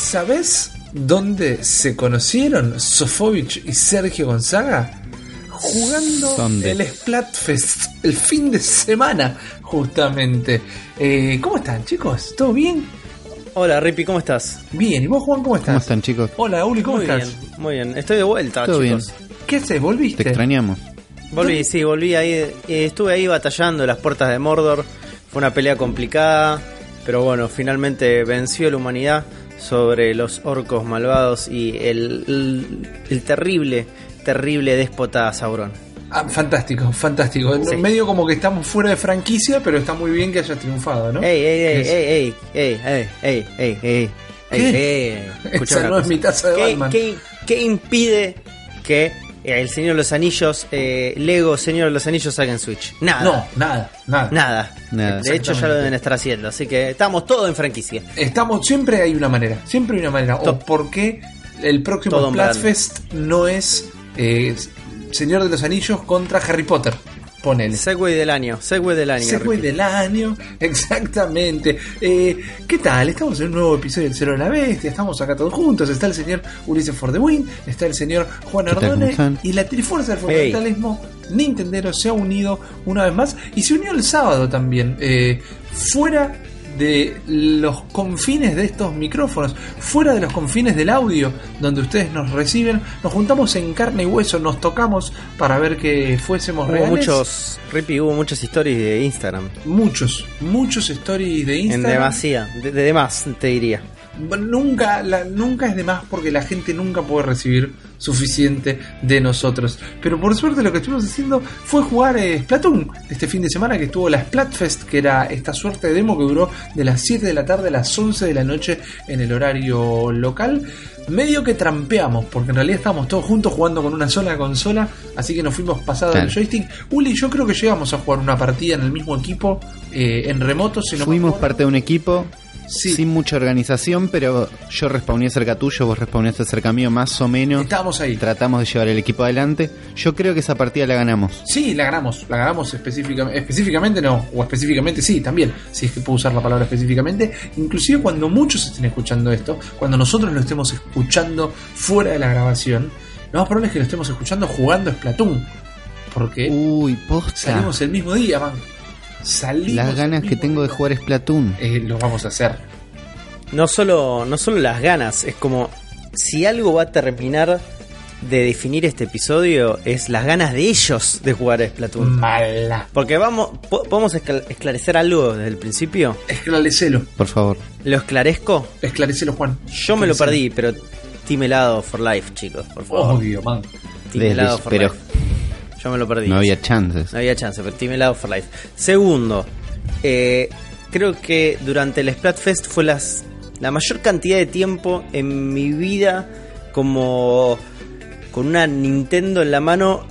¿Sabes dónde se conocieron Sofovich y Sergio Gonzaga? Jugando ¿Dónde? el Splatfest el fin de semana, justamente. Eh, ¿Cómo están, chicos? ¿Todo bien? Hola Rippy, ¿cómo estás? Bien. ¿Y vos, Juan, cómo estás? ¿Cómo están, chicos? Hola, Uli, ¿cómo muy estás? bien, muy bien. Estoy de vuelta, Todo chicos. ¿Qué haces? ¿Volviste? Te extrañamos. Volví, sí, volví ahí. eh, estuve ahí batallando las puertas de Mordor. Fue una pelea complicada, pero bueno, finalmente venció la humanidad sobre los orcos malvados y el, el, el terrible, terrible déspota Sauron. Ah, fantástico, fantástico. Sí. Medio como que estamos fuera de franquicia, pero está muy bien que hayas triunfado, ¿no? ¡Ey, ey, ey, ey, ey, ey, ey, ey, ey, ey! ¿Qué? ey, ey. Escuchame Esa una no es cosa. mi taza de ¿Qué, Batman. qué- qué impide que el Señor de los Anillos, eh, Lego Señor de los Anillos saquen Switch? Nada. No, nada, nada. Nada. Nada. De hecho, ya lo deben estar haciendo. Así que estamos todos en franquicia. Estamos, siempre hay una manera, siempre hay una manera. O por qué el próximo. Splatfest no es eh, Señor de los Anillos contra Harry Potter. Ponele. Segway del año. Segway del año. Segway del año, exactamente. Eh, ¿Qué tal? Estamos en un nuevo episodio del Cero de la Bestia, estamos acá todos juntos. Está el señor Ulises for the Win, está el señor Juan ¿Qué tal? ¿Cómo Ardone y la Trifuerza del Fundamentalismo Nintendero se ha unido una vez más y se unió el sábado también. eh, fuera de los confines de estos micrófonos, fuera de los confines del audio donde ustedes nos reciben, nos juntamos en carne y hueso, nos tocamos para ver que fuésemos Hubo reales. muchos. Rippy, hubo muchas stories de Instagram. Muchos, muchos stories de En Instagram. demasía. De, de demás, te diría. Nunca, la- nunca es de más porque la gente nunca puede recibir suficiente de nosotros. Pero por suerte lo que estuvimos haciendo fue jugar eh, Splatoon este fin de semana que estuvo la Splatfest, que era esta suerte de demo que duró de las 7 de la tarde a las 11 de la noche en el horario local. Medio que trampeamos, porque en realidad estábamos todos juntos jugando con una sola consola, así que nos fuimos pasados Claro. el joystick. Uli, yo creo que llegamos a jugar una partida en el mismo equipo, eh, en remoto, si no Fuimos parte de un equipo Sí. sin mucha organización, pero yo respawné cerca tuyo, vos respawnaste cerca mío, más o menos. Estábamos ahí. Tratamos de llevar el equipo adelante. Yo creo que esa partida la ganamos. Sí, la ganamos, la ganamos específicamente, específicamente no, o específicamente sí, también, si es que puedo usar la palabra específicamente, inclusive cuando muchos estén escuchando esto, cuando nosotros lo estemos escuchando fuera de la grabación, lo más probable es que lo estemos escuchando jugando Splatoon, porque Uy, posta. salimos el mismo día, man. Salimos Las ganas que tengo de jugar Splatoon. Eh, lo vamos a hacer. No solo, no solo las ganas, es como si algo va a terminar de definir este episodio, es las ganas de ellos de jugar a Splatoon. Mala. Porque vamos, po- podemos escla- esclarecer algo desde el principio. Esclarecelo, Por favor. ¿Lo esclarezco? esclarecelo, Juan. Yo me lo perdí, pero Team Helado for Life, chicos, por favor. Obvio, man. Team Desde- Helado for pero Life. Yo me lo perdí. no había chances. No había chance, pero Team Helado for Life. Segundo, eh, creo que durante el Splatfest fue las, la mayor cantidad de tiempo en mi vida como con una Nintendo en la mano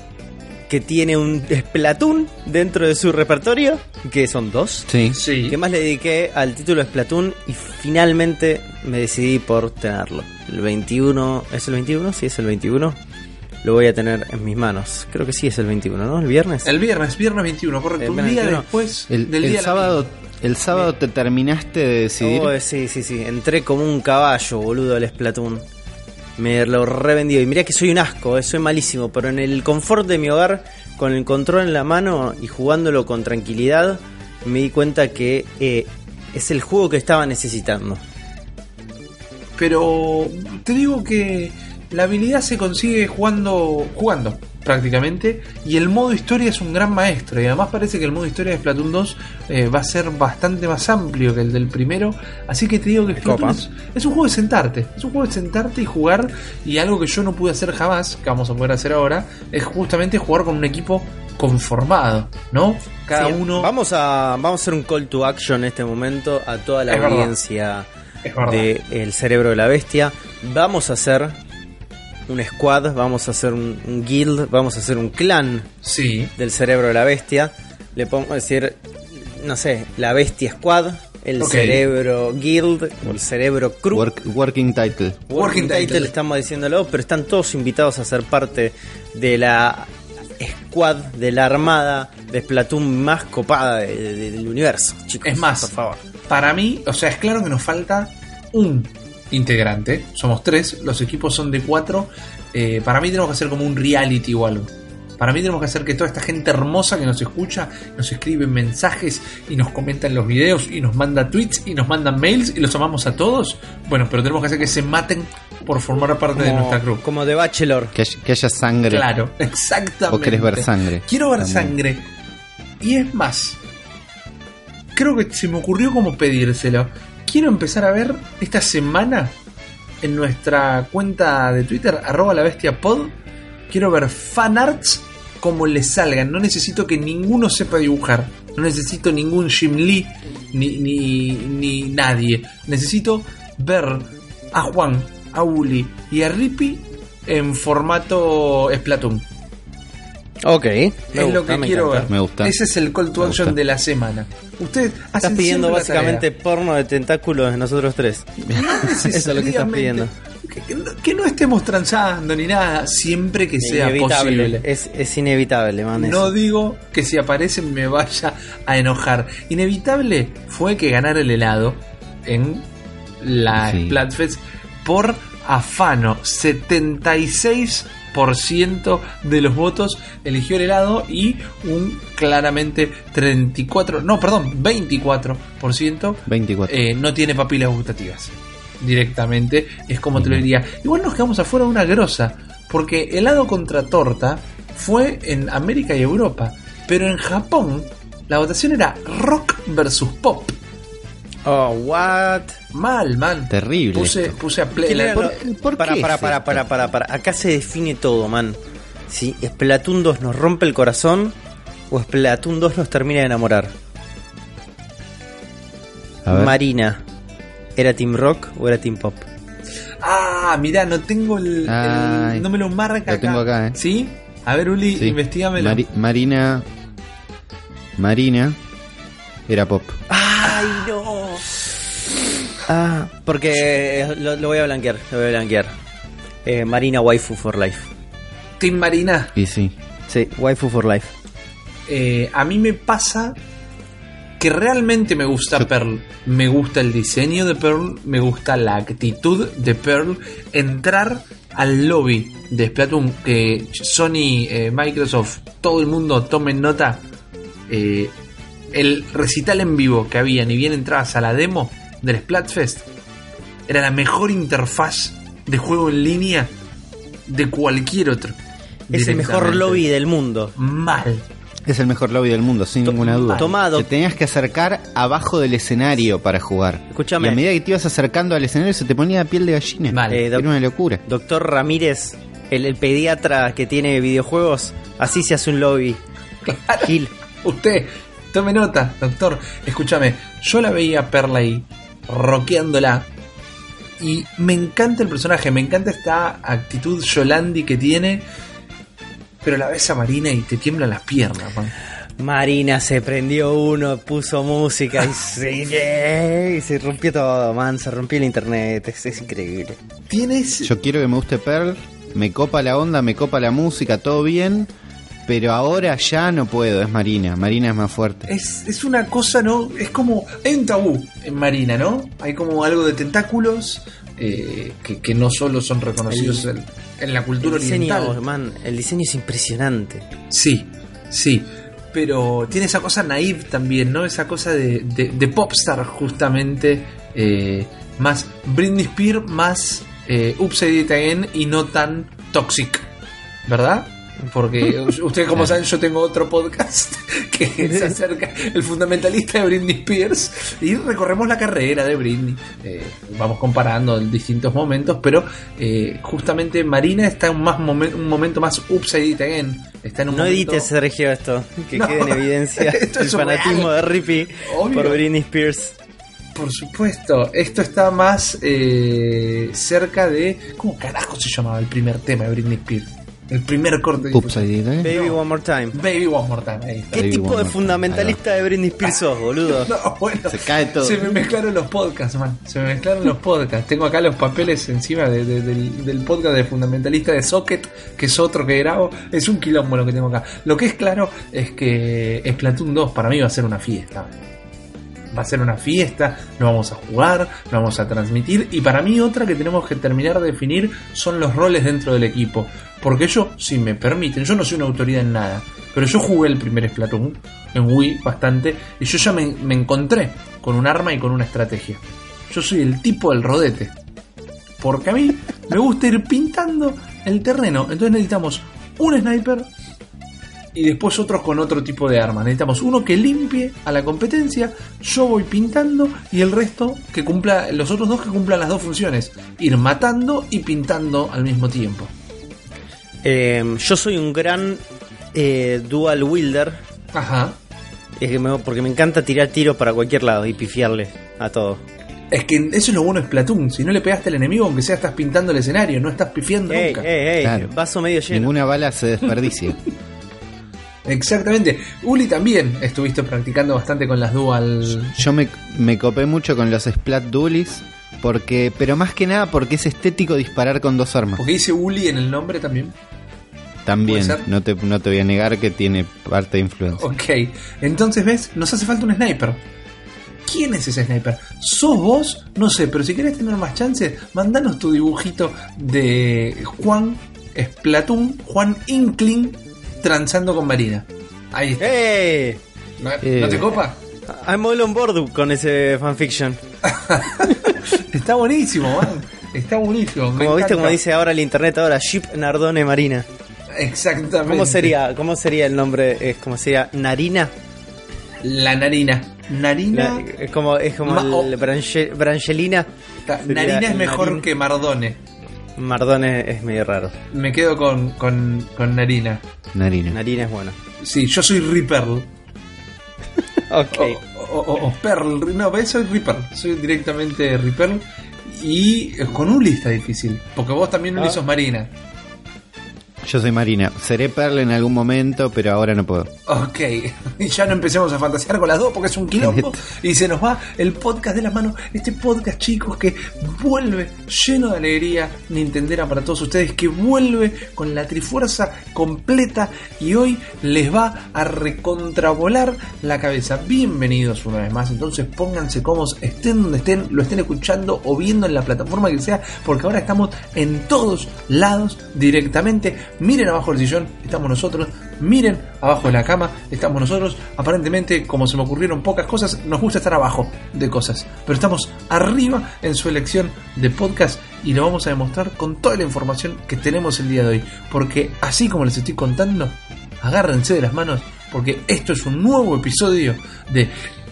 que tiene un Splatoon dentro de su repertorio, que son dos. Sí. Sí. Que más le dediqué al título Splatoon y finalmente me decidí por tenerlo. El 21, ¿es el 21? Sí, es el 21. Lo voy a tener en mis manos. Creo que sí es el 21, ¿no? ¿El viernes? El viernes, viernes 21, correcto. El Un día 21. después El, del el día de la sábado, el sábado te terminaste de decidir. Oh, sí, sí, sí. Entré como un caballo, boludo, al Splatoon. Me lo revendió. Y mirá que soy un asco, eh, soy malísimo. Pero en el confort de mi hogar, con el control en la mano y jugándolo con tranquilidad, me di cuenta que eh, es el juego que estaba necesitando. Pero te digo que la habilidad se consigue jugando, jugando prácticamente, y el modo historia es un gran maestro, y además parece que el modo historia de Splatoon 2 eh, va a ser bastante más amplio que el del primero, así que te digo que Splatoon es, es un juego de sentarte, es un juego de sentarte y jugar, y algo que yo no pude hacer jamás, que vamos a poder hacer ahora, es justamente jugar con un equipo conformado, ¿no? Cada Sí, uno... Vamos a, vamos a hacer un call to action en este momento a toda la Es audiencia verdad. de El Cerebro de la Bestia. Vamos a hacer un squad, vamos a hacer un, un guild, vamos a hacer un clan Sí, del Cerebro de la Bestia. Le a decir, no sé, la Bestia Squad, el. Cerebro Guild o el Cerebro Crew. Work- working title. Working Working title, title. estamos diciéndolo, pero están todos invitados a ser parte de la squad de la armada de Splatoon más copada de- de- del universo, chicos. Es más, por favor. para mí, o sea, es claro que nos falta un integrante, somos tres, los equipos son de cuatro. Eh, para mí tenemos que hacer como un reality o algo. Para mí tenemos que hacer que toda esta gente hermosa que nos escucha nos escribe mensajes y nos comenta en los videos y nos manda tweets y nos mandan mails y los amamos a todos. Bueno, pero tenemos que hacer que se maten por formar parte de nuestra cruz. como de Bachelor. Que, haya- que haya sangre. Claro, exactamente. ¿O querés ver sangre? Quiero ver También. sangre. Y es más, creo que se me ocurrió como pedírselo. Quiero empezar a ver esta semana en nuestra cuenta de Twitter, arroba la bestia pod. Quiero ver fanarts como le salgan. No necesito que ninguno sepa dibujar. No necesito ningún Jim Lee ni, ni, ni nadie. Necesito ver a Juan, a Uli y a Rippy en formato Splatoon. Ok. me es lo gusta, que me quiero encanta. ver. Me gusta. Ese es el call to Me action gusta. de la semana. Ustedes Estás hacen pidiendo siempre la básicamente tarea. porno de tentáculos de nosotros tres. No Eso es lo que estás pidiendo. Que, que no, que no estemos transando ni nada, siempre que sea Inevitable. posible. Es, es inevitable, man. No digo que si aparece me vaya a enojar. Inevitable fue que ganara el helado en la Sí. Splatfest por afano. 76% de los votos eligió el helado y un claramente 34, no, perdón, 24% 24. eh, no tiene papilas gustativas. Directamente, es como te lo diría. Igual nos quedamos afuera de una grosa, porque helado contra torta fue en América y Europa, pero en Japón la votación era rock versus pop. Oh, what? Mal, mal. Terrible Puse, esto. puse a play. ¿Quién la- era ¿por- por para, qué para, es para, esto? para, para, para. Acá se define todo, man. Si Splatoon 2 nos rompe el corazón o Splatoon 2 nos termina de enamorar. A ver. Marina, ¿era Team Rock o era Team Pop? Ah, mirá, no tengo el, no me lo marca. lo tengo acá, eh. ¿Sí? A ver, Uli, Sí. investigamelo. Mari- Marina. Marina. Era pop. ¡Ay, no! Ah, porque eh, lo, lo voy a blanquear, lo voy a blanquear. Eh, Marina Waifu for Life. Team Marina. Y sí. Sí, Waifu for Life. Eh, a mí me pasa que realmente me gusta Yo- Pearl. Me gusta el diseño de Pearl, me gusta la actitud de Pearl. Entrar al lobby de Splatoon, que Sony, eh, Microsoft, todo el mundo tomen nota. eh, el recital en vivo que había, ni bien entrabas a la demo del Splatfest, era la mejor interfaz de juego en línea de cualquier otro. Es el mejor lobby del mundo. Mal. Es el mejor lobby del mundo, sin To- ninguna duda. tomado. Te tenías que acercar abajo del escenario para jugar. Escúchame. Y a medida que te ibas acercando al escenario se te ponía piel de gallina. Mal. Eh, Era una locura. Doctor Ramírez, el, el pediatra que tiene videojuegos, así se hace un lobby. Gil. Usted, tome nota, doctor. Escúchame, yo la veía a Perla ahí, rockeándola. Y me encanta el personaje, me encanta esta actitud Yolandi que tiene. Pero la ves a Marina y te tiemblan las piernas, man. Marina se prendió uno, puso música y se, y se rompió todo, man. Se rompió el internet. Es, es increíble. Tienes. Yo quiero que me guste Pearl, me copa la onda, me copa la música, todo bien, pero ahora ya no puedo, es Marina, Marina es más fuerte. Es, es una cosa, ¿no? Es como. Hay un tabú en Marina, ¿no? Hay como algo de tentáculos eh, que, que no solo son reconocidos en, en la cultura El diseño, oriental. man, el diseño es impresionante. Sí, sí. Pero tiene esa cosa naive también, ¿no? Esa cosa de, de, de popstar, justamente. eh, más Britney Spears, más eh, Upside It Again y no tan toxic. ¿Verdad? Porque ustedes, como saben, yo tengo otro podcast que se acerca el fundamentalista de Britney Spears y recorremos la carrera de Britney. Eh, vamos comparando en distintos momentos, pero eh, justamente Marina está en un, más momen- un momento más upside again. Está en un No momento- edites, Sergio, esto. Que No. quede en evidencia Esto el fanatismo real. de Rippy Obvio. por Britney Spears. Por supuesto, esto está más eh, cerca de. ¿Cómo carajo se llamaba el primer tema de Britney Spears? El primer corte down, ¿eh? Baby No. One More Time. Baby One More Time. Ahí está. ¿Qué Baby tipo de fundamentalista de Britney Spears sos, boludo? No, bueno, Se cae todo. Se me mezclaron los podcasts, man. Se me mezclaron los podcasts. Tengo acá los papeles encima de- de- del, del podcast de Fundamentalista de Socket, que es otro que grabo. Es un quilombo lo que tengo acá. Lo que es claro es que Splatoon 2 para mí va a ser una fiesta. Va a ser una fiesta, lo vamos a jugar, lo vamos a transmitir. Y para mí otra que tenemos que terminar de definir son los roles dentro del equipo. Porque yo, si me permiten, yo no soy una autoridad en nada, pero yo jugué el primer Splatoon en Wii bastante y yo ya me, me encontré con un arma y con una estrategia. Yo soy el tipo del rodete. Porque a mí me gusta ir pintando el terreno. Entonces necesitamos un sniper y después otros con otro tipo de armas. Necesitamos uno que limpie a la competencia, yo voy pintando y el resto que cumpla, los otros dos que cumplan las dos funciones, ir matando y pintando al mismo tiempo. Eh, yo soy un gran eh, dual wielder. Ajá. Es que me- porque me encanta tirar tiros para cualquier lado y pifiarle a todo. Es que eso es lo bueno de Splatoon. Si no le pegaste al enemigo, aunque sea estás pintando el escenario, no estás pifiando Ey, nunca. ey, ey, Claro. vaso medio lleno. Ninguna bala se desperdicia. Exactamente. Uli también estuviste practicando bastante con las dual. Yo me, me copé mucho con los Splat Duelies, porque, pero más que nada porque es estético disparar con dos armas. Porque dice Uli en el nombre también. También, te, no te voy a negar que tiene parte de influencia. Ok. Entonces, ¿ves? Nos hace falta un sniper. ¿Quién es ese sniper? ¿Sos vos? No sé, pero si querés tener más chances, mandanos tu dibujito de Juan Splatoon, Juan Inkling, transando con Marina. Ahí está. ¡Ey! ¿No, Eh. ¿no te copa? I'm all on board con ese fanfiction. Está buenísimo, man. Está buenísimo. Como viste, encanta. como dice ahora el internet, ahora Ship Nardone Marina. Exactamente. ¿Cómo sería, cómo sería el nombre? Es como sería Narina. La narina. Narina. La- es como, es como Ma- oh. el Branche- Brangelina. Ta- narina es mejor Narin. que Mardone. Mardone es medio raro. Me quedo con, con, con Narina. Narina. Narina es bueno. Sí, yo soy Reaper. Ok. O, o- o- o Pearl. No, soy Reaper. Soy directamente Reaper. Y eh, con Uli está difícil. Porque vos también Uli Ah. sos Marina. Yo soy Marina. Seré Perla en algún momento, pero ahora no puedo. Ok. Y ya no empecemos a fantasear con las dos porque es un quilombo. y se nos va el podcast de las manos. Este podcast, chicos, que vuelve lleno de alegría Nintendera para todos ustedes. Que vuelve con la trifuerza completa. Y hoy les va a recontravolar la cabeza. Bienvenidos una vez más. Entonces pónganse cómodos, estén donde estén, lo estén escuchando o viendo en la plataforma que sea. Porque ahora estamos en todos lados directamente. Miren abajo del sillón, estamos nosotros. Miren abajo de la cama, estamos nosotros. Aparentemente, como se me ocurrieron pocas cosas, nos gusta estar abajo de cosas. Pero estamos arriba en su elección de podcast y lo vamos a demostrar con toda la información que tenemos el día de hoy. Porque así como les estoy contando, agárrense de las manos porque esto es un nuevo episodio de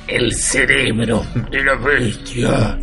El cerebro de la bestia.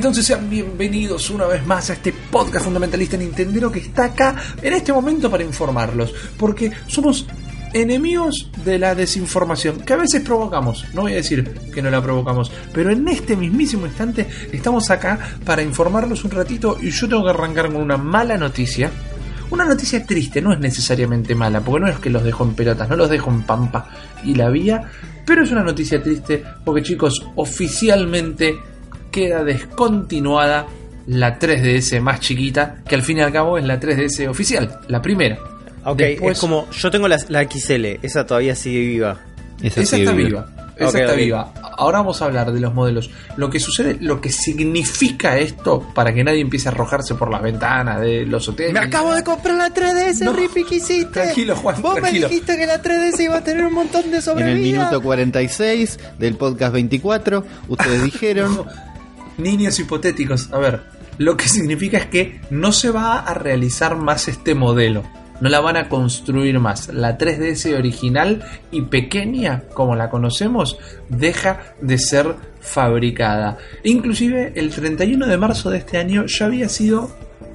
Entonces sean bienvenidos una vez más a este podcast fundamentalista Nintendero que está acá en este momento para informarlos, porque somos enemigos de la desinformación, que a veces provocamos, no voy a decir que no la provocamos, pero en este mismísimo instante estamos acá para informarlos un ratito y yo tengo que arrancar con una mala noticia. Una noticia triste, no es necesariamente mala, porque no es que los dejo en pelotas, no los dejo en pampa y la vía, pero es una noticia triste porque chicos, oficialmente queda descontinuada la 3DS más chiquita, que al fin y al cabo es la 3DS oficial, la primera. Ok, Después- es como. Yo tengo la, la XL, esa todavía sigue viva. Esa, Esa sí está viva. Esa está viva. Ahora vamos a hablar de los modelos. Lo que sucede, lo que significa esto para que nadie empiece a arrojarse por las ventanas de los hoteles. Me acabo de comprar la 3DS, No. Rippy, ¿qué hiciste? Tranquilo, Juan, Vos tranquilo. me dijiste que la 3DS iba a tener un montón de En sobrevida. el minuto 46 del podcast 24, ustedes dijeron Niños hipotéticos. A ver, lo que significa es que no se va a realizar más este modelo. no la van a construir más. La 3DS original y pequeña, como la conocemos, deja de ser fabricada. Inclusive el 31 de marzo de este año ya había sido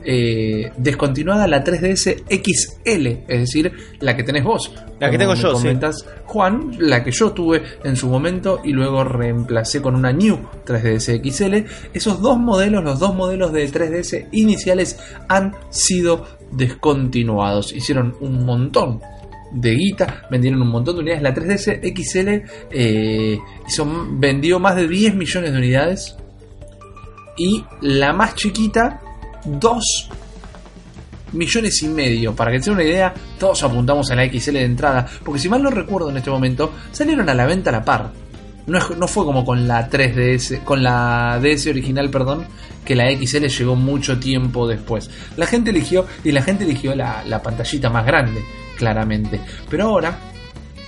eh, descontinuada la 3DS XL, es decir, la que tenés vos. La que tengo yo, sí. comentas, Juan, la que yo tuve en su momento y luego reemplacé con una New 3DS XL. Esos dos modelos, los dos modelos de 3DS iniciales han sido descontinuados. Hicieron un montón de guita, vendieron un montón de unidades. La 3DS XL eh, hizo, vendió más de 10 millones de unidades. Y la más chiquita, 2 millones y medio. Para que te den una idea, todos apuntamos a la XL de entrada. Porque si mal no recuerdo en este momento, salieron a la venta a la par. No, no fue como con la 3DS, con la DS original, perdón, que la XL llegó mucho tiempo después. La gente eligió, y la gente eligió la, la pantallita más grande, claramente. Pero ahora,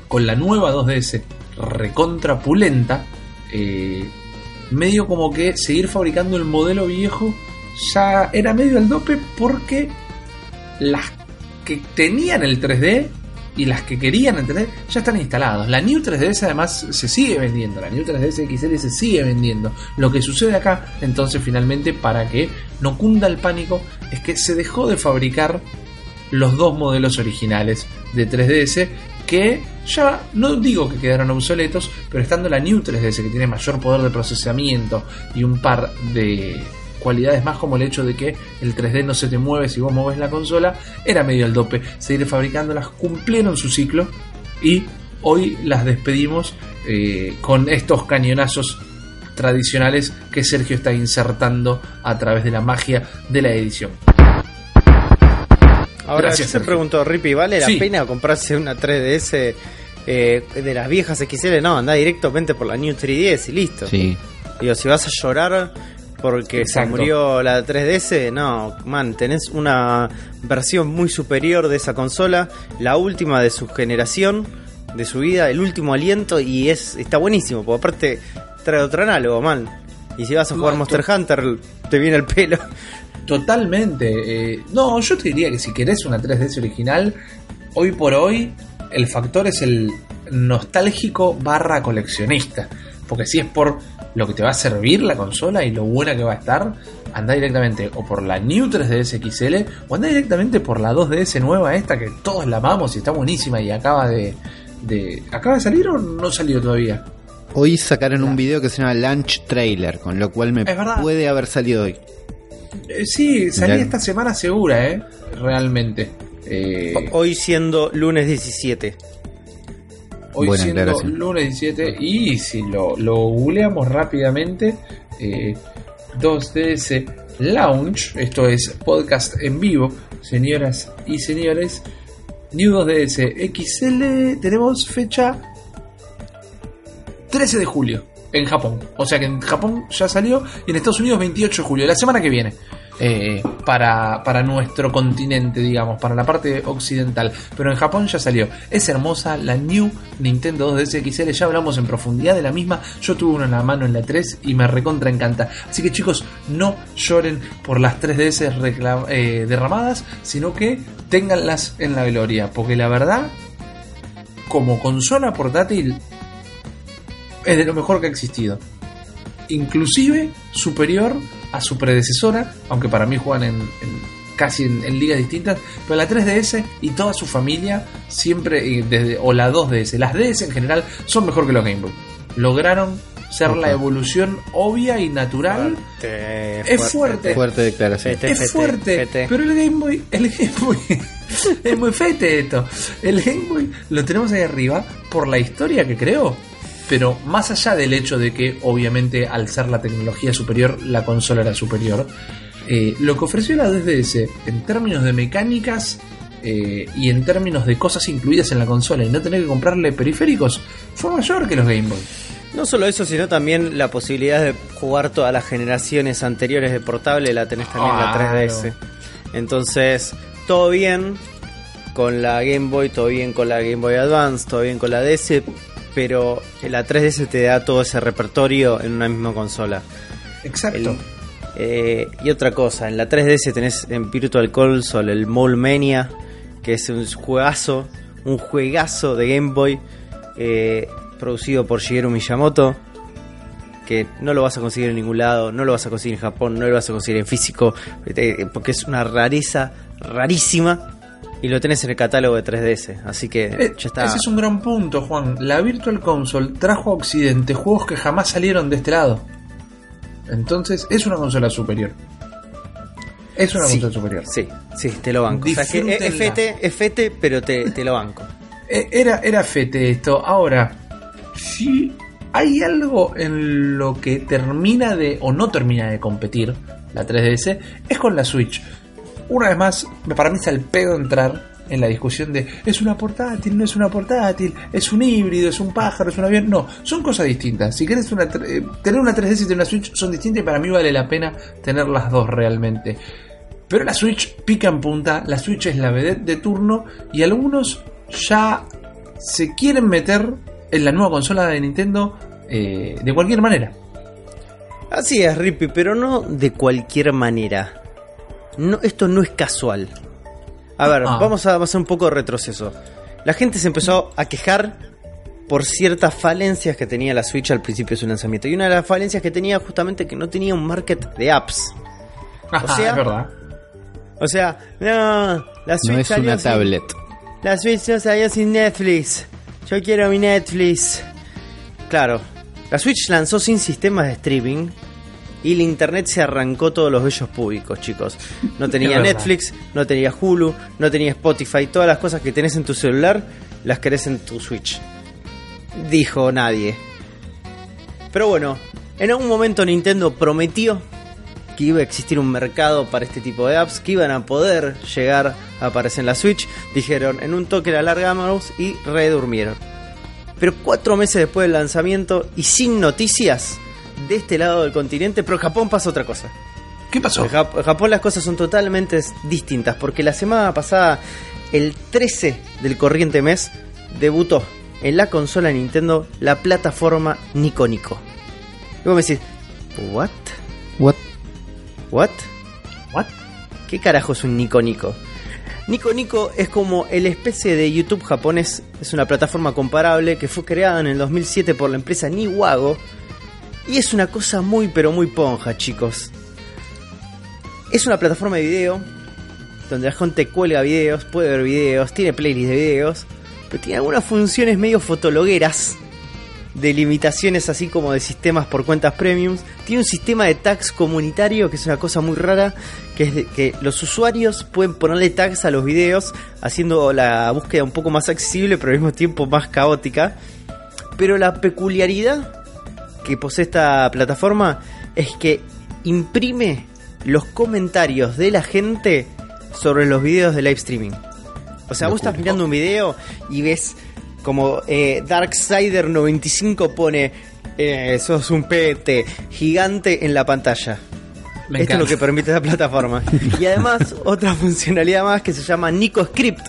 con la nueva 2DS recontra pulenta, eh, medio como que seguir fabricando el modelo viejo ya era medio al dope porque las que tenían el 3D y las que querían el 3D ya están instalados. La New 3DS además se sigue vendiendo, la New 3DS XL se sigue vendiendo. Lo que sucede acá, entonces finalmente, para que no cunda el pánico, es que se dejó de fabricar los dos modelos originales de 3DS que ya no digo que quedaron obsoletos, pero estando la New 3DS que tiene mayor poder de procesamiento y un par de cualidades más como el hecho de que el 3D no se te mueve si vos moves la consola, era medio al dope. Seguir fabricándolas cumplieron su ciclo y hoy las despedimos eh, con estos cañonazos tradicionales que Sergio está insertando a través de la magia de la edición. Ahora Gracias, yo te pregunto, Rippy, ¿vale la Sí. pena comprarse una 3DS eh, de las viejas XL? No, anda directamente por la New 3DS y listo. Sí. Digo, si vas a llorar porque Exacto. se murió la 3DS, no, man, tenés una versión muy superior de esa consola, la última de su generación, de su vida, el último aliento y es está buenísimo, porque aparte trae otro análogo, man. Y si vas a jugar No, Monster Hunter, te viene el pelo. Totalmente. eh, no, yo te diría que si querés una 3DS original, hoy por hoy el factor es el nostálgico barra coleccionista. Porque si es por lo que te va a servir la consola y lo buena que va a estar, anda directamente o por la New 3DS XL o anda directamente por la 2DS nueva esta que todos la amamos y está buenísima y acaba de... de ¿Acaba de salir o no salió todavía? Hoy sacaron un video que se llama Launch Trailer, con lo cual me puede haber salido hoy. Eh, sí, Mirá. esta semana segura, ¿eh? Realmente. Eh, Hoy siendo lunes 17. Hoy Buena siendo lunes 17 y si lo, lo googleamos rápidamente, eh, 2DS Lounge, esto es podcast en vivo, señoras y señores, New 2DS XL, tenemos fecha 13 de julio en Japón. O sea que en Japón ya salió y en Estados Unidos 28 de julio, la semana que viene. Eh, para, para nuestro continente, digamos, para la parte occidental. Pero en Japón ya salió. Es hermosa la New Nintendo 2DS XL. Ya hablamos en profundidad de la misma. Yo tuve una en la mano en la 3 y me recontra encanta. Así que chicos, no lloren por las 3DS recla- eh, derramadas, sino que ténganlas en la gloria. Porque la verdad, como consola portátil, es de lo mejor que ha existido. Inclusive superior a su predecesora, aunque para mí juegan en, en- casi en, en ligas distintas, pero la 3DS y toda su familia siempre, eh, desde, o la 2DS, las DS en general son mejor que los Game Boy. Lograron ser la evolución obvia y natural. Es fuerte. Fuerte declaración. Fete. es fuerte, fete. pero el Game Boy, el Game Boy es muy fete esto. El Game Boy lo tenemos ahí arriba por la historia que creó. Pero más allá del hecho de que, obviamente, al ser la tecnología superior, la consola era superior, eh, lo que ofreció la 2DS en términos de mecánicas eh, y en términos de cosas incluidas en la consola y no tener que comprarle periféricos fue mayor que los Game Boy. No solo eso, sino también la posibilidad de jugar todas las generaciones anteriores de portable, la tenés también en la Claro. 3DS. Entonces, todo bien con la Game Boy, todo bien con la Game Boy Advance, todo bien con la DS, pero la 3DS te da todo ese repertorio en una misma consola. Exacto. El- eh, y otra cosa, en la 3DS tenés en Virtual Console el Mole Mania, que es un juegazo, un juegazo de Game Boy eh, producido por Shigeru Miyamoto, que no lo vas a conseguir en ningún lado, no lo vas a conseguir en Japón, no lo vas a conseguir en físico, eh, porque es una rareza rarísima y lo tenés en el catálogo de 3DS, así que Eh, ya está. Ese es un gran punto, Juan. La Virtual Console trajo a Occidente juegos que jamás salieron de este lado. Entonces, es una consola superior. Es una Sí, consola superior. Sí, sí, te lo banco. O sea, que es- fete, es fete, pero te, te lo banco. Eh, Era, era fete esto. Ahora, si hay algo en lo que termina de o no termina de competir la 3DS, es con la Switch. Una vez más, para mí es al pedo entrar en la discusión de es una portátil, no es una portátil, es un híbrido, es un pájaro, es un avión. No, son cosas distintas. Si querés una, eh, tener una 3DS y una Switch son distintas y para mí vale la pena tener las dos realmente. Pero la Switch pica en punta, la Switch es la vedette de turno y algunos ya se quieren meter en la nueva consola de Nintendo eh, de cualquier manera. Así es, Rippy, pero no de cualquier manera. No, esto no es casual. A ver, Ah. vamos a hacer un poco de retroceso. La gente se empezó a quejar por ciertas falencias que tenía la Switch al principio de su lanzamiento. Y una de las falencias que tenía justamente que no tenía un market de apps. O sea, es verdad. O sea, no, la Switch No es salió una sin- tablet. La Switch no salió sin Netflix. Yo quiero mi Netflix. Claro, la Switch lanzó sin sistemas de streaming y el internet se arrancó todos los bellos públicos, chicos. No tenía. Netflix, no tenía Hulu, no tenía Spotify, todas las cosas que tenés en tu celular las querés en tu Switch. Dijo nadie. Pero bueno, en algún momento Nintendo prometió que iba a existir un mercado para este tipo de apps, que iban a poder llegar a aparecer en la Switch. Dijeron, en un toque la largamos y redurmieron. Pero cuatro meses después del lanzamiento y sin noticias de este lado del continente, pero en Japón pasa otra cosa. ¿Qué pasó? En, Jap- en Japón las cosas son totalmente distintas, porque la semana pasada, el 13 del corriente mes, debutó en la consola Nintendo la plataforma Nico Nico. Y vos me decís, ¿what? What? ¿What? What? ¿Qué carajo es un Nico Nico? Nico Nico es como el especie de YouTube japonés, es una plataforma comparable que fue creada en el 2007 por la empresa Niwago y es una cosa muy pero muy ponja, chicos. Es una plataforma de video donde la gente cuelga videos, puede ver videos, tiene playlists de videos, pero tiene algunas funciones medio fotologueras de limitaciones así como de sistemas por cuentas premiums. Tiene un sistema de tags comunitario que es una cosa muy rara, que es que los usuarios pueden ponerle tags a los videos, haciendo la búsqueda un poco más accesible, pero al mismo tiempo más caótica. Pero la peculiaridad que posee esta plataforma es que imprime los comentarios de la gente sobre los videos de live streaming. O sea, vos estás mirando un video y ves como eh, Darksider95 pone eh, sos un pete gigante en la pantalla. Me Esto es lo que permite la plataforma. Y además, otra funcionalidad más que se llama Nico Script,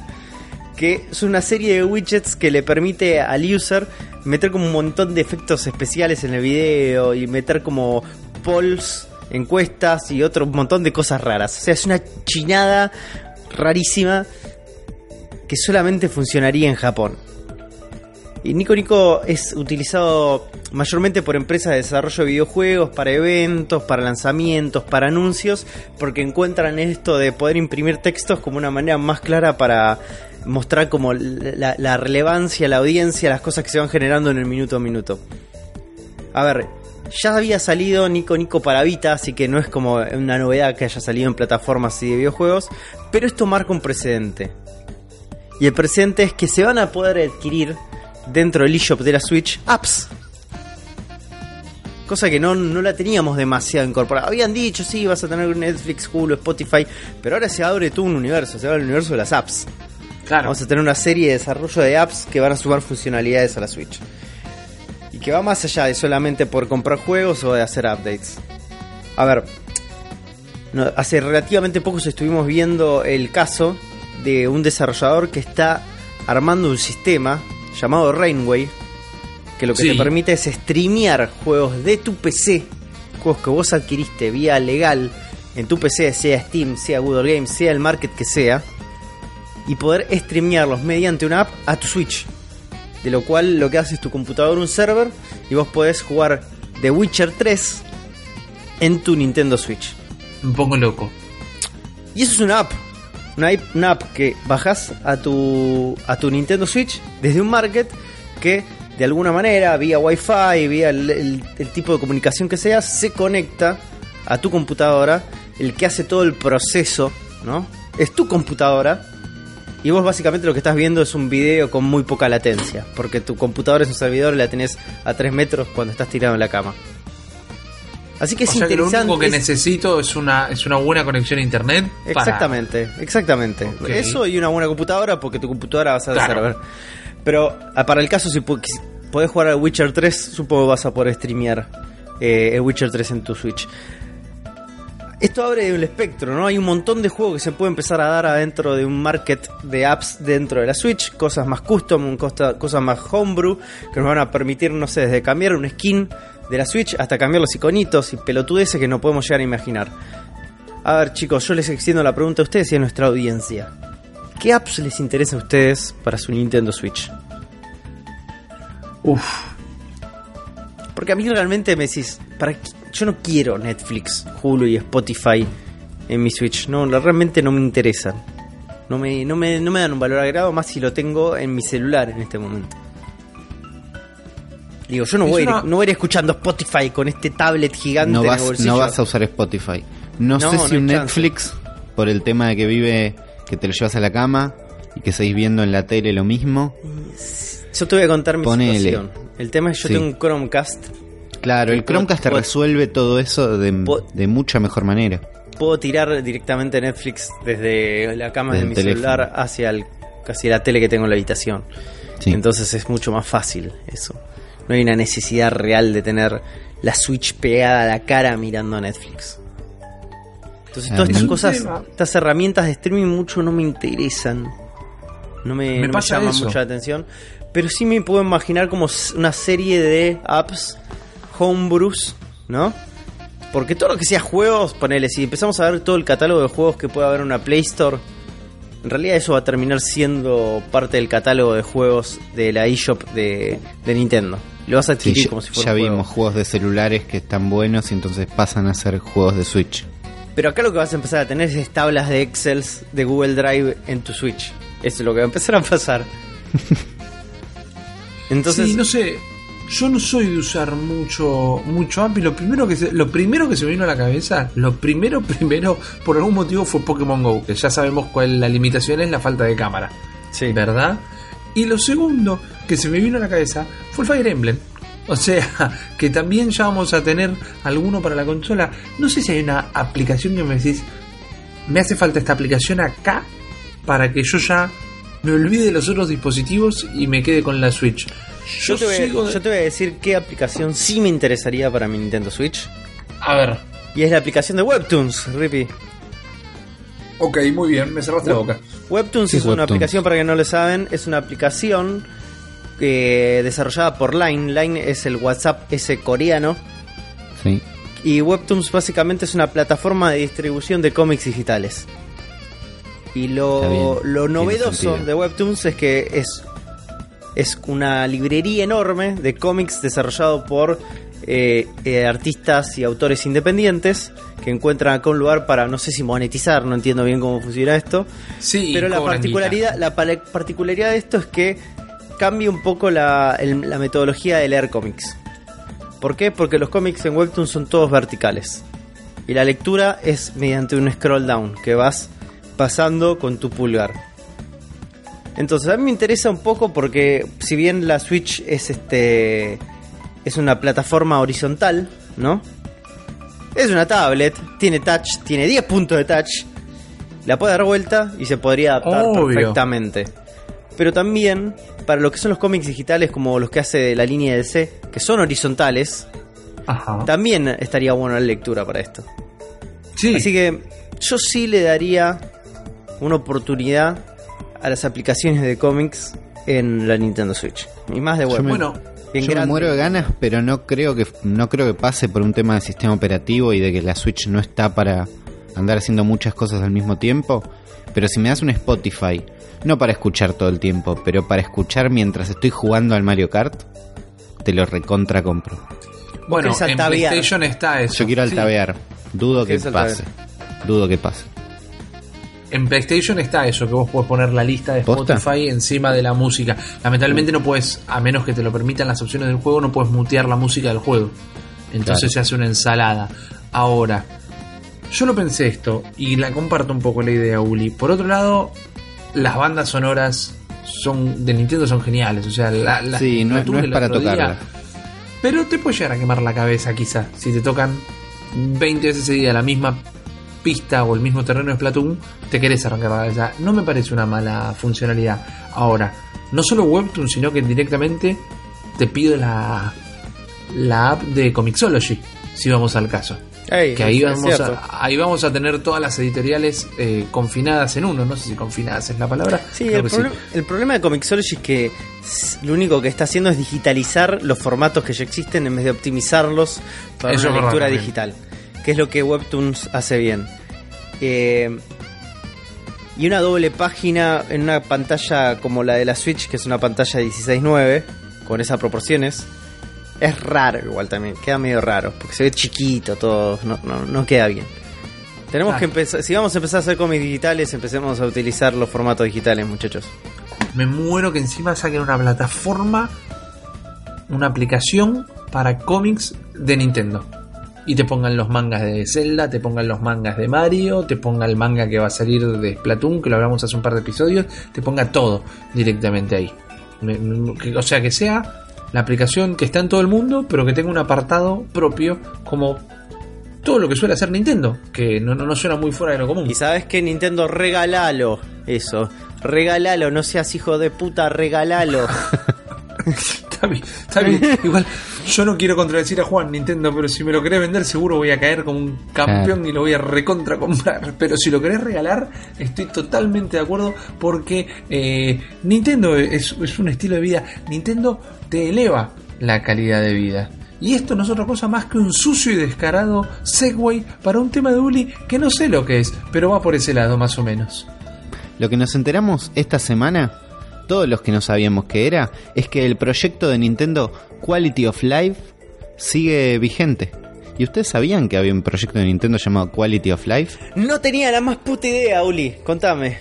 que es una serie de widgets que le permite al user meter como un montón de efectos especiales en el video y meter como polls, encuestas y otro montón de cosas raras. O sea, es una chinada rarísima que solamente funcionaría en Japón. Y Nico Nico es utilizado mayormente por empresas de desarrollo de videojuegos, para eventos, para lanzamientos, para anuncios, porque encuentran esto de poder imprimir textos como una manera más clara para mostrar como la, relevancia, la audiencia, las cosas que se van generando en el minuto a minuto. A ver, ya había salido Nico Nico para Vita, así que no es como una novedad que haya salido en plataformas así de videojuegos, pero esto marca un precedente. Y el precedente es que se van a poder adquirir dentro del eShop de la Switch apps. Cosa que no, no la teníamos demasiado incorporada. Habían dicho, sí, vas a tener Netflix, Hulu, Spotify, pero ahora se abre todo un universo, se abre el universo de las apps. Claro. Vamos a tener una serie de desarrollo de apps que van a sumar funcionalidades a la Switch. Y que va más allá de solamente por comprar juegos o de hacer updates. A ver, no, hace relativamente poco estuvimos viendo el caso de un desarrollador que está armando un sistema llamado Rainway, que lo que Sí. te permite es streamear juegos de tu PC, juegos que vos adquiriste vía legal en tu PC, sea Steam, sea Google Games, sea el market que sea, y poder streamearlos mediante una app a tu Switch. De lo cual lo que hace es tu computador un server y vos podés jugar The Witcher 3 en tu Nintendo Switch. Me pongo loco. Y eso es una app. Una, app que bajas a tu, a tu Nintendo Switch desde un market que de alguna manera, vía Wi-Fi, vía el, el- el tipo de comunicación que sea, se conecta a tu computadora. El que hace todo el proceso, ¿no? Es tu computadora. Y vos básicamente lo que estás viendo es un video con muy poca latencia. Porque tu computadora es un servidor y la tenés a 3 metros cuando estás tirado en la cama. Así que es o sea que lo interesante. único que es- necesito es una, es una buena conexión a internet. para- Exactamente, exactamente. Eso y una buena computadora, porque tu computadora va a Claro. server. Pero ah, para el caso, si podés jugar al Witcher 3, supongo que vas a poder streamear eh, el Witcher 3 en tu Switch. Esto abre el espectro, ¿no? Hay un montón de juegos que se puede empezar a dar adentro de un market de apps dentro de la Switch, cosas más custom, cosas más homebrew, que nos van a permitir, no sé, desde cambiar un skin de la Switch hasta cambiar los iconitos y pelotudeces que no podemos llegar a imaginar. A ver, chicos, yo les extiendo la pregunta a ustedes y a nuestra audiencia. ¿Qué apps les interesa a ustedes para su Nintendo Switch? Uf, Porque a mí realmente me decís, ¿para qué? Yo no quiero Netflix, Hulu y Spotify en mi Switch. No, realmente no me interesan. No me, no, me, no me dan un valor agregado más si lo tengo en mi celular en este momento. Digo, yo no voy, a ir, una- no voy a ir escuchando Spotify con este tablet gigante No en el vas, bolsillo. no vas a usar Spotify. No, No, sé si un chance. Netflix, por el tema de que vive, que te lo llevas a la cama y que seguís viendo en la tele lo mismo. Yo te voy a contar mi Ponele. situación. El tema es que yo Sí. tengo un Chromecast Claro, el Puedo- Chromecast te resuelve todo eso de, mucha mejor manera. puedo tirar directamente Netflix desde la cama Desde de mi teléfono. celular hacia, el, hacia la tele que tengo en la habitación. Sí. Entonces es mucho más fácil eso. No hay una necesidad real de tener la Switch pegada a la cara mirando Netflix. Entonces Ah, todas estas es un cosas, estas herramientas de streaming mucho no me interesan. No me, Me no me llaman la atención. Pero sí me puedo imaginar como una serie de apps homebrews, ¿no? Porque todo lo que sea juegos, ponele, si empezamos a ver todo el catálogo de juegos que puede haber en una Play Store, en realidad eso va a terminar siendo parte del catálogo de juegos de la eShop de, de Nintendo. Lo vas a adquirir ya, como si fuera ya juego. vimos juegos de celulares que están buenos y entonces pasan a ser juegos de Switch. Pero acá lo que vas a empezar a tener es tablas de Excel de Google Drive en tu Switch. Eso es lo que va a empezar a pasar. Entonces, sí, no sé. Yo no soy de usar mucho mucho app y lo primero que se, lo primero que se me vino a la cabeza, lo primero primero por algún motivo fue Pokémon Go, que ya sabemos cuál la limitación es la falta de cámara, sí. ¿verdad? Y lo segundo que se me vino a la cabeza fue el Fire Emblem. O sea, que también ya vamos a tener alguno para la consola. No sé si hay una aplicación que me decís, me hace falta esta aplicación acá para que yo ya me olvide de los otros dispositivos y me quede con la Switch. Yo, te voy, a- sigo de- yo te voy a decir qué aplicación sí me interesaría para mi Nintendo Switch. A ver. Y es la aplicación de Webtoons, Rippy. Ok, muy bien, me cerraste la boca. Webtoons ¿Qué es una aplicación, para que no lo saben, es una aplicación eh, desarrollada por Line. Line es el WhatsApp ese coreano. Sí. Y Webtoons básicamente es una plataforma de distribución de cómics digitales. Y lo, lo novedoso de Webtoons es que es, es una librería enorme de cómics desarrollado por eh, eh, artistas y autores independientes que encuentran acá un lugar para, no sé si monetizar, no entiendo bien cómo funciona esto, Sí, pero la particularidad, la particularidad de esto es que cambia un poco la, el- la metodología de leer cómics. ¿Por qué? Porque los cómics en Webtoon son todos verticales. Y la lectura es mediante un scroll down que vas pasando con tu pulgar. Entonces a mí me interesa un poco porque si bien la Switch es este es una plataforma horizontal, ¿no? Es una tablet, tiene touch, tiene 10 puntos de touch. La puede dar vuelta y se podría adaptar Obvio. perfectamente. Pero también, para lo que son los cómics digitales, como los que hace la línea de C, que son horizontales, Ajá. también estaría buena la lectura para esto. Sí, Así que yo sí le daría una oportunidad a las aplicaciones de cómics en la Nintendo Switch. Y más de web. Yo me- bueno, Bien Yo me grande. muero de ganas, pero no creo que no creo que pase por un tema de sistema operativo y de que la Switch no está para andar haciendo muchas cosas al mismo tiempo. Pero si me das un Spotify no para escuchar todo el tiempo, pero para escuchar mientras estoy jugando al Mario Kart, te lo recontra compro. Bueno, en. PlayStation está eso. Yo quiero Sí. altavear. Dudo que pase. Dudo que pase. En PlayStation está eso, que vos podés poner la lista de ¿Posta? Spotify encima de la música. Lamentablemente no puedes, a menos que te lo permitan las opciones del juego, no puedes mutear la música del juego. Entonces Claro. se hace una ensalada. Ahora, yo lo pensé esto y la comparto un poco la idea, Uli. Por otro lado, las bandas sonoras son de Nintendo son geniales. O sea, la, la- Sí, no, la no es para día, tocarla. pero te puede llegar a quemar la cabeza quizás si te tocan 20 veces seguida la misma pista o el mismo terreno de Splatoon, te querés arrancar la cabeza. No me parece una mala funcionalidad. Ahora, no solo Webtoon, sino que directamente te pido la, la app de Comixology, si vamos al caso. Que ahí vamos, a, ahí vamos a tener todas las editoriales eh, confinadas en uno. No sé si confinadas es la palabra. Sí, el, problema de Comixology es que lo único que está haciendo es digitalizar los formatos que ya existen en vez de optimizarlos para Eso es una lectura digital, que es lo que Webtoons hace bien. Eh, y una doble página en una pantalla como la de la Switch, que es una pantalla 16.9, con esas proporciones, es raro igual también, queda medio raro, porque se ve chiquito todo, no, no, no queda bien. Tenemos Ah. que empezar, si vamos a empezar a hacer cómics digitales, empecemos a utilizar los formatos digitales, muchachos. Me muero que encima saquen una plataforma, una aplicación para cómics de Nintendo. Y te pongan los mangas de Zelda, te pongan los mangas de Mario, te ponga el manga que va a salir de Splatoon, que lo hablamos hace un par de episodios, te ponga todo directamente ahí. O sea, que sea la aplicación que está en todo el mundo, pero que tenga un apartado propio, como todo lo que suele hacer Nintendo, que no, no, no suena muy fuera de lo común. Y sabes que Nintendo, regalalo eso. Regalalo, no seas hijo de puta, regalalo. Está bien, está bien. Igual, yo no quiero contradecir a Juan Nintendo, pero si me lo querés vender, seguro voy a caer como un campeón y lo voy a recontra comprar. Pero si lo querés regalar, estoy totalmente de acuerdo porque eh, Nintendo es, es un estilo de vida. Nintendo te eleva la calidad de vida. Y esto no es otra cosa más que un sucio y descarado segue para un tema de Uli que no sé lo que es, pero va por ese lado más o menos. Lo que nos enteramos esta semana, todos los que no sabíamos que era, es que el proyecto de Nintendo Quality of Life sigue vigente. ¿Y ustedes sabían que había un proyecto de Nintendo llamado Quality of Life? No tenía la más puta idea, Uli. Contame.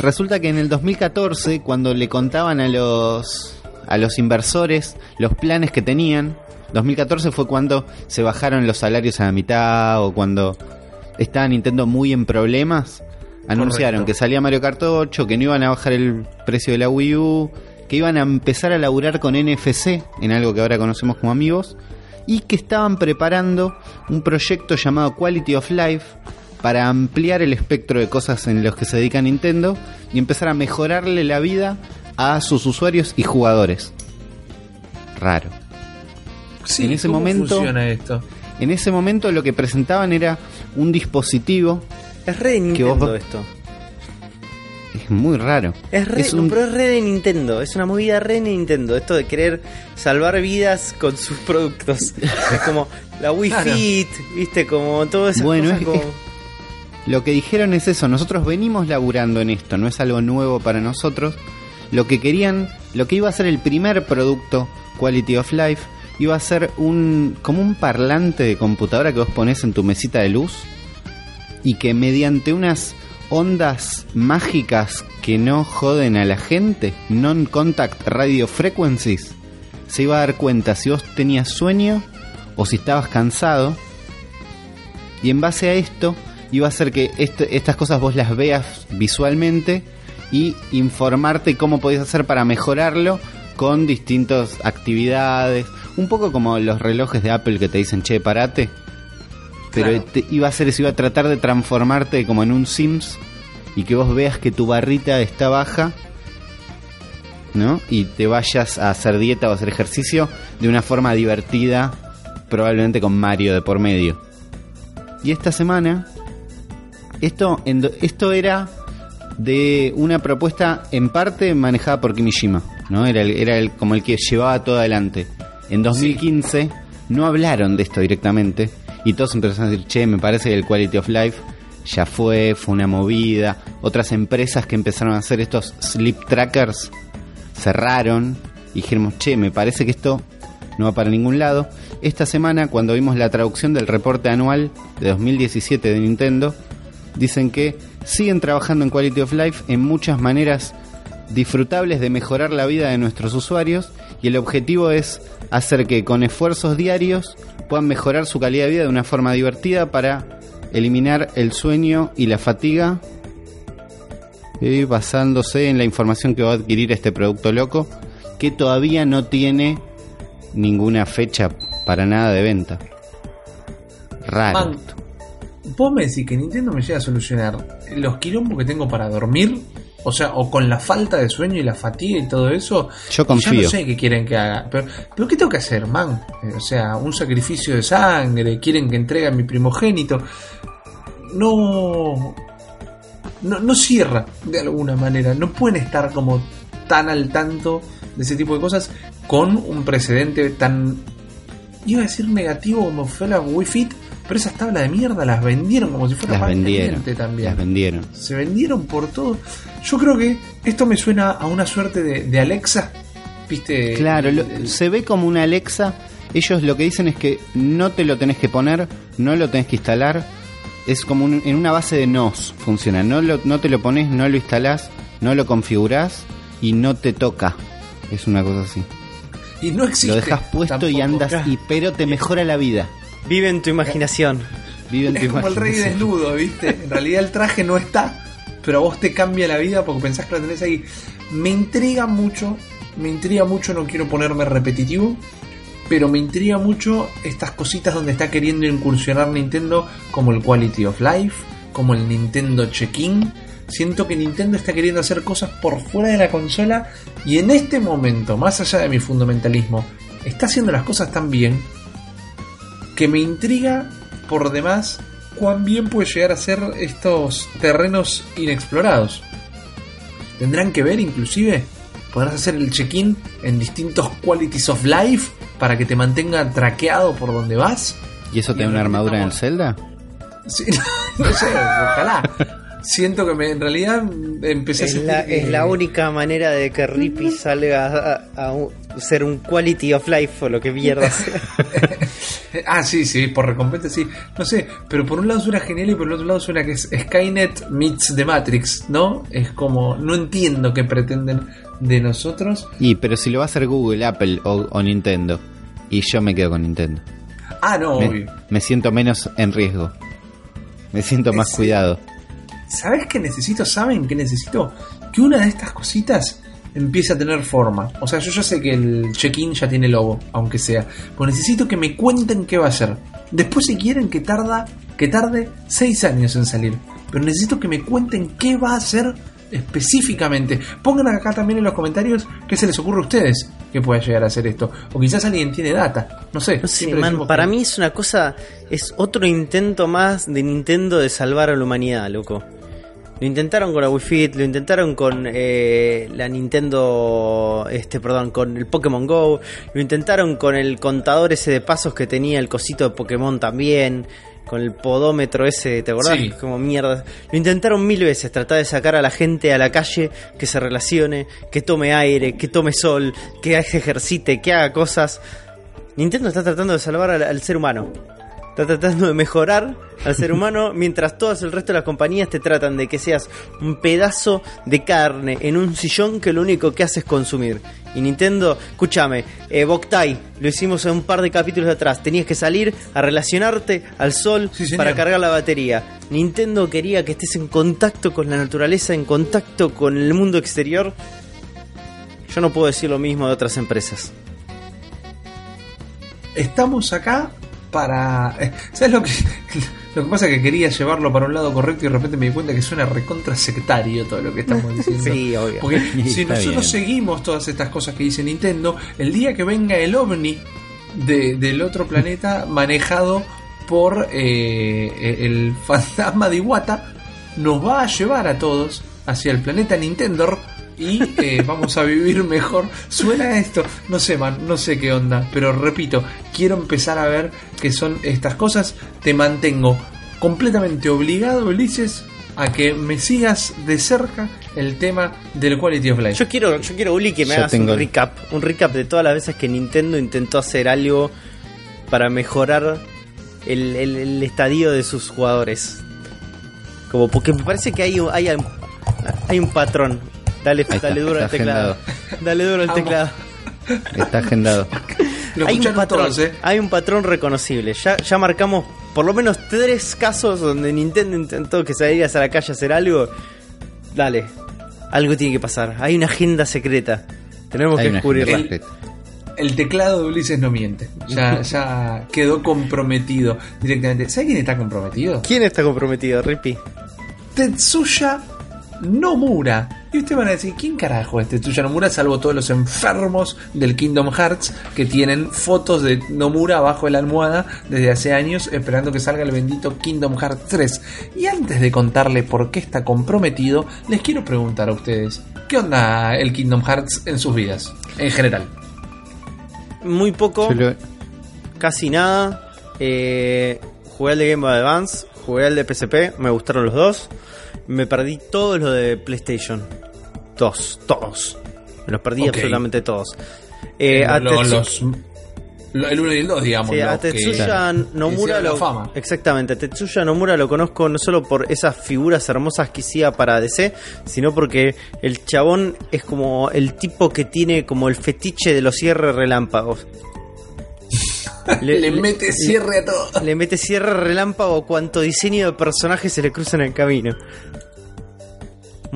Resulta que en el 2014, cuando le contaban a los a los inversores los planes que tenían, 2014 fue cuando se bajaron los salarios a la mitad o cuando estaba Nintendo muy en problemas. Anunciaron Correcto. que salía Mario Kart 8, que no iban a bajar el precio de la Wii U, que iban a empezar a laburar con NFC, en algo que ahora conocemos como amigos, y que estaban preparando un proyecto llamado Quality of Life para ampliar el espectro de cosas en los que se dedica Nintendo y empezar a mejorarle la vida a sus usuarios y jugadores. Raro. Sí, En ese ¿cómo momento- funciona esto? En ese momento lo que presentaban era un dispositivo Es re de Que vos- Nintendo esto. es muy raro. Es re, Es un- pero es re de Nintendo. Es una movida re de Nintendo. Esto de querer salvar vidas con sus productos. es como la Wii Claro. Fit, viste, como todo esas Bueno, cosas es- como... es- Lo que dijeron es eso, nosotros venimos laburando en esto, no es algo nuevo para nosotros. Lo que querían, lo que iba a ser el primer producto Quality of Life, iba a ser un como un parlante de computadora que vos pones en tu mesita de luz y que mediante unas ondas mágicas que no joden a la gente, non-contact radio frequencies, se iba a dar cuenta si vos tenías sueño o si estabas cansado y en base a esto iba a hacer que este- estas cosas vos las veas visualmente y informarte cómo podías hacer para mejorarlo con distintas actividades. Un poco como los relojes de Apple que te dicen, che, parate. Pero Claro. te- iba a hacer eso, iba a tratar de transformarte como en un Sims y que vos veas que tu barrita está baja, ¿no? Y te vayas a hacer dieta o a hacer ejercicio de una forma divertida, probablemente con Mario de por medio. Y esta semana, esto, esto era de una propuesta en parte manejada por Kimishima, ¿no? Era, el- era el, como el que llevaba todo adelante. En 2015 no hablaron de esto directamente y todos empezaron a decir, che, me parece que el Quality of Life ya fue, fue una movida. Otras empresas que empezaron a hacer estos sleep trackers cerraron y dijimos, che, me parece que esto no va para ningún lado. Esta semana, cuando vimos la traducción del reporte anual de 2017 de Nintendo, dicen que siguen trabajando en Quality of Life en muchas maneras disfrutables de mejorar la vida de nuestros usuarios y el objetivo es hacer que con esfuerzos diarios puedan mejorar su calidad de vida de una forma divertida para eliminar el sueño y la fatiga y basándose en la información que va a adquirir este producto loco que todavía no tiene ninguna fecha para nada de venta. Raro. Man, vos me decís que Nintendo me llega a solucionar los quilombos que tengo para dormir, o sea, o con la falta de sueño y la fatiga y todo eso. Yo Ya confío. no sé qué quieren que haga. Pero, pero ¿qué tengo que hacer, man? Eh, O sea, un sacrificio de sangre, quieren que entregue a mi primogénito. No. No, no cierra de alguna manera. No pueden estar como tan al tanto de ese tipo de cosas con un precedente tan. Iba a decir negativo como fue la Wii Fit, pero esas tablas de mierda las vendieron como si fuera Las vendieron. también Las vendieron. se vendieron por todo. Yo creo que esto me suena a una suerte de, de Alexa, ¿viste? Claro, lo- se ve como una Alexa. Ellos lo que dicen es que no te lo tenés que poner, no lo tenés que instalar. Es como un- en una base de nos funciona. No, lo, no te lo pones, no lo instalás, no lo configurás y no te toca. Es una cosa así. y no existe. lo dejas puesto y andas, y, pero te mejora la vida. Vive en tu imaginación. Vive en tu Es como el rey desnudo, ¿viste? En realidad el traje no está, pero a vos te cambia la vida porque pensás que lo tenés ahí. Me intriga mucho, me intriga mucho, no quiero ponerme repetitivo, pero me intriga mucho estas cositas donde está queriendo incursionar Nintendo, como el Quality of Life, como el Nintendo Check-in. Siento que Nintendo está queriendo hacer cosas por fuera de la consola y en este momento, más allá de mi fundamentalismo, está haciendo las cosas tan bien que me intriga por demás cuán bien puede llegar a ser estos terrenos inexplorados. Tendrán que ver inclusive, podrás hacer el check-in en distintos qualities of life para que te mantenga traqueado por donde vas. ¿Y eso te da una armadura en el Zelda? Sí, no sé, ojalá. Siento que me, en realidad empecé a Es sentir la, que- es la única manera de que Rippy salga a, a un- ser un quality of life o lo que mierda sea. Ah, sí, sí, por recompensa sí. No sé, pero por un lado suena genial y por el otro lado suena que es Skynet meets The Matrix, ¿no? Es como, no entiendo qué pretenden de nosotros. Y, pero si lo va a hacer Google, Apple o, o Nintendo. Y yo me quedo con Nintendo. Ah, no, Me, obvio. me siento menos en riesgo. Me siento más cuidado. ¿Sabes qué necesito? ¿Saben qué necesito? Que una de estas cositas empiece a tener forma. O sea, yo ya sé que el check-in ya tiene logo, aunque sea. Pero necesito que me cuenten qué va a ser. Después si quieren que tarda, que tarde 6 años en salir. Pero necesito que me cuenten qué va a ser específicamente. Pongan acá también en los comentarios qué se les ocurre a ustedes que pueda llegar a ser esto. O quizás alguien tiene data. No sé. No sé, man, para que- mí es una cosa, es otro intento más de Nintendo de salvar a la humanidad, loco. Lo intentaron con la Wii Fit, lo intentaron con eh, la Nintendo, este, perdón, con el Pokémon Go, lo intentaron con el contador ese de pasos que tenía el cosito de Pokémon también, con el podómetro ese, ¿te acordás? Sí. Como mierda. Lo intentaron mil veces, tratar de sacar a la gente a la calle, que se relacione, que tome aire, que tome sol, que se ejercite, que haga cosas. Nintendo está tratando de salvar al, al ser humano. Está tratando de mejorar al ser humano mientras todas el resto de las compañías te tratan de que seas un pedazo de carne en un sillón que lo único que hace es consumir. Y Nintendo, escúchame, eh, Boktai, lo hicimos en un par de capítulos atrás. Tenías que salir a relacionarte al sol Sí, para cargar la batería. Nintendo quería que estés en contacto con la naturaleza, en contacto con el mundo exterior. Yo no puedo decir lo mismo de otras empresas. estamos acá para. eh, ¿Sabes lo que.? Lo que pasa es que quería llevarlo para un lado correcto y de repente me di cuenta que suena recontra sectario todo lo que estamos diciendo. Sí, obvio. Porque si nosotros bien. seguimos todas estas cosas que dice Nintendo, el día que venga el ovni de- del otro planeta manejado por eh, el fantasma de Iwata, nos va a llevar a todos hacia el planeta Nintendo y eh, vamos a vivir mejor. Suena esto, no sé, man, no sé qué onda, pero repito, quiero empezar a ver qué son estas cosas. Te mantengo completamente obligado, Ulises, a que me sigas de cerca el tema del Quality of Life. Yo quiero, yo quiero, Uli, que me Yo hagas un recap. Un recap de todas las veces que Nintendo intentó hacer algo para mejorar el, el- el estadio de sus jugadores. Como porque me parece que hay, un- hay, un- hay un patrón. Dale, está, dale duro al teclado. Dale duro al teclado. Está agendado. Lo hay un patrón, todos, ¿eh? hay un patrón reconocible. Ya, ya marcamos por lo menos tres casos donde Nintendo intentó que salieras a la calle a hacer algo. Dale, algo tiene que pasar. Hay una agenda secreta. Tenemos Hay que descubrirla. El teclado de Ulises no miente. Ya, ya quedó comprometido directamente. ¿Sabe quién está comprometido? ¿Quién está comprometido, Rippy? Tetsuya Nomura. Y ustedes van a decir, ¿quién carajo es Tetsuya Nomura? Salvo todos los enfermos del Kingdom Hearts que tienen fotos de Nomura abajo de la almohada desde hace años esperando que salga el bendito Kingdom Hearts 3. Y antes de contarle por qué está comprometido, les quiero preguntar a ustedes, ¿qué onda el Kingdom Hearts en sus vidas? En general. Muy poco, lo- casi nada. Eh, jugué al de Game Boy Advance, jugué al de PSP, me gustaron los dos. Me perdí todos los de PlayStation. Todos, todos. Me los perdí absolutamente todos. Eh, Lo- Tetsu- los- lo- el 1 y el 2, digamos. Sí, a que Tetsuya Nomura lo, fama. exactamente, a Tetsuya Nomura lo conozco no solo por esas figuras hermosas que hacía para DC, sino porque el chabón es como el tipo que tiene como el fetiche de los cierres relámpagos. Le, mete cierre a todo. Le mete cierre relámpago cuanto diseño de personaje se le cruza en el camino.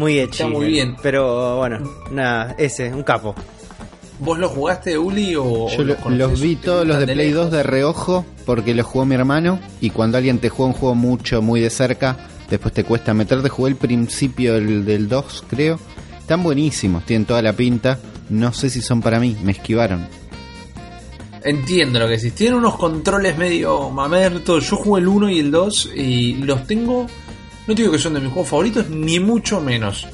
Muy hecho. Está muy bien. Pero bueno, nada, ese, un capo. ¿Vos lo jugaste, Uli? O, Yo o lo- conocés? los vi ¿Te todos los de Play 2 lejos? de reojo porque los jugó mi hermano y cuando alguien te juega un juego mucho, muy de cerca, después te cuesta meterte. Jugué el principio del, del 2, creo. Están buenísimos, tienen toda la pinta. No sé si son para mí, me esquivaron. Entiendo lo que decís. Tienen unos controles medio mamertos. Yo jugué el 1 y el 2 y los tengo. No digo que son de mis juegos favoritos, ni mucho menos.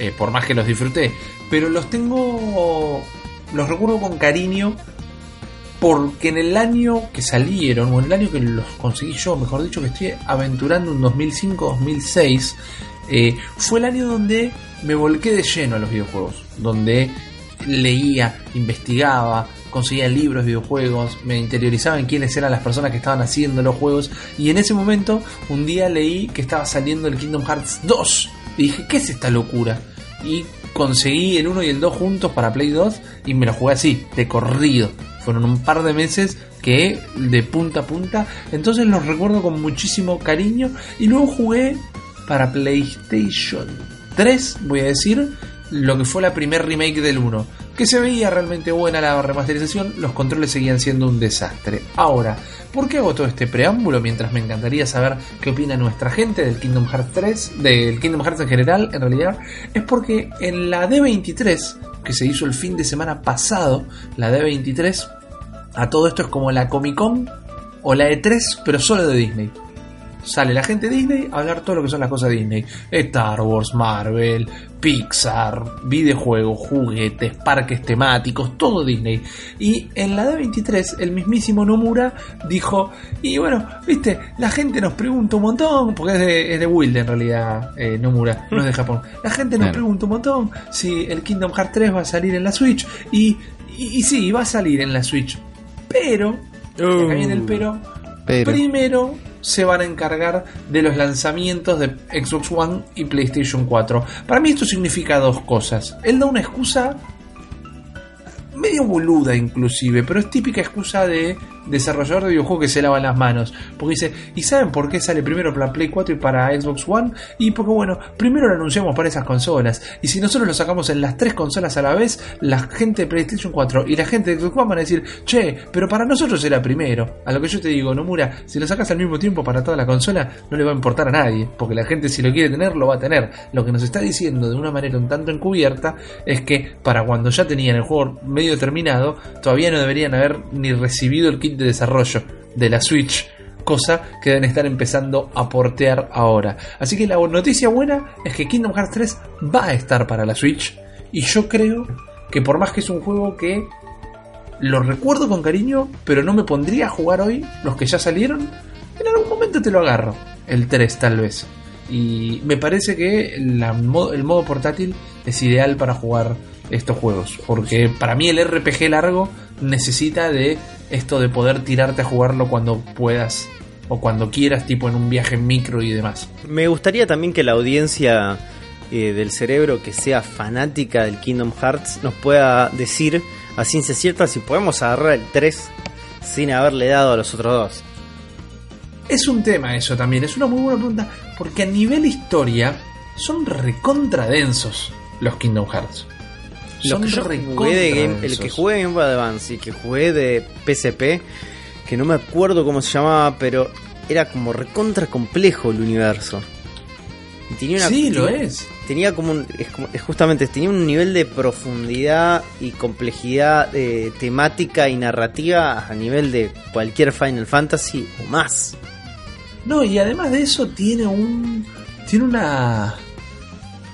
eh, por más que los disfruté. Pero los tengo. Los recuerdo con cariño. Porque en el año que salieron, o en el año que los conseguí yo, mejor dicho, que estoy aventurando en 2005-2006, eh, fue el año donde me volqué de lleno a los videojuegos. Donde leía, investigaba, conseguía libros de videojuegos, me interiorizaba en quiénes eran las personas que estaban haciendo los juegos. Y en ese momento, un día leí que estaba saliendo el Kingdom Hearts 2. Y dije, ¿qué es esta locura? Y conseguí el 1 y el 2 juntos para Play 2 y me lo jugué así, de corrido. Fueron un par de meses que de punta a punta. Entonces los recuerdo con muchísimo cariño. Y luego jugué para PlayStation 3, voy a decir, lo que fue la primer remake del 1. Que se veía realmente buena la remasterización, los controles seguían siendo un desastre. Ahora, ¿por qué hago todo este preámbulo? Mientras me encantaría saber qué opina nuestra gente del Kingdom Hearts 3, del Kingdom Hearts en general, en realidad, es porque en la D23, que se hizo el fin de semana pasado, la D23, a todo esto es como la Comic Con o la E3, pero solo de Disney sale la gente Disney a hablar todo lo que son las cosas Disney. Star Wars, Marvel, Pixar, videojuegos, juguetes, parques temáticos, todo Disney. Y en la D23 el mismísimo Nomura dijo, y bueno, viste, la gente nos pregunta un montón, porque es de, es de Wild en realidad, eh, Nomura, no es de Japón. La gente nos pregunta un montón si el Kingdom Hearts 3 va a salir en la Switch. Y, y, y sí, va a salir en la Switch. Pero, y acá viene el pero, Pero Primero se van a encargar de los lanzamientos de Xbox One y PlayStation 4. Para mí esto significa dos cosas. Él da una excusa medio boluda inclusive, pero es típica excusa de desarrollador de videojuegos que se lava las manos. Porque dice, ¿y saben por qué sale primero para Play 4 y para Xbox One? Y porque bueno, primero lo anunciamos para esas consolas. Y si nosotros lo sacamos en las tres consolas a la vez, la gente de PlayStation 4 y la gente de Xbox One van a decir, che, pero para nosotros era primero. A lo que yo te digo, Nomura, si lo sacas al mismo tiempo para toda la consola, no le va a importar a nadie. Porque la gente si lo quiere tener, lo va a tener. Lo que nos está diciendo de una manera un tanto encubierta es que para cuando ya tenían el juego medio terminado, todavía no deberían haber ni recibido el kit de desarrollo de la Switch. Cosa que deben estar empezando a portear ahora. Así que la noticia buena es que Kingdom Hearts 3 va a estar para la Switch. Y yo creo que por más que es un juego que lo recuerdo con cariño, pero no me pondría a jugar hoy los que ya salieron, en algún momento te lo agarro. el 3 tal vez. Y me parece que el modo portátil es ideal para jugar estos juegos. Porque para mí el RPG largo necesita de esto de poder tirarte a jugarlo cuando puedas o cuando quieras, tipo en un viaje en micro y demás. Me gustaría también que la audiencia eh, del cerebro que sea fanática del Kingdom Hearts nos pueda decir a ciencia cierta si podemos agarrar el 3 sin haberle dado a los otros dos. Es un tema eso también, es una muy buena pregunta, porque a nivel historia son recontradensos los Kingdom Hearts. Los que yo jugué de Game- el que jugué de Game Boy Advance y que jugué de PSP, que no me acuerdo cómo se llamaba, pero era como recontra complejo el universo. Y tenía una, Sí, lo es. Tenía como un. es justamente, tenía un nivel de profundidad y complejidad eh, temática y narrativa a nivel de cualquier Final Fantasy o más. No, y además de eso tiene un. Tiene una.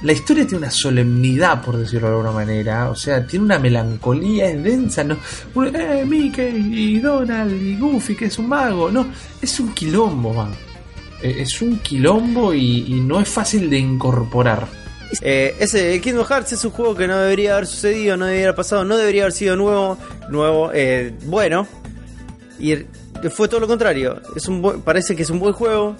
La historia tiene una solemnidad, por decirlo de alguna manera. O sea, tiene una melancolía, es densa. ¿no? Eh, Mickey y Donald y Goofy, que es un mago. No, es un quilombo, man. Eh, Es un quilombo y, y no es fácil de incorporar. Eh, ese Kingdom Hearts es un juego que no debería haber sucedido, no debería haber pasado, no debería haber sido nuevo, nuevo, eh, bueno. Y fue todo lo contrario. Es un parece que es un buen juego,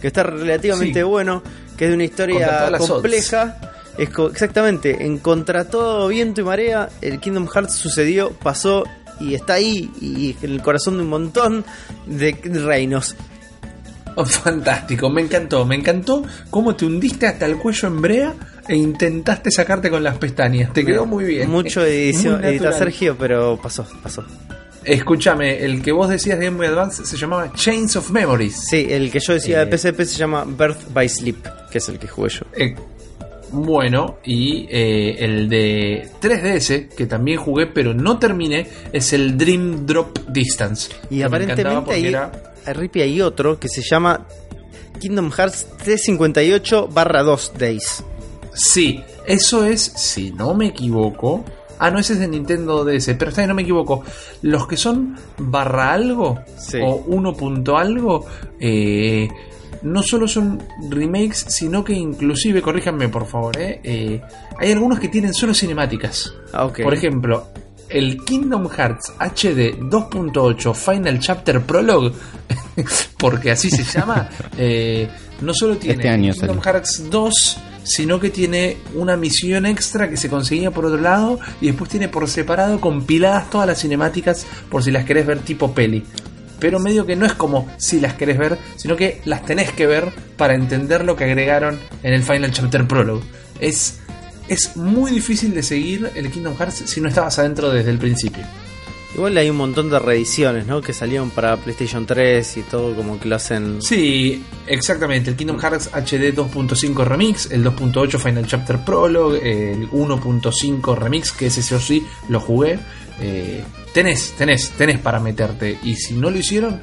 que está relativamente Sí. bueno, que es de una historia compleja. Es co- exactamente, en contra todo viento y marea, el Kingdom Hearts sucedió, pasó y está ahí y en el corazón de un montón de reinos. Oh, Fantástico, me encantó, me encantó cómo te hundiste hasta el cuello en brea e intentaste sacarte con las pestañas. Te quedó muy bien. Mucho edición, edita. Sergio, pero pasó, pasó. Escúchame, el que vos decías de Game Boy Advance se llamaba Chains of Memories. Sí, el que yo decía Eh. de PSP se llama Birth by Sleep, que es el que jugué yo. Eh, bueno, y eh, el de 3DS, que también jugué pero no terminé, es el Dream Drop Distance. Y aparentemente hay, era- Rippy hay otro que se llama Kingdom Hearts 358 2 Days. Sí, eso es, si no me equivoco. Ah, no, ese es de Nintendo DS, pero está no me equivoco. Los que son barra algo Sí. o uno punto algo, eh, no solo son remakes, sino que inclusive, corríjanme por favor, eh, eh, hay algunos que tienen solo cinemáticas. Ah. Por ejemplo, el Kingdom Hearts HD 2.8 Final Chapter Prologue, porque así se llama, eh, no solo tiene Este año Kingdom salió. Hearts 2, sino que tiene una misión extra que se conseguía por otro lado y después tiene por separado compiladas todas las cinemáticas por si las querés ver tipo peli. Pero medio que no es como si las querés ver, sino que las tenés que ver para entender lo que agregaron en el Final Chapter Prologue. Es, es muy difícil de seguir el Kingdom Hearts si no estabas adentro desde el principio. Igual hay un montón de reediciones, ¿no? Que salieron para PlayStation 3 y todo como que lo hacen... Sí, exactamente. El Kingdom Hearts HD 2.5 Remix, el 2.8 Final Chapter Prologue, el 1.5 Remix, que ese sí o sí lo jugué. Eh, tenés, tenés, tenés para meterte. Y si no lo hicieron,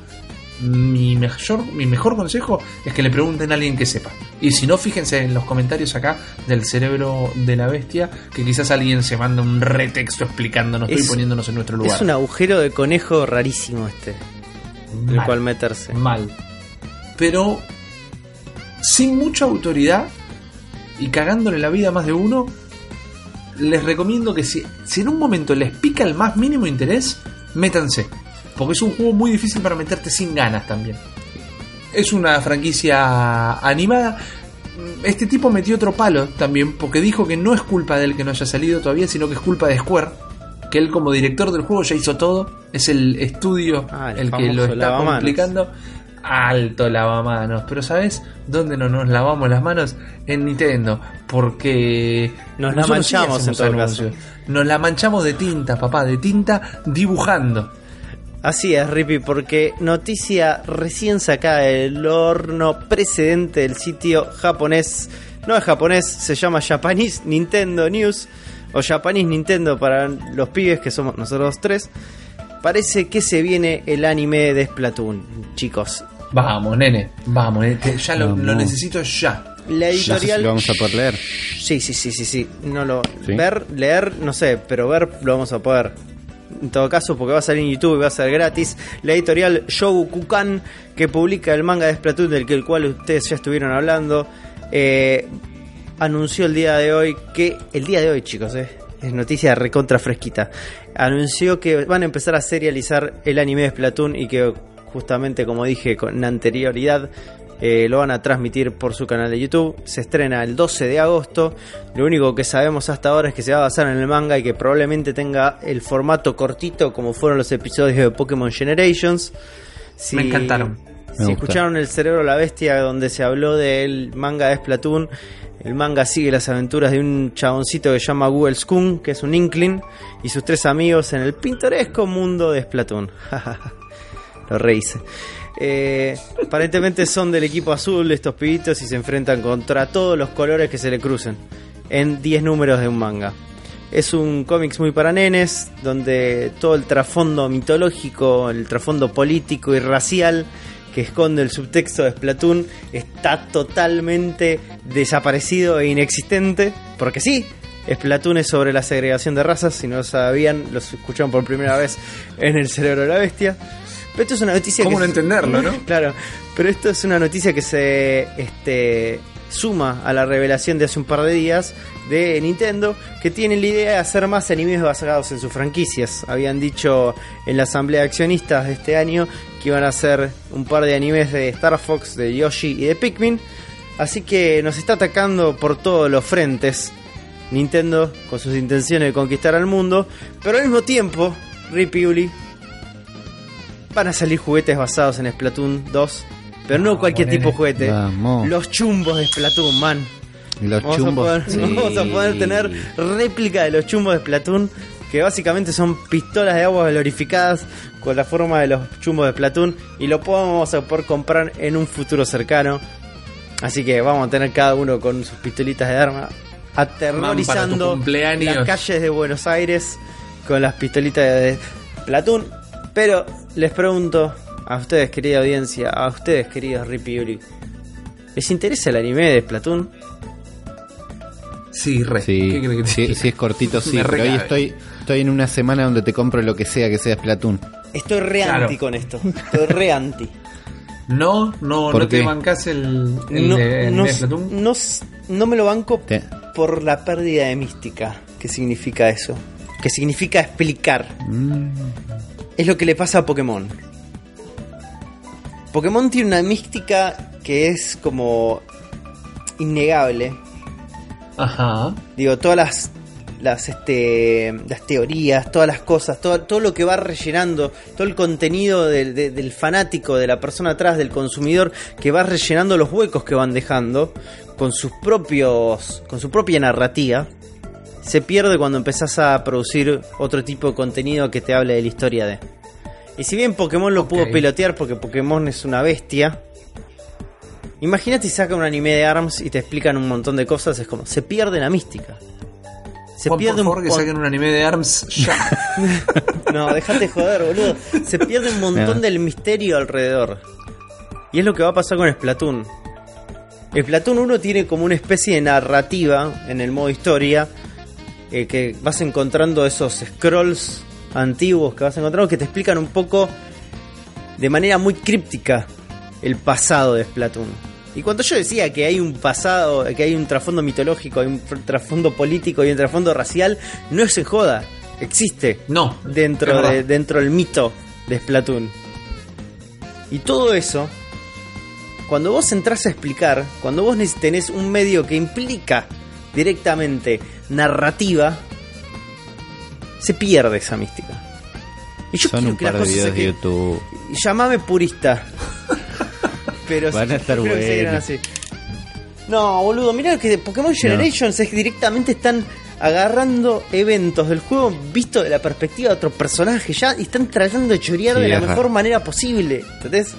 mi mejor, mi mejor consejo es que le pregunten a alguien que sepa. Y si no, fíjense en los comentarios acá del cerebro de la bestia, que quizás alguien se manda un retexto explicándonos Es- y poniéndonos en nuestro lugar. Es un agujero de conejo rarísimo este, en el cual meterse. mal. Pero sin mucha autoridad y cagándole la vida a más de uno, les recomiendo que si, si en un momento les pica el más mínimo interés, métanse. Porque es un juego muy difícil para meterte sin ganas también. Es una franquicia animada. Este tipo metió otro palo también, porque dijo que no es culpa de él que no haya salido todavía, sino que es culpa de Square. Que él como director del juego ya hizo todo. Es el estudio Ah, el el que lo está lavamanos. complicando. Alto lavamanos. Pero ¿sabes dónde no nos lavamos las manos? En Nintendo. Porque Nos la manchamos en todo anuncios. Nos la manchamos de tinta, papá, de tinta dibujando. Así es, Rippy, porque noticia recién sacada del horno precedente del sitio japonés. No es japonés, se llama Japanese Nintendo News. O Japanese Nintendo para los pibes que somos nosotros tres. Parece que se viene el anime de Splatoon, chicos. Vamos, nene, vamos, nene, que ya lo, Vamos. lo necesito ya. La No sé si editorial. lo vamos a poder leer. Sí, sí, sí, sí, sí. No lo. ¿Sí? Ver, leer, no sé, pero ver lo vamos a poder. En todo caso, porque va a salir en YouTube y va a ser gratis. La editorial Shogukukan, que publica el manga de Splatoon, del cual ustedes ya estuvieron hablando, eh, anunció el día de hoy que. El día de hoy, chicos, eh, es noticia recontra fresquita. Anunció que van a empezar a serializar el anime de Splatoon y que, justamente como dije con anterioridad, eh, lo van a transmitir por su canal de YouTube. Se estrena el 12 de agosto. Lo único que sabemos hasta ahora es que se va a basar en el manga y que probablemente tenga el formato cortito como fueron los episodios de Pokémon Generations. Si- Me encantaron. Me Si escucharon El Cerebro de la Bestia, donde se habló del manga de Splatoon, el manga sigue las aventuras de un chaboncito que se llama Google Skun, que es un Inkling, y sus tres amigos en el pintoresco mundo de Splatoon. Lo rehice. Eh, aparentemente son del equipo azul estos pibitos y se enfrentan contra todos los colores que se le crucen en 10 números de un manga. Es un cómics muy para nenes, donde todo el trasfondo mitológico, el trasfondo político y racial que esconde el subtexto de Splatoon está totalmente desaparecido e inexistente. Porque sí, Splatoon es sobre la segregación de razas, si no lo sabían, los escucharon por primera vez en el cerebro de la bestia. Pero esto es una noticia ¿Cómo que no se- entenderlo, no? Claro, pero esto es una noticia que se este, suma a la revelación de hace un par de días de Nintendo, que tiene la idea de hacer más animes basados en sus franquicias. Habían dicho en la asamblea de accionistas de este año que iban a hacer un par de animes de Star Fox, de Yoshi y de Pikmin. Así que nos está atacando por todos los frentes Nintendo con sus intenciones de conquistar al mundo, pero al mismo tiempo, Rip y Uli, van a salir juguetes basados en Splatoon 2, pero no No, cualquier ponele. tipo de juguete. Vamos. Los chumbos de Splatoon, man. Los Vamos, chumbos. a poder, sí. vamos a poder tener réplica de los chumbos de Splatoon, que básicamente son pistolas de agua glorificadas con la forma de los chumbos de Splatoon, y lo podemos a poder comprar en un futuro cercano. Así que vamos a tener cada uno con sus pistolitas de arma, aterrorizando las calles de Buenos Aires con las pistolitas de Splatoon. Pero les pregunto a ustedes, querida audiencia, a ustedes, queridos Rip y Uri, ¿les interesa el anime de Splatoon? Sí, re. Sí, ¿Qué crees que te sí, sí es cortito, sí. Me Pero hoy estoy, estoy en una semana donde te compro lo que sea que sea Splatoon. Estoy re Claro. anti con esto. Estoy re anti. No, no, ¿Por no te qué? bancás el, el No, de- el no, de Splatoon. no s- no me lo banco Te- por la pérdida de mística. ¿Qué significa eso? ¿Qué significa explicar? Mm, Es lo que le pasa a Pokémon. Pokémon tiene una mística que es como innegable. Ajá. Digo, todas las las este las teorías, todas las cosas, todo, todo lo que va rellenando, todo el contenido del, de- del fanático, de la persona atrás, del consumidor, que va rellenando los huecos que van dejando con sus propios. con su propia narrativa. Se pierde cuando empezás a producir otro tipo de contenido que te hable de la historia de. Y si bien Pokémon lo pudo pilotear porque Pokémon es una bestia, imagínate si saca un anime de ARMS y te explican un montón de cosas, es como, se pierde la mística. Se Juan, pierde por favor, un que saquen un anime de ARMS ya. No, déjate joder, boludo. Se pierde un montón No. del misterio alrededor. Y es lo que va a pasar con Splatoon. Splatoon 1 tiene como una especie de narrativa en el modo historia. Eh, que vas encontrando esos scrolls antiguos que vas encontrando que te explican un poco de manera muy críptica el pasado de Splatoon. Y cuando yo decía que hay un pasado, que hay un trasfondo mitológico, hay un trasfondo político y un trasfondo racial, no es en joda, existe No. dentro, de, dentro del mito de Splatoon. Y todo eso, cuando vos entras a explicar, cuando vos tenés un medio que implica directamente narrativa, se pierde esa mística. Y yo Son un que par de videos de YouTube. Llamame purista. Pero Van a estar creo que así. No, boludo, mirá que Pokémon Generations es que directamente están agarrando eventos del juego visto de la perspectiva de otro personaje ya y están tratando de chorear Sí, de la ajá. mejor manera posible. ¿Entendés?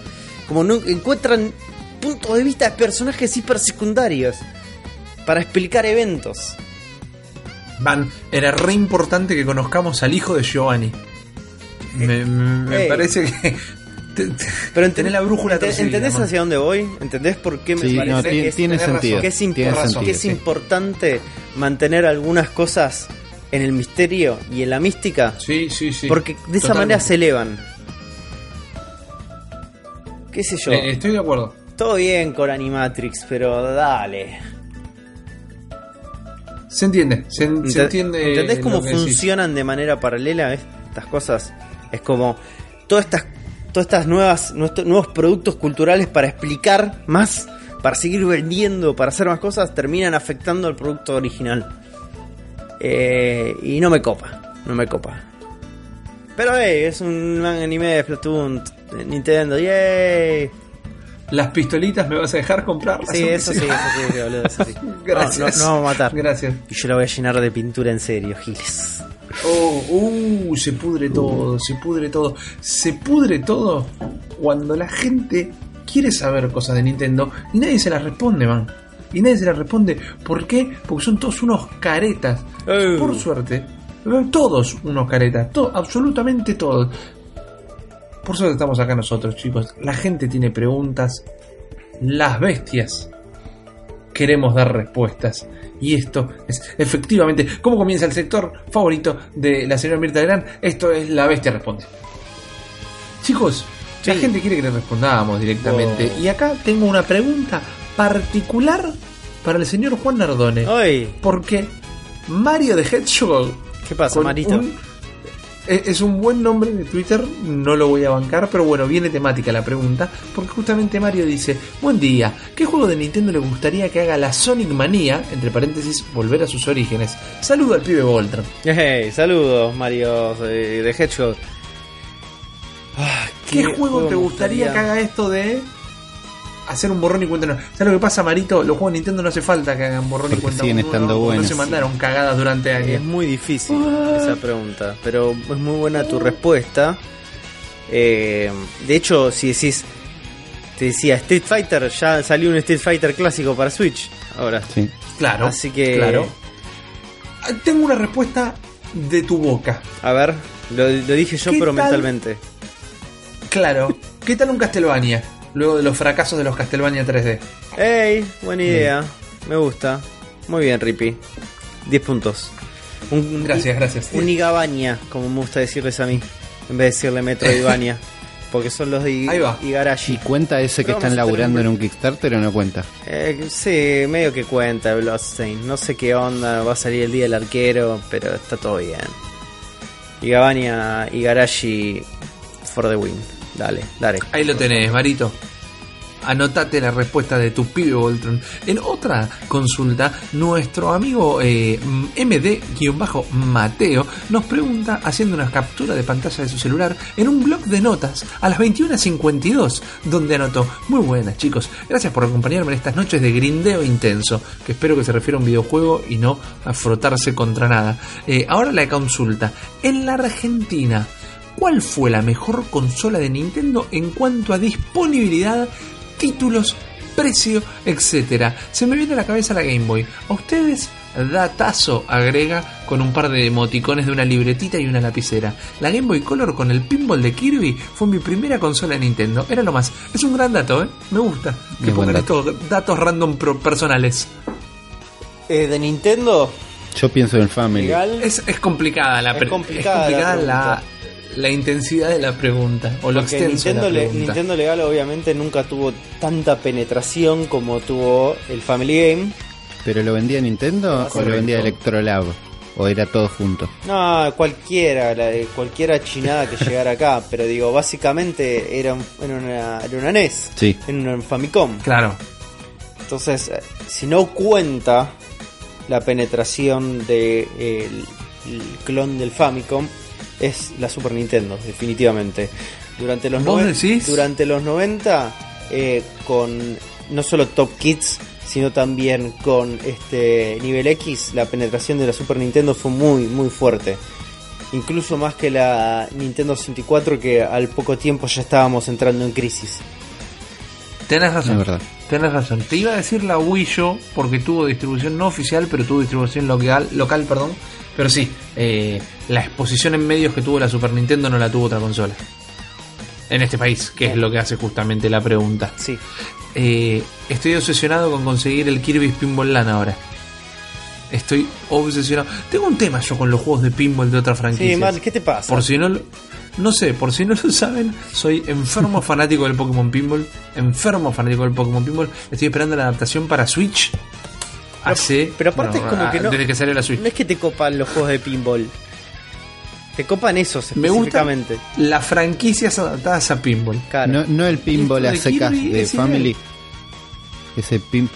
Como no encuentran puntos de vista de personajes hiper secundarios para explicar eventos. Van, era re importante que conozcamos al hijo de Giovanni. Me, me parece que. te- te- Pero ent- tenés la brújula ent- torcida, ¿Entendés man. hacia dónde voy? ¿Entendés por qué me Sí, parece no, que tiene, es tiene sentido. que es, tiene impor- razón, sentido. que es sí. importante mantener algunas cosas en el misterio y en la mística, Sí, sí, sí. porque de esa manera se elevan. ¿Qué sé yo? Eh, estoy de acuerdo. Todo bien con Animatrix, pero dale. Se entiende, se, se entiende. ¿Entendés cómo decís. funcionan de manera paralela estas cosas? Es como todas estas, todas estas nuevas, nuevos productos culturales para explicar más, para seguir vendiendo, para hacer más cosas, terminan afectando al producto original. Eh, y no me copa, no me copa. Pero hey, es un anime de Splatoon, Nintendo, yay. Las pistolitas me vas a dejar comprarlas. Sí, eso sí, eso sí, boludo, eso sí. Gracias. No, no, no vamos a matar. Gracias. Y yo la voy a llenar de pintura en serio, Giles. Oh, uh, se pudre todo, se pudre todo. Se pudre todo cuando la gente quiere saber cosas de Nintendo y nadie se las responde, man. Y nadie se las responde. ¿Por qué? Porque son todos unos caretas. Eh. Por suerte, todos unos caretas. to- absolutamente todos. Por suerte estamos acá nosotros, chicos. La gente tiene preguntas. Las bestias queremos dar respuestas. Y esto es efectivamente cómo comienza el sector favorito de la señora Mirta Legrand. Esto es La Bestia Responde. Chicos, la gente quiere que le respondamos directamente. Y acá tengo una pregunta particular para el señor Juan Nardone. ¡Ay! Porque Mario de Hedgehog ¿Qué pasa, Marito? un- es un buen nombre de Twitter, no lo voy a bancar, pero bueno, viene temática la pregunta, porque justamente Mario dice, buen día, ¿qué juego de Nintendo le gustaría que haga la Sonic Manía, entre paréntesis, volver a sus orígenes? Saludo al pibe Voltron. Hey, saludos, Mario eh, de Hedgehog. Ah, ¿Qué, juego te me gustaría que haga esto de hacer un borrón y cuenta nueva? ¿Sabes lo que pasa, Marito? Los juegos de Nintendo no hace falta que hagan borrón y cuenta nueva, estando porque buenos. No se mandaron cagadas durante Es años. muy difícil esa pregunta, pero es muy buena tu respuesta. Eh, de hecho, si decís, te decía Street Fighter, ya salió un Street Fighter clásico para Switch ahora. Sí. Claro. Así que- Claro. Tengo una respuesta de tu boca. A ver, lo, lo dije yo, ¿Qué pero tal? mentalmente. Claro. ¿Qué tal un Castlevania? Luego de los fracasos de los Castlevania 3D. ¡Ey! Buena idea. Me gusta. Muy bien, Rippy. 10 puntos. Un, Gracias, gracias. Un Igabaña, como me gusta decirles a mí. En vez de decirle Metroidvania. porque son los de I- Ahí va. ¿Y Igarashi. cuenta ese que están laburando un- en un Kickstarter o no cuenta? Eh, sí, medio que cuenta Bloodstain. No sé qué onda, va a salir el día del arquero, pero está todo bien. Igabania, Igarashi for the win. Dale, dale. Ahí lo tenés, Marito. Anotate la respuesta de tu pibe Voltron. En otra consulta, nuestro amigo eh, MD-Mateo nos pregunta, haciendo una captura de pantalla de su celular, en un blog de notas a las 21.52, donde anotó, muy buenas chicos, gracias por acompañarme en estas noches de grindeo intenso, que espero que se refiera a un videojuego y no a frotarse contra nada. Eh, ahora la consulta, en la Argentina, ¿Cuál fue la mejor consola de Nintendo en cuanto a disponibilidad, títulos, precio, etcétera? Se me viene a la cabeza la Game Boy. ¿A ustedes? Datazo agrega con un par de emoticones de una libretita y una lapicera. La Game Boy Color con el pinball de Kirby fue mi primera consola de Nintendo. Era lo más. Es un gran dato, ¿eh? Me gusta que Es pongan dato. estos datos random pro- personales. Eh, de Nintendo, Yo pienso en Family. Es, es complicada la Es complicada la complicada la, pregunta. La intensidad de la pregunta o lo Porque extenso de la Nintendo, le- pregunta. Nintendo Legal obviamente nunca tuvo tanta penetración como tuvo el Family Game. ¿Pero lo vendía Nintendo o lo vendía Electrolab? ¿O era todo junto? No, cualquiera, la de cualquiera chinada que llegara acá, pero digo, básicamente era, un- era una, era una NES, Sí. era un Famicom. Claro. Entonces, eh, si no cuenta la penetración del de el- el clon del Famicom, es la Super Nintendo, definitivamente. Durante los, ¿Vos decís? durante los 90, eh, con no solo Top Kids, sino también con este nivel X, la penetración de la Super Nintendo fue muy, muy fuerte. Incluso más que la Nintendo 64, que al poco tiempo ya estábamos entrando en crisis. Tenés razón. Verdad. Tenés razón. Te iba a decir la Wii U porque tuvo distribución no oficial, pero tuvo distribución local, local perdón. Pero sí, eh, la exposición en medios que tuvo la Super Nintendo no la tuvo otra consola. En este país, que es lo que hace justamente la pregunta. Sí. Eh, estoy obsesionado con conseguir el Kirby Pinball Land ahora. Estoy obsesionado. Tengo un tema yo con los juegos de pinball de otra franquicia. Sí, Mal, ¿qué te pasa? Por si no lo- no sé, por si no lo saben, soy enfermo fanático del Pokémon Pinball. Enfermo fanático del Pokémon Pinball. Estoy esperando la adaptación para Switch. Hace. pero aparte bueno, es como ah, que no. Desde que salió la Switch. No es que te copan los juegos de pinball. Te copan esos Me gusta las franquicias adaptadas a pinball. Claro. No, no el pinball a de secas de Family. ideal. Ese pin.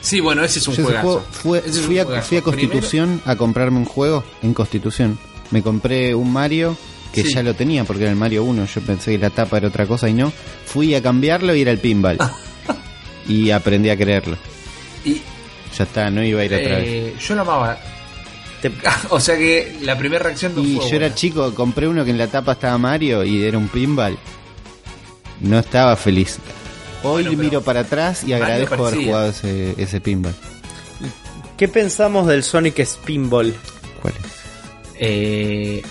Sí, bueno, ese es un juego fue- Ese es un fui, a, juegazo. fui a Primero- Constitución a comprarme un juego en Constitución. Me compré un Mario que Sí. ya lo tenía porque era el Mario 1. Yo pensé que la tapa era otra cosa y no. Fui a cambiarlo y era el pinball. y aprendí a creerlo. y Ya está, no iba a ir otra vez. eh, yo lo amaba. Te- o sea que la primera reacción no Y fue yo era chico, compré uno que en la tapa estaba Mario y era un pinball. No estaba feliz. Hoy Bueno, miro para atrás y agradezco haber jugado ese, ese pinball. ¿Qué pensamos del Sonic Spinball? ¿Cuál es? Eh,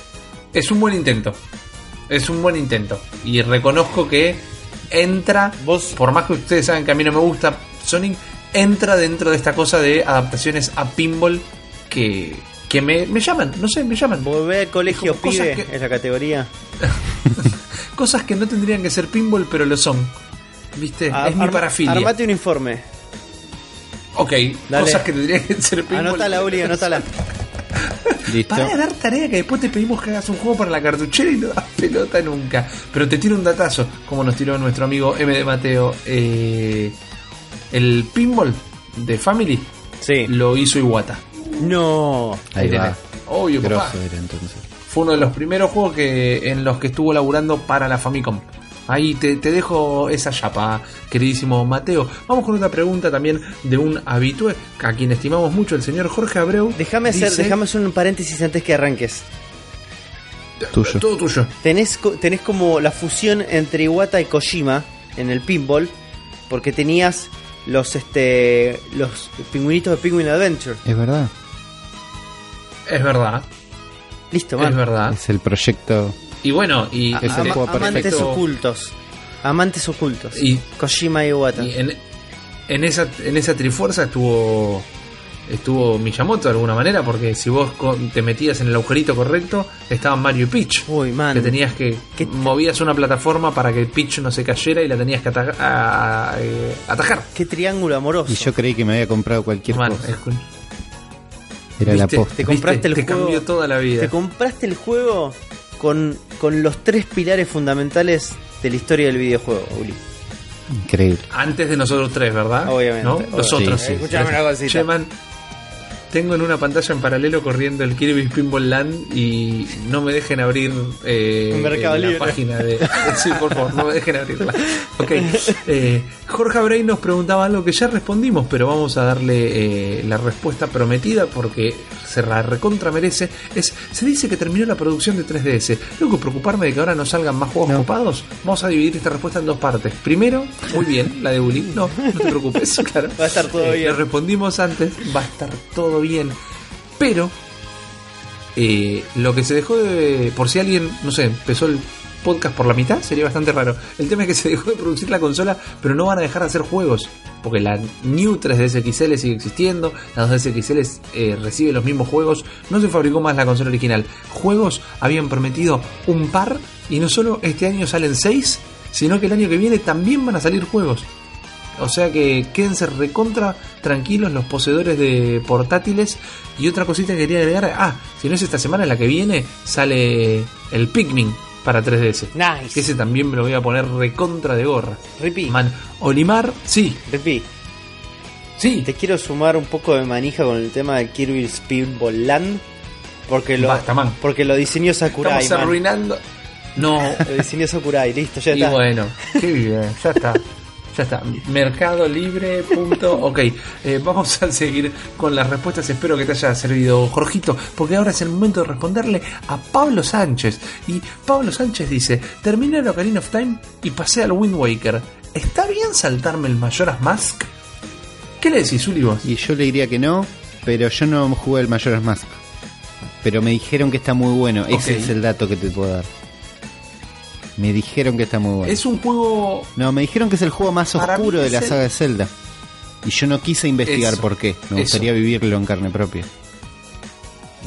es un buen intento. Es un buen intento. Y reconozco que entra. Vos- Por más que ustedes saben que a mí no me gusta Sonic, entra dentro de esta cosa de adaptaciones a pinball que, que me, me llaman. No sé, me llaman. Volver al colegio Como cosas pibe que- es la categoría. Cosas que no tendrían que ser pinball, pero lo son. ¿Viste? Ah, es mi arma- parafilia. Armate un informe. Ok, Dale. cosas que tendrían que ser pinball. Anótala, Uli, anótala. Listo. Para de dar tarea que después te pedimos que hagas un juego para la cartuchera y no das pelota nunca. Pero te tiro un datazo, como nos tiró nuestro amigo M de Mateo. Eh, el pinball de Family Sí. lo hizo Iwata. No. Ahí va. tenés. Obvio, papá. Grosso era entonces. Fue uno de los primeros juegos que en los que estuvo laburando para la Famicom. Ahí te, te dejo esa chapa, queridísimo Mateo. Vamos con otra pregunta también de un habitué, a quien estimamos mucho, el señor Jorge Abreu. Déjame hacer, Dice- déjame hacer un paréntesis antes que arranques. Tuyo. Todo tuyo. Tenés, tenés como la fusión entre Iwata y Kojima en el pinball, porque tenías los este los pingüinitos de Penguin Adventure. Es verdad. Es verdad, Listo, es man. verdad. Es el proyecto. Y bueno, y, Es el Ama- juego amantes ocultos. Amantes ocultos. Y- Kojima y Iwata. y en, en esa en esa trifuerza estuvo estuvo Miyamoto de alguna manera, porque si vos te metías en el agujerito correcto, estaban Mario y Peach. Uy, man. Que tenías que ¿Qué- movías una plataforma para que Peach no se cayera y la tenías que ata- a- eh, atajar. Qué triángulo amoroso. Y yo creí que me había comprado cualquier Man, cosa. es- Era la ¿viste? posta. Te compraste ¿Viste? el Te juego. cambió toda la vida. Te compraste el juego con, con los tres pilares fundamentales de la historia del videojuego, Uli. Increíble. Antes de nosotros tres, ¿verdad? Obviamente, ¿No? obviamente. Los otros Sí, Escuchame una cosita. Tengo en una pantalla en paralelo corriendo el Kirby Pinball Land y no me dejen abrir eh, Mercado eh, la Libre. página de. Sí, por favor, no me dejen abrirla. Ok. Eh, Jorge Abrey nos preguntaba algo que ya respondimos, pero vamos a darle eh, la respuesta prometida porque se la recontra merece. Es, se dice que terminó la producción de 3DS. Tengo que preocuparme de que ahora no salgan más juegos No. copados. Vamos a dividir esta respuesta en dos partes. Primero, muy bien, la de Uli. No, no te preocupes, claro. Va a estar todo bien. Le respondimos antes, va a estar todo bien. Pero eh, lo que se dejó de. Por si alguien, no sé, empezó el podcast por la mitad, sería bastante raro. El tema es que se dejó de producir la consola, pero no van a dejar de hacer juegos. Porque la New 3DS XL sigue existiendo, la 2DS XL eh, recibe los mismos juegos, no se fabricó más la consola original. Juegos habían prometido un par, y no solo este año salen seis, sino que el año que viene también van a salir juegos. O sea que quédense recontra tranquilos los poseedores de portátiles. Y otra cosita que quería agregar, ah, si no es esta semana, la que viene sale el Pikmin para 3DS. Nice. Que ese también me lo voy a poner recontra de gorra. Ripi, Man, Olimar, sí, Ripi, sí. te quiero sumar un poco de manija con el tema de Kirby Pinball Land. Porque lo, Basta, man. porque lo diseñó Sakurai. Estamos man. arruinando. No, Lo diseñó Sakurai, listo, ya y está. bueno, qué bien, ya está. Ya está, mercado libre. Punto. Ok, eh, vamos a seguir con las respuestas. Espero que te haya servido, Jorgito, porque ahora es el momento de responderle a Pablo Sánchez. Y Pablo Sánchez dice: Terminé el Ocarina of Time y pasé al Wind Waker. ¿Está bien saltarme el Majora's Mask? ¿Qué le decís, Uli, vos? Y yo le diría que no, pero yo no jugué el Majora's Mask. Pero me dijeron que está muy bueno. Ese es el dato que te puedo dar. Me dijeron que está muy bueno. Es un juego. No, me dijeron que es el juego más Para oscuro de la el- saga de Zelda. Y yo no quise investigar Eso, por qué. Me eso. gustaría vivirlo en carne propia.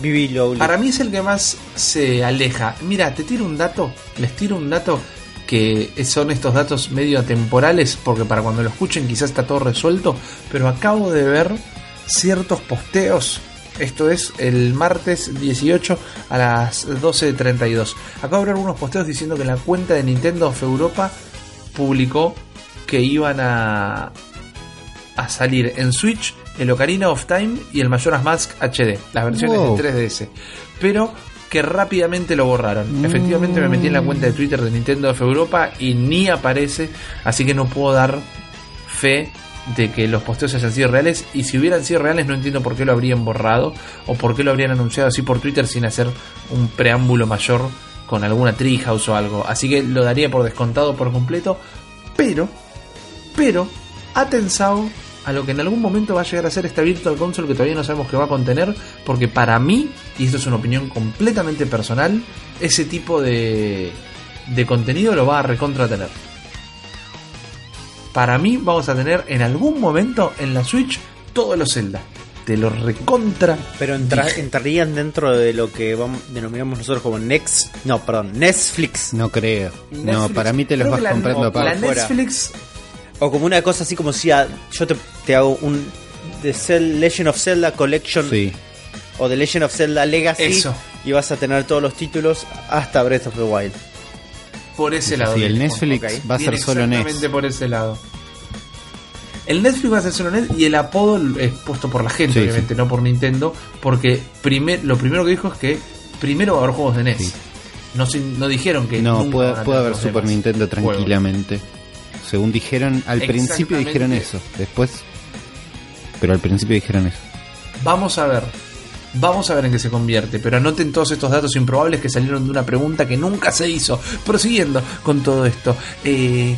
Vivi Lowly. Para mí es el que más se aleja. Mira, te tiro un dato, les tiro un dato que son estos datos medio atemporales, porque para cuando lo escuchen quizás está todo resuelto, pero acabo de ver ciertos posteos. Esto es el martes 18 a las 12.32. Acabo de ver algunos posteos diciendo que la cuenta de Nintendo of Europa publicó que iban a, a salir en Switch el Ocarina of Time y el Majora's Mask HD, las versiones Wow. de 3DS. Pero que rápidamente lo borraron. Mm. Efectivamente me metí en la cuenta de Twitter de Nintendo of Europa y ni aparece, así que no puedo dar fe de que los posteos hayan sido reales y si hubieran sido reales no entiendo por qué lo habrían borrado o por qué lo habrían anunciado así por Twitter sin hacer un preámbulo mayor con alguna Treehouse o algo. Así que lo daría por descontado por completo, pero pero atensado a lo que en algún momento va a llegar a ser esta Virtual Console que todavía no sabemos qué va a contener, porque para mí, y esto es una opinión completamente personal, ese tipo de, de contenido lo va a recontra tener. Para mí vamos a tener en algún momento en la Switch todos los Zelda. Te lo recontra. Pero entra- entrarían dentro de lo que vamos, denominamos nosotros como Next. No, perdón, Netflix. No creo. No, para mí te los creo vas comprando fuera. Netflix O como una cosa así como si a- yo te, te hago un The Legend of Zelda Collection Sí. o The Legend of Zelda Legacy Eso. y vas a tener todos los títulos hasta Breath of the Wild. Por ese lado. Sí, el. Netflix va a ser solo NES. Exactamente por ese lado. El Netflix va a ser solo NES y el apodo es puesto por la gente, Sí, obviamente, no por Nintendo, porque primer, lo primero que dijo es que primero va a haber juegos de NES. Sí. No, dijeron que. No, puede, haber Super demás Nintendo juegos. tranquilamente. Según dijeron, al principio dijeron eso. Después. Pero al principio dijeron eso. Vamos a ver. Vamos a ver en qué se convierte, pero anoten todos estos datos improbables que salieron de una pregunta que nunca se hizo. Prosiguiendo con todo esto. Eh,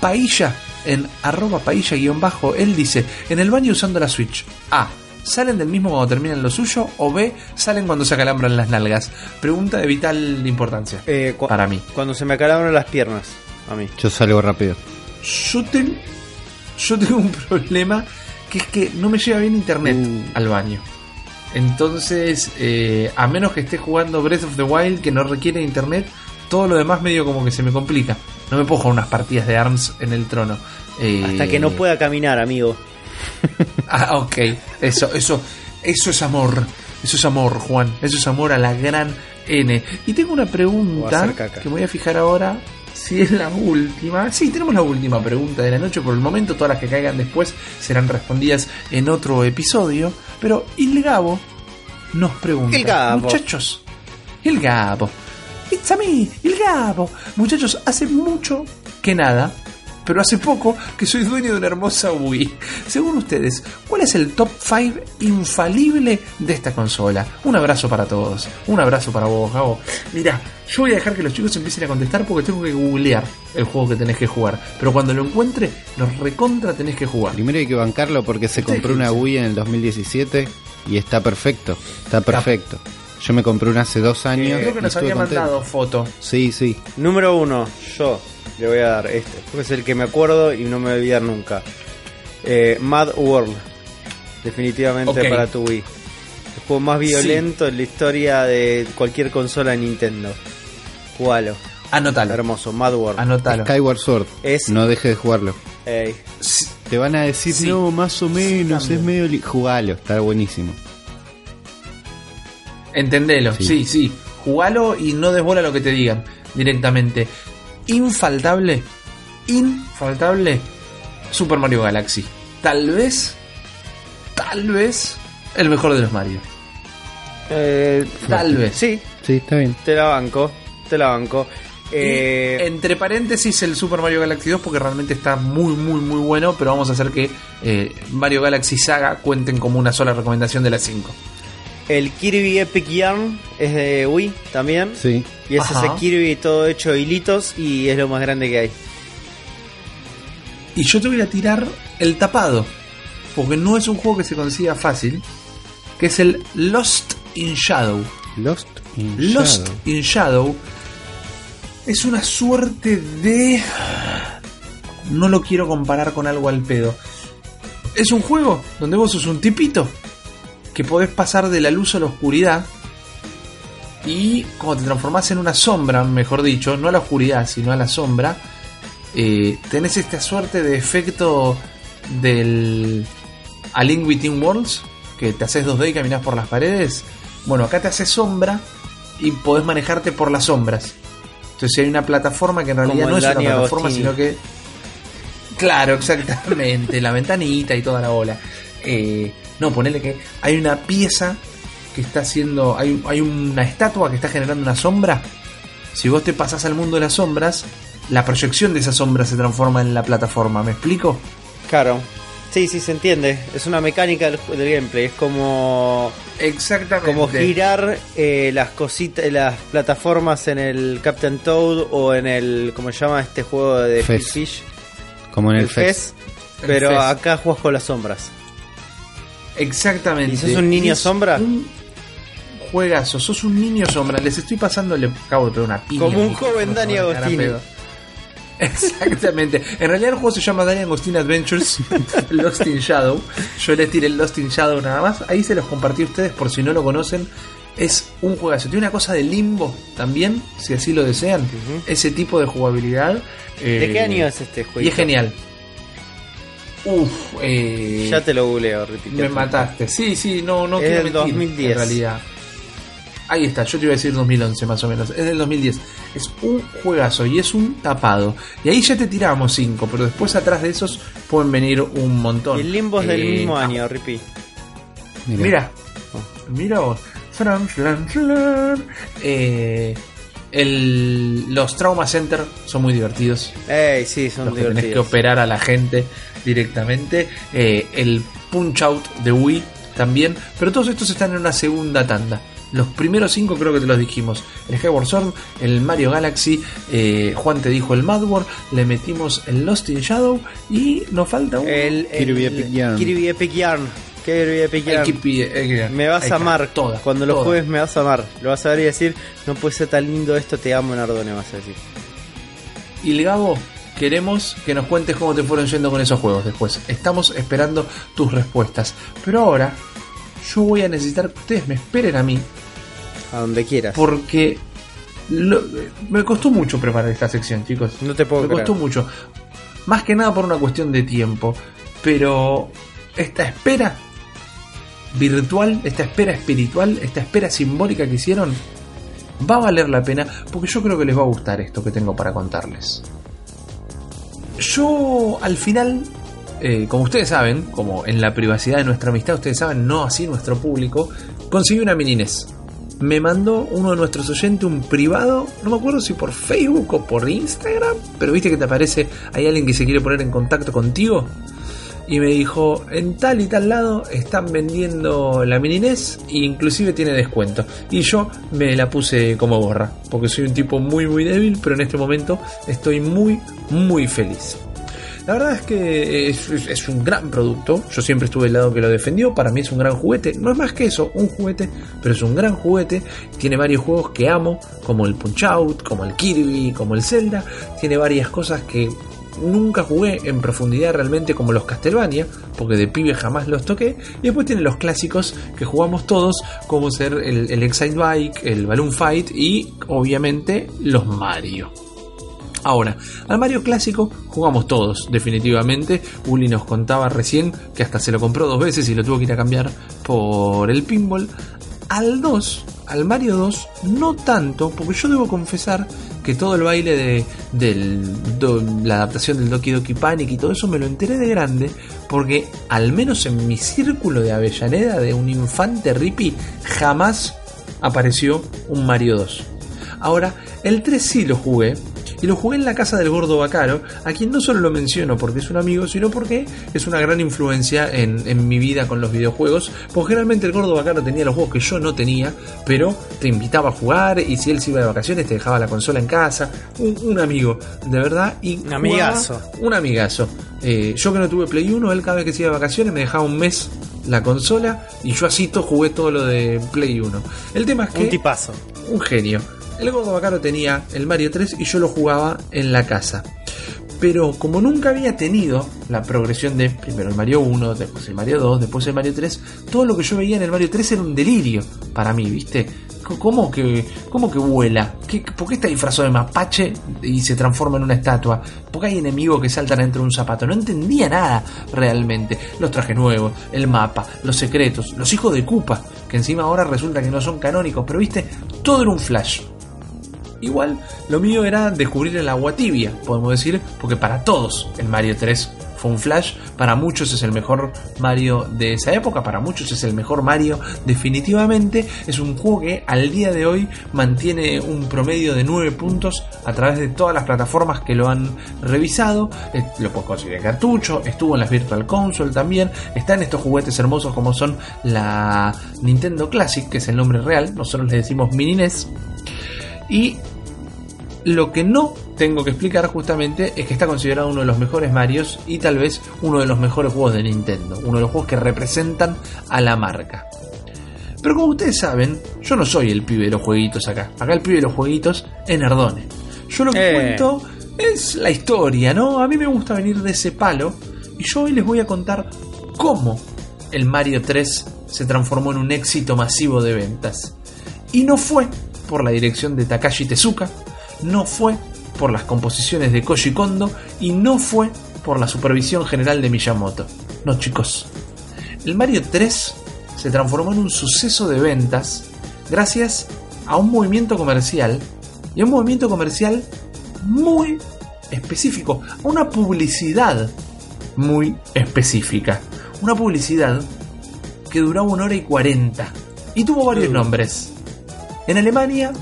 Pailla, en arroba pailla guion bajo, él dice, en el baño usando la Switch. A. ¿Salen del mismo cuando terminan lo suyo? O B. ¿Salen cuando se acalambran las nalgas? Pregunta de vital importancia. Eh, cu- Para mí. Cuando se me acalabran las piernas, a mí. Yo salgo rápido. Yo, ten- yo tengo un problema que es que no me llega bien internet Uh. al baño. Entonces, eh, a menos que esté jugando Breath of the Wild que no requiere internet, todo lo demás medio como que se me complica. No me puedo jugar unas partidas de ARMS en el trono. Eh, Hasta que no pueda caminar, amigo. Ah, ok. Eso, eso, eso es amor. Eso es amor, Juan. Eso es amor a la gran N. Y tengo una pregunta que me voy a fijar ahora si es la última. Sí, tenemos la última pregunta de la noche por el momento. Todas las que caigan después serán respondidas en otro episodio. Pero Il Gabo nos pregunta. El Gabo. Muchachos, El Gabo. It's a me, El Gabo. Muchachos, hace mucho que nada. Pero hace poco que soy dueño de una hermosa Wii. Según ustedes, ¿cuál es el top 5 infalible de esta consola? Un abrazo para todos. Un abrazo para vos, Gabo. Mira, yo voy a dejar que los chicos empiecen a contestar porque tengo que googlear el juego que tenés que jugar. Pero cuando lo encuentre, los recontra tenés que jugar. Primero hay que bancarlo porque se compró una. Wii en el 2017 y está perfecto. Está perfecto. Yo me compré una hace dos años. Creo que nos había contento. mandado foto. Sí, sí. Número uno, yo le voy a dar este, porque es el que me acuerdo y no me voy a olvidar nunca. Eh, Mad World, definitivamente para tu Wii. El juego más violento en la historia de cualquier consola de Nintendo. Jugalo, Anótalo. hermoso, Mad World. Anótalo. Skyward Sword. Es- No dejes de jugarlo. Ey, Te van a decir, Sí. no, más o menos, es medio... li-". Jugalo, está buenísimo. Entendelo, sí. Sí. sí, Jugalo y no desbola lo que te digan directamente. Infaltable, infaltable Super Mario Galaxy. Tal vez, tal vez el mejor de los Mario. eh, Tal vez. sí, Sí, está bien. te la banco, te la banco. Eh, Y, entre paréntesis el Super Mario Galaxy 2 porque realmente está muy muy muy bueno, pero vamos a hacer que eh, Mario Galaxy Saga cuenten como una sola recomendación de las 5. El Kirby Epic Yarn es de Wii también. Sí. Y es Ajá. ese Kirby todo hecho de hilitos y es lo más grande que hay. Y yo te voy a tirar el tapado, porque no es un juego que se consiga fácil, que es el Lost in Shadow. Lost in Lost Shadow. in Shadow es una suerte de... No lo quiero comparar con algo al pedo. Es un juego donde vos sos un tipito que podés pasar de la luz a la oscuridad. Y cuando te transformás en una sombra, mejor dicho, no a la oscuridad, sino a la sombra, eh, tenés esta suerte de efecto del A Link Between Worlds, que te haces 2D y caminas por las paredes. Bueno, acá te hace sombra y podés manejarte por las sombras. Entonces si hay una plataforma que en realidad Como no es una plataforma, Agostini. sino que... Claro, exactamente, la ventanita y toda la bola. Eh, no, ponele que hay una pieza que está haciendo... Hay, hay una estatua que está generando una sombra. Si vos te pasás al mundo de las sombras, la proyección de esa sombra se transforma en la plataforma. ¿Me explico? Claro. Sí, sí, se entiende. Es una mecánica del, del gameplay. Es como, Exactamente. como girar eh, las cositas, las plataformas en el Captain Toad o en el, ¿cómo se llama este juego de Fez. Fish? Como en el, El FES. Fez. El Pero Fez. acá juegas con las sombras. Exactamente. ¿Y sos un niño Es sombra? Un juegazo, sos un niño sombra. Les estoy pasando, le acabo de pegar una piña. Como un joven Dani van a cagar a Agostini. pedo. Exactamente. En realidad el juego se llama Dani Agostini Adventures Lost in Shadow. Yo les tiré el Lost in Shadow nada más. Ahí se los compartí a ustedes por si no lo conocen. Es un juegazo. Tiene una cosa de limbo también, si así lo desean. Ese tipo de jugabilidad. ¿De eh, qué año es este juego? Y es genial. Uf, eh, Ya te lo googleo, repito. me mataste. Sí, sí, no, no Es quiero del mentir, 2010. En realidad. Ahí está, yo te iba a decir 2011 más o menos. Es del 2010. Es un juegazo y es un tapado. Y ahí ya te tiramos 5, pero después atrás de esos pueden venir un montón. Y el limbo es del Eh, mismo ah, año, Ripi. Mira, mira vos. Fran, flan, flan. Eh, el- los Trauma Center son muy divertidos. Ey, sí, son los que tenés que divertidos. operar a la gente directamente. Eh, el Punch Out de Wii también. Pero todos estos están en una segunda tanda. Los primeros cinco creo que te los dijimos. El Skyward Sword, el Mario Galaxy, eh, Juan te dijo el Mad World, le metimos el Lost in Shadow y nos falta uno. El, el- Kirby Epic Yarn. Kirby Epic Yarn. El Yarn. Kirby- eh, Me vas a amar. todas, Cuando lo todas. juegues me vas a amar. Lo vas a ver y decir, no puede ser tan lindo esto, te amo Nardone, vas a decir. Y el Gabo, queremos que nos cuentes cómo te fueron yendo con esos juegos después. Estamos esperando tus respuestas. Pero ahora, yo voy a necesitar que ustedes me esperen a mí. A donde quieras. Porque lo- me costó mucho preparar esta sección, chicos. No te puedo me creer. costó mucho. Más que nada por una cuestión de tiempo. Pero esta espera virtual, esta espera espiritual, esta espera simbólica que hicieron, va a valer la pena porque yo creo que les va a gustar esto que tengo para contarles. Yo al final, eh, como ustedes saben, como en la privacidad de nuestra amistad, ustedes saben, no así nuestro público, conseguí una mini NES. Me mandó uno de nuestros oyentes un privado, no me acuerdo si por Facebook o por Instagram, pero viste que te aparece, hay alguien que se quiere poner en contacto contigo. Y me dijo, en tal y tal lado están vendiendo la mini NES e inclusive tiene descuento. Y yo me la puse como borra, porque soy un tipo muy muy débil, pero en este momento estoy muy muy feliz. La verdad es que es, es- un gran producto. Yo siempre estuve del lado que lo defendió. Para mí es un gran juguete. No es más que eso, un juguete, pero es un gran juguete. Tiene varios juegos que amo, como el Punch Out, como el Kirby, como el Zelda. Tiene varias cosas que nunca jugué en profundidad realmente como los Castlevania, porque de pibe jamás los toqué. Y después tiene los clásicos que jugamos todos, como ser el, el Excite Bike, el Balloon Fight y obviamente los Mario. Ahora, al Mario clásico jugamos todos, definitivamente. Uli nos contaba recién que hasta se lo compró dos veces y lo tuvo que ir a cambiar por el pinball. Al 2, al Mario 2, no tanto, porque yo debo confesar que todo el baile de la adaptación del Doki Doki Panic y todo eso me lo enteré de grande, porque al menos en mi círculo de Avellaneda de un infante ripi jamás apareció un Mario 2. Ahora, el 3 sí lo jugué. Y lo jugué en la casa del gordo Bacaro, a quien no solo lo menciono porque es un amigo, sino porque es una gran influencia en, en mi vida con los videojuegos. Porque generalmente el gordo Bacaro tenía los juegos que yo no tenía, pero te invitaba a jugar y si él se iba de vacaciones te dejaba la consola en casa. Un, un amigo, de verdad. Y Un jugaba- amigazo. Un amigazo. Eh, yo que no tuve Play 1, él cada vez que se iba de vacaciones me dejaba un mes la consola y yo así jugué todo lo de Play 1. El tema es que Un tipazo. un genio. El gordo Bacaro tenía el Mario 3 y yo lo jugaba en la casa. Pero como nunca había tenido la progresión de primero el Mario 1, después el Mario 2, después el Mario 3, todo lo que yo veía en el Mario 3 era un delirio para mí, ¿viste? ¿Cómo que, cómo que vuela? ¿Qué, ¿Por qué está disfrazado de mapache y se transforma en una estatua? ¿Por qué hay enemigos que saltan dentro de un zapato? No entendía nada realmente. Los trajes nuevos, el mapa, los secretos, los hijos de Koopa, que encima ahora resulta que no son canónicos, pero viste, todo era un flash. Igual, lo mío era descubrir el agua tibia, podemos decir, porque para todos el Mario 3 fue un flash, para muchos es el mejor Mario de esa época, para muchos es el mejor Mario. Definitivamente, es un juego que al día de hoy mantiene un promedio de 9 puntos a través de todas las plataformas que lo han revisado, eh, lo puedes conseguir en cartucho, estuvo en las Virtual Console también, está en estos juguetes hermosos como son la Nintendo Classic, que es el nombre real, nosotros le decimos Mini NES, y lo que no tengo que explicar justamente es que está considerado uno de los mejores Marios y tal vez uno de los mejores juegos de Nintendo, uno de los juegos que representan a la marca. Pero como ustedes saben, yo no soy el pibe de los jueguitos acá. Acá el pibe de los jueguitos es Nerdone. Yo lo que Eh. cuento es la historia, ¿no? A mí me gusta venir de ese palo y yo hoy les voy a contar cómo el Mario 3 se transformó en un éxito masivo de ventas. Y no fue por la dirección de Takashi Tezuka, no fue por las composiciones de Koji Kondo y no fue por la supervisión general de Miyamoto. No, chicos. El Mario 3 se transformó en un suceso de ventas gracias a un movimiento comercial y a un movimiento comercial muy específico, a una publicidad muy específica. Una publicidad que duraba una hora y cuarenta y tuvo varios nombres. En Alemania.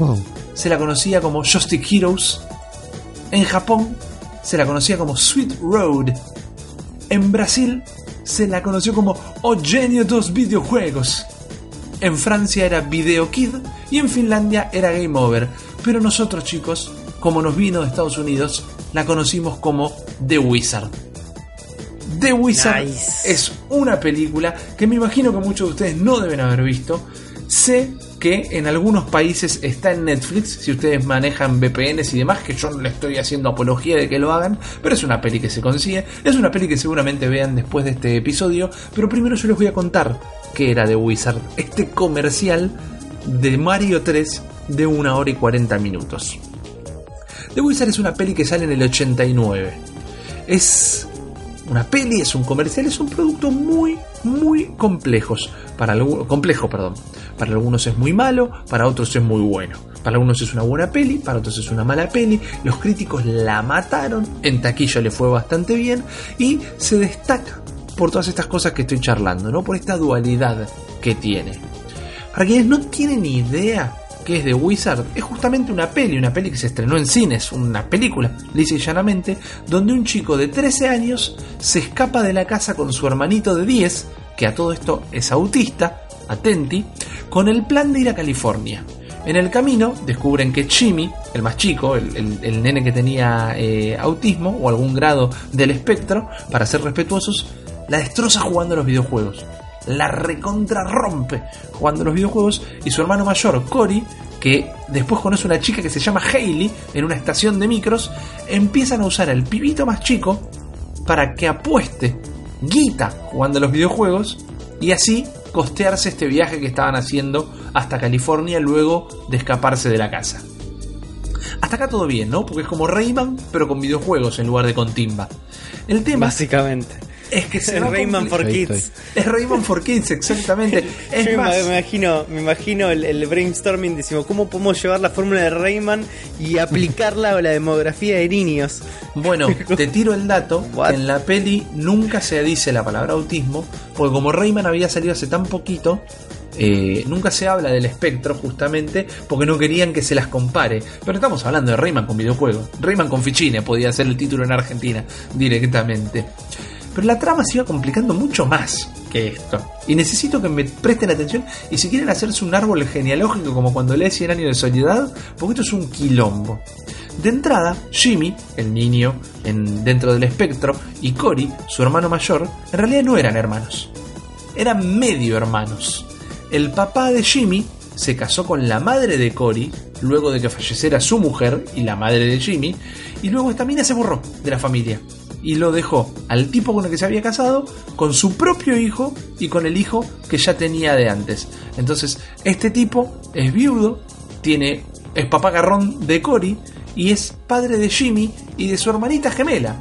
Se la conocía como Joystick Heroes. En Japón se la conocía como Sweet Road. En Brasil se la conoció como O Genio dos Videojuegos. En Francia era Video Kid y en Finlandia era Game Over. Pero nosotros chicos, como nos vino de Estados Unidos, la conocimos como The Wizard. The Wizard Nice. es una película que me imagino que muchos de ustedes no deben haber visto. Sé que en algunos países está en Netflix, si ustedes manejan VPNs y demás, que yo no le estoy haciendo apología de que lo hagan, pero es una peli que se consigue, es una peli que seguramente vean después de este episodio, pero primero yo les voy a contar qué era The Wizard, este comercial de Mario 3 de 1 hora y 40 minutos. The Wizard es una peli que sale en el 89. Es una peli, es un comercial, es un producto muy, muy complejos. Para algu- complejo, perdón. Para algunos es muy malo, para otros es muy bueno. Para algunos es una buena peli, para otros es una mala peli. Los críticos la mataron, en taquilla le fue bastante bien y se destaca por todas estas cosas que estoy charlando, ¿no? Por esta dualidad que tiene. Para quienes no tienen idea qué es The Wizard, es justamente una peli, una peli que se estrenó en cines, una película, lisa y llanamente, donde un chico de 13 años se escapa de la casa con su hermanito de 10, que a todo esto es autista, atenti, con el plan de ir a California. En el camino descubren que Jimmy, el más chico, el, el- nene que tenía eh, autismo o algún grado del espectro, para ser respetuosos, la destroza jugando los videojuegos. La recontra rompe jugando los videojuegos y su hermano mayor, Cory, que después conoce una chica que se llama Hailey en una estación de micros, empiezan a usar al pibito más chico para que apueste guita jugando los videojuegos y así costearse este viaje que estaban haciendo hasta California luego de escaparse de la casa. Hasta acá todo bien, ¿no? Porque es como Rayman, pero con videojuegos en lugar de con timba. El tema Básicamente. Es que se Rayman for Kids. Es Rayman for Kids, exactamente. Es Yo me- más, me imagino, me imagino el, el brainstorming decimos cómo podemos llevar la fórmula de Rayman y aplicarla a la demografía de niños. Bueno, te tiro el dato. Que en la peli nunca se dice la palabra autismo, porque como Rayman había salido hace tan poquito, eh, nunca se habla del espectro justamente porque no querían que se las compare. Pero estamos hablando de Rayman con videojuegos. Rayman con fichines podía ser el título en Argentina directamente. Pero la trama se iba complicando mucho más que esto. Y necesito que me presten atención y si quieren hacerse un árbol genealógico como cuando lee 100 años de soledad, porque esto es un quilombo. De entrada, Jimmy, el niño en, dentro del espectro, y Cory, su hermano mayor, en realidad no eran hermanos. Eran medio hermanos. El papá de Jimmy se casó con la madre de Cory luego de que falleciera su mujer y la madre de Jimmy, y luego esta mina se borró de la familia y lo dejó al tipo con el que se había casado, con su propio hijo y con el hijo que ya tenía de antes. Entonces, este tipo es viudo, tiene, es papá garrón de Cory y es padre de Jimmy y de su hermanita gemela.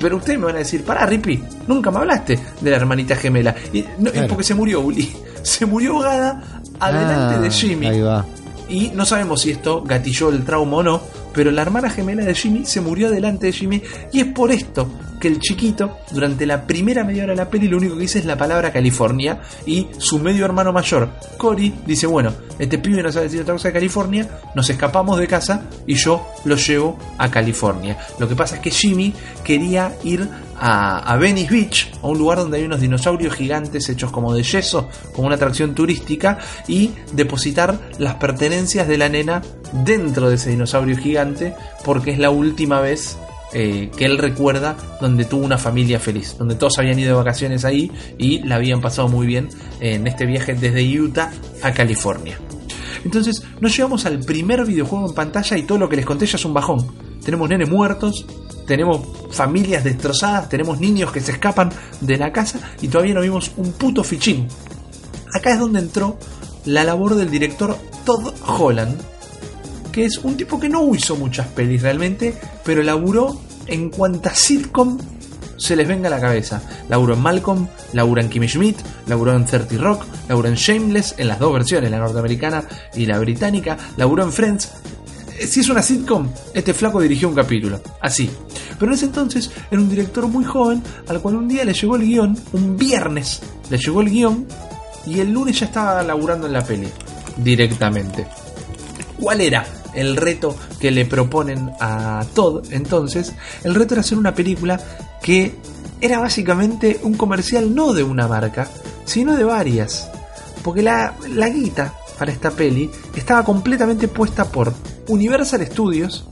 Pero ustedes me van a decir, pará, Rippy, nunca me hablaste de la hermanita gemela. Y, no, Claro. porque se murió, Uli. Se murió ahogada adelante Ah, de Jimmy. Ahí va. Y no sabemos si esto gatilló el trauma o no, pero la hermana gemela de Jimmy se murió delante de Jimmy y es por esto que el chiquito, durante la primera media hora de la peli, lo único que dice es la palabra California y su medio hermano mayor, Cory, dice, bueno, este pibe no sabe decir otra cosa de California, nos escapamos de casa y yo lo llevo a California. Lo que pasa es que Jimmy quería ir a, Venice Beach, a un lugar donde hay unos dinosaurios gigantes hechos como de yeso, como una atracción turística, y depositar las pertenencias de la nena dentro de ese dinosaurio gigante, porque es la última vez eh, que él recuerda donde tuvo una familia feliz, donde todos habían ido de vacaciones ahí y la habían pasado muy bien en este viaje desde Utah a California. Entonces nos llevamos al primer videojuego en pantalla y todo lo que les conté ya es un bajón. Tenemos nenes muertos, tenemos familias destrozadas, tenemos niños que se escapan de la casa y todavía no vimos un puto fichín. Acá es donde entró la labor del director Todd Holland, que es un tipo que no hizo muchas pelis realmente, pero laburó en cuantas sitcom se les venga a la cabeza. Laburó en Malcolm, laburó en Kimmy Schmidt, laburó en 30 Rock, laburó en Shameless, en las dos versiones, la norteamericana y la británica, laburó en Friends. Eh, Si es una sitcom, este flaco dirigió un capítulo, así. Pero en ese entonces era un director muy joven, al cual un día le llegó el guion, un viernes le llegó el guion, y el lunes ya estaba laburando en la peli, directamente. ¿Cuál era el reto que le proponen a Todd entonces? El reto era hacer una película que era básicamente un comercial no de una marca, sino de varias. Porque la, la guita para esta peli estaba completamente puesta por Universal Studios,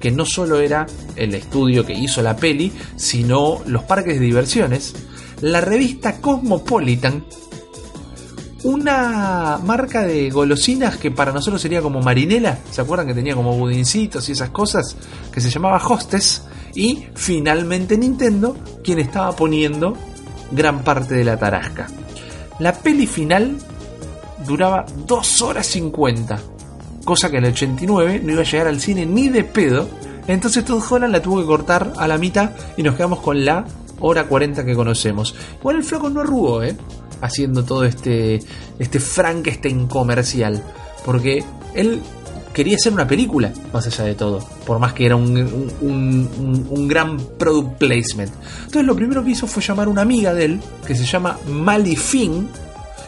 que no solo era el estudio que hizo la peli, sino los parques de diversiones, la revista Cosmopolitan, una marca de golosinas que para nosotros sería como marinela, ¿se acuerdan que tenía como budincitos y esas cosas? Que se llamaba Hostess, y finalmente Nintendo, quien estaba poniendo gran parte de la tarasca. La peli final duraba 2 horas 50, cosa que en el 89 no iba a llegar al cine ni de pedo, entonces Todd Holland la tuvo que cortar a la mitad y nos quedamos con la hora 40 que conocemos. Igual el flaco no arrugó, ¿eh? Haciendo todo este, este Frankenstein comercial, porque él quería hacer una película, más allá de todo, por más que era un, un- un- gran product placement. Entonces lo primero que hizo fue llamar a una amiga de él, que se llama Mali Finn,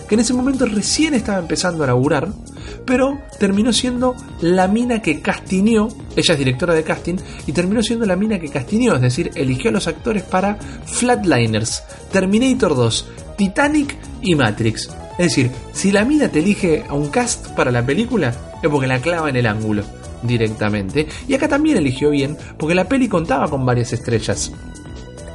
que en ese momento recién estaba empezando a laburar, pero terminó siendo la mina que castineó, ella es directora de casting, y terminó siendo la mina que castineó, es decir, eligió a los actores para Flatliners, Terminator 2, Titanic y Matrix. Es decir, si la mina te elige a un cast para la película, es porque la clava en el ángulo directamente. Y acá también eligió bien, porque la peli contaba con varias estrellas.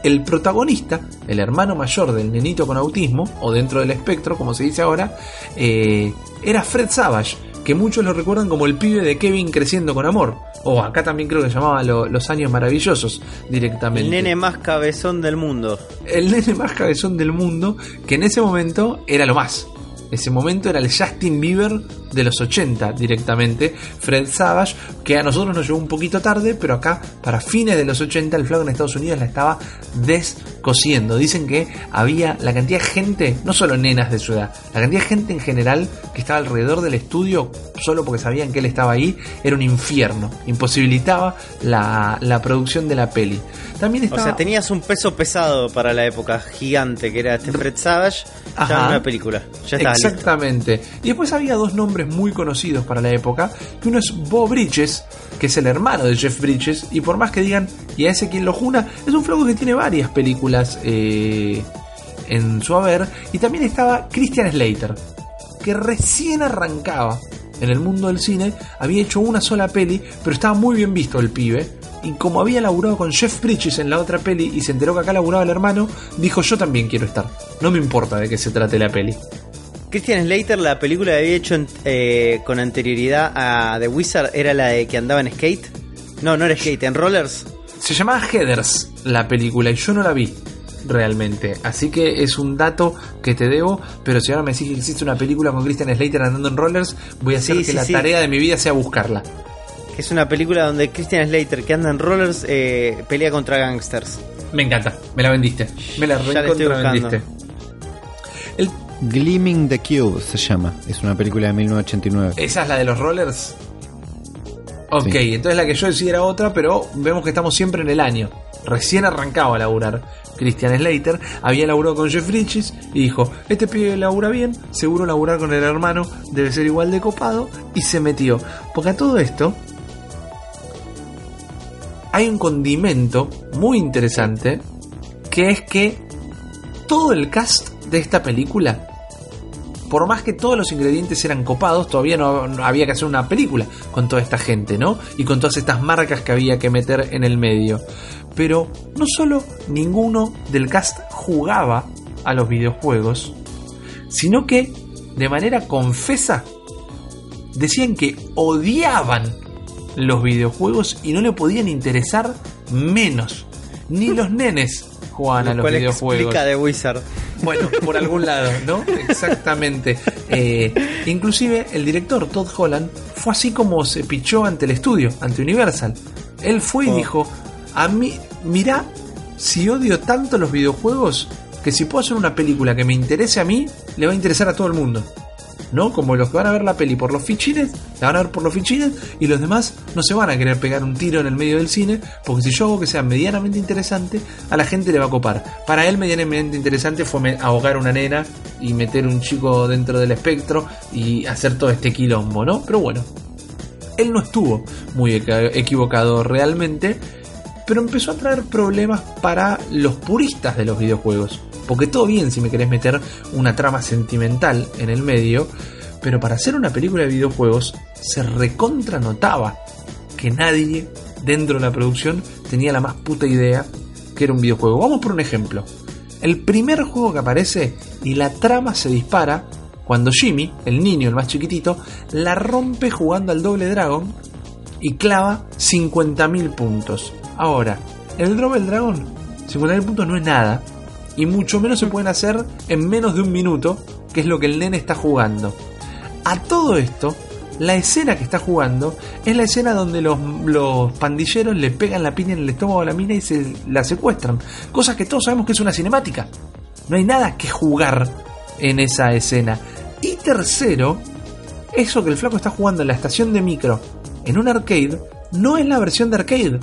El protagonista, el hermano mayor del nenito con autismo, o dentro del espectro, como se dice ahora, eh, era Fred Savage, que muchos lo recuerdan como el pibe de Kevin creciendo con amor. O acá también creo que llamaba lo- Los Años Maravillosos directamente. El nene más cabezón del mundo. el nene más cabezón del mundo, que en ese momento era lo más. Ese momento era el Justin Bieber de los 80 directamente, Fred Savage, que a nosotros nos llegó un poquito tarde, pero acá para fines de los 80 el flaco en Estados Unidos la estaba descosiendo. Dicen que había la cantidad de gente, no solo nenas de su edad, la cantidad de gente en general que estaba alrededor del estudio solo porque sabían que él estaba ahí, era un infierno, imposibilitaba la, la producción de la peli. También O estaba... sea, tenías un peso pesado para la época gigante que era este Fred Savage. Ajá. Ya en una película. Ya listo. Exactamente. Y después había dos nombres muy conocidos para la época, que uno es Bo Bridges, que es el hermano de Jeff Bridges, y por más que digan, y a ese quien lo juna, es un flaco que tiene varias películas eh, en su haber, y también estaba Christian Slater, que recién arrancaba en el mundo del cine, había hecho una sola peli, pero estaba muy bien visto el pibe, y como había laburado con Jeff Bridges en la otra peli y se enteró que acá laburaba el hermano, dijo yo también quiero estar, no me importa de qué se trate la peli Christian Slater, la película que había hecho en- eh, con anterioridad a The Wizard, era la de que andaba en skate. No, no era skate, en rollers. Se llamaba Headers la película y yo no la vi realmente. Así que es un dato que te debo. Pero si ahora me decís que existe una película con Christian Slater andando en rollers, voy a hacer Sí, que sí, la sí. tarea de mi vida sea buscarla. Es una película donde Christian Slater, que anda en rollers, eh, pelea contra gangsters. Me encanta, me la vendiste. Me la recontra vendiste. El- Gleaming the Cube se llama. Es una película de 1989. ¿Esa es la de los rollers? Ok, Sí. entonces la que yo decía era otra, pero vemos que estamos siempre en el año. Recién arrancaba a laburar Christian Slater, había laburado con Jeff Bridges y dijo, este pibe labura bien, seguro laburar con el hermano debe ser igual de copado, y se metió. Porque a todo esto hay un condimento muy interesante, que es que todo el cast de esta película por más que todos los ingredientes eran copados, todavía no, había que hacer una película con toda esta gente, ¿no? Y con todas estas marcas que había que meter en el medio. Pero no solo ninguno del cast jugaba a los videojuegos, sino que de manera confesa decían que odiaban los videojuegos y no le podían interesar menos. Ni los nenes jugaban a Lo los videojuegos. explica The Wizard. Bueno, por algún lado, ¿no? Exactamente. Eh, inclusive el director Todd Holland fue así como se pichó ante el estudio, ante Universal. Él fue y Oh. dijo, a mí, mirá, si odio tanto los videojuegos, que si puedo hacer una película que me interese a mí, le va a interesar a todo el mundo. ¿No? Como los que van a ver la peli por los fichines, la van a ver por los fichines y los demás no se van a querer pegar un tiro en el medio del cine, porque si yo hago que sea medianamente interesante, a la gente le va a copar. Para él medianamente interesante fue ahogar una nena y meter un chico dentro del espectro y hacer todo este quilombo, ¿no? Pero bueno, él no estuvo muy equivocado realmente, pero empezó a traer problemas para los puristas de los videojuegos. Porque todo bien si me querés meter una trama sentimental en el medio, pero para hacer una película de videojuegos se recontra notaba que nadie dentro de la producción tenía la más puta idea que era un videojuego. Vamos por un ejemplo. El primer juego que aparece y la trama se dispara cuando Jimmy, el niño, el más chiquitito, la rompe jugando al doble dragón y clava 50.000 puntos. Ahora, el Double Dragon, 50.000 puntos no es nada, y mucho menos se pueden hacer en menos de un minuto, que es lo que el nene está jugando. A todo esto, la escena que está jugando es la escena donde los, los pandilleros le pegan la piña en el estómago a la mina y se la secuestran. Cosa que todos sabemos que es una cinemática. No hay nada que jugar en esa escena. Y tercero, eso que el flaco está jugando en la estación de micro en un arcade no es la versión de arcade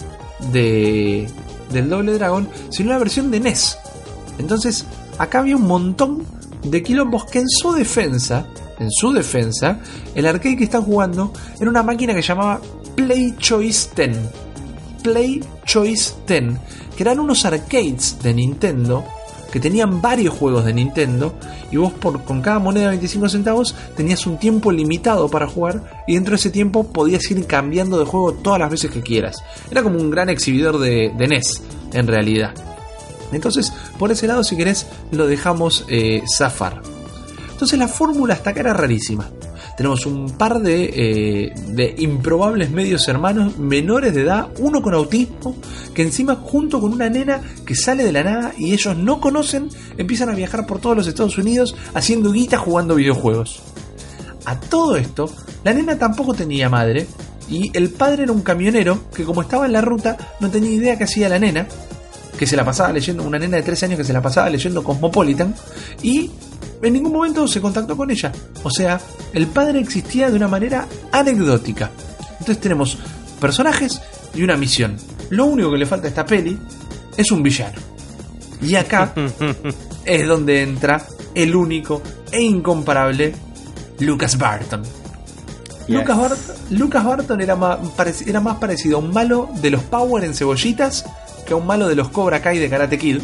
de del Doble Dragón, sino la versión de NES. Entonces, acá había un montón de quilombos que en su defensa, en su defensa, el arcade que están jugando era una máquina que llamaba Play Choice 10. Play Choice 10, que eran unos arcades de Nintendo que tenían varios juegos de Nintendo y vos por, con cada moneda de 25 centavos tenías un tiempo limitado para jugar y dentro de ese tiempo podías ir cambiando de juego todas las veces que quieras. Era como un gran exhibidor de, de NES en realidad. Entonces, por ese lado, si querés, lo dejamos eh, zafar. Entonces la fórmula hasta acá era rarísima. Tenemos un par de, eh, de improbables medios hermanos menores de edad, uno con autismo, que encima junto con una nena que sale de la nada y ellos no conocen, empiezan a viajar por todos los Estados Unidos haciendo guita jugando videojuegos. A todo esto, la nena tampoco tenía madre y el padre era un camionero que como estaba en la ruta no tenía idea qué hacía la nena, que se la pasaba leyendo, una nena de 13 años que se la pasaba leyendo Cosmopolitan y en ningún momento se contactó con ella. O sea, el padre existía de una manera anecdótica. Entonces tenemos personajes y una misión. Lo único que le falta a esta peli es un villano. Y acá es donde entra el único e incomparable Lucas Barton. Lucas, Barton Lucas Barton era más, era más parecido a un malo de los Power en cebollitas que a un malo de los Cobra Kai de Karate Kid.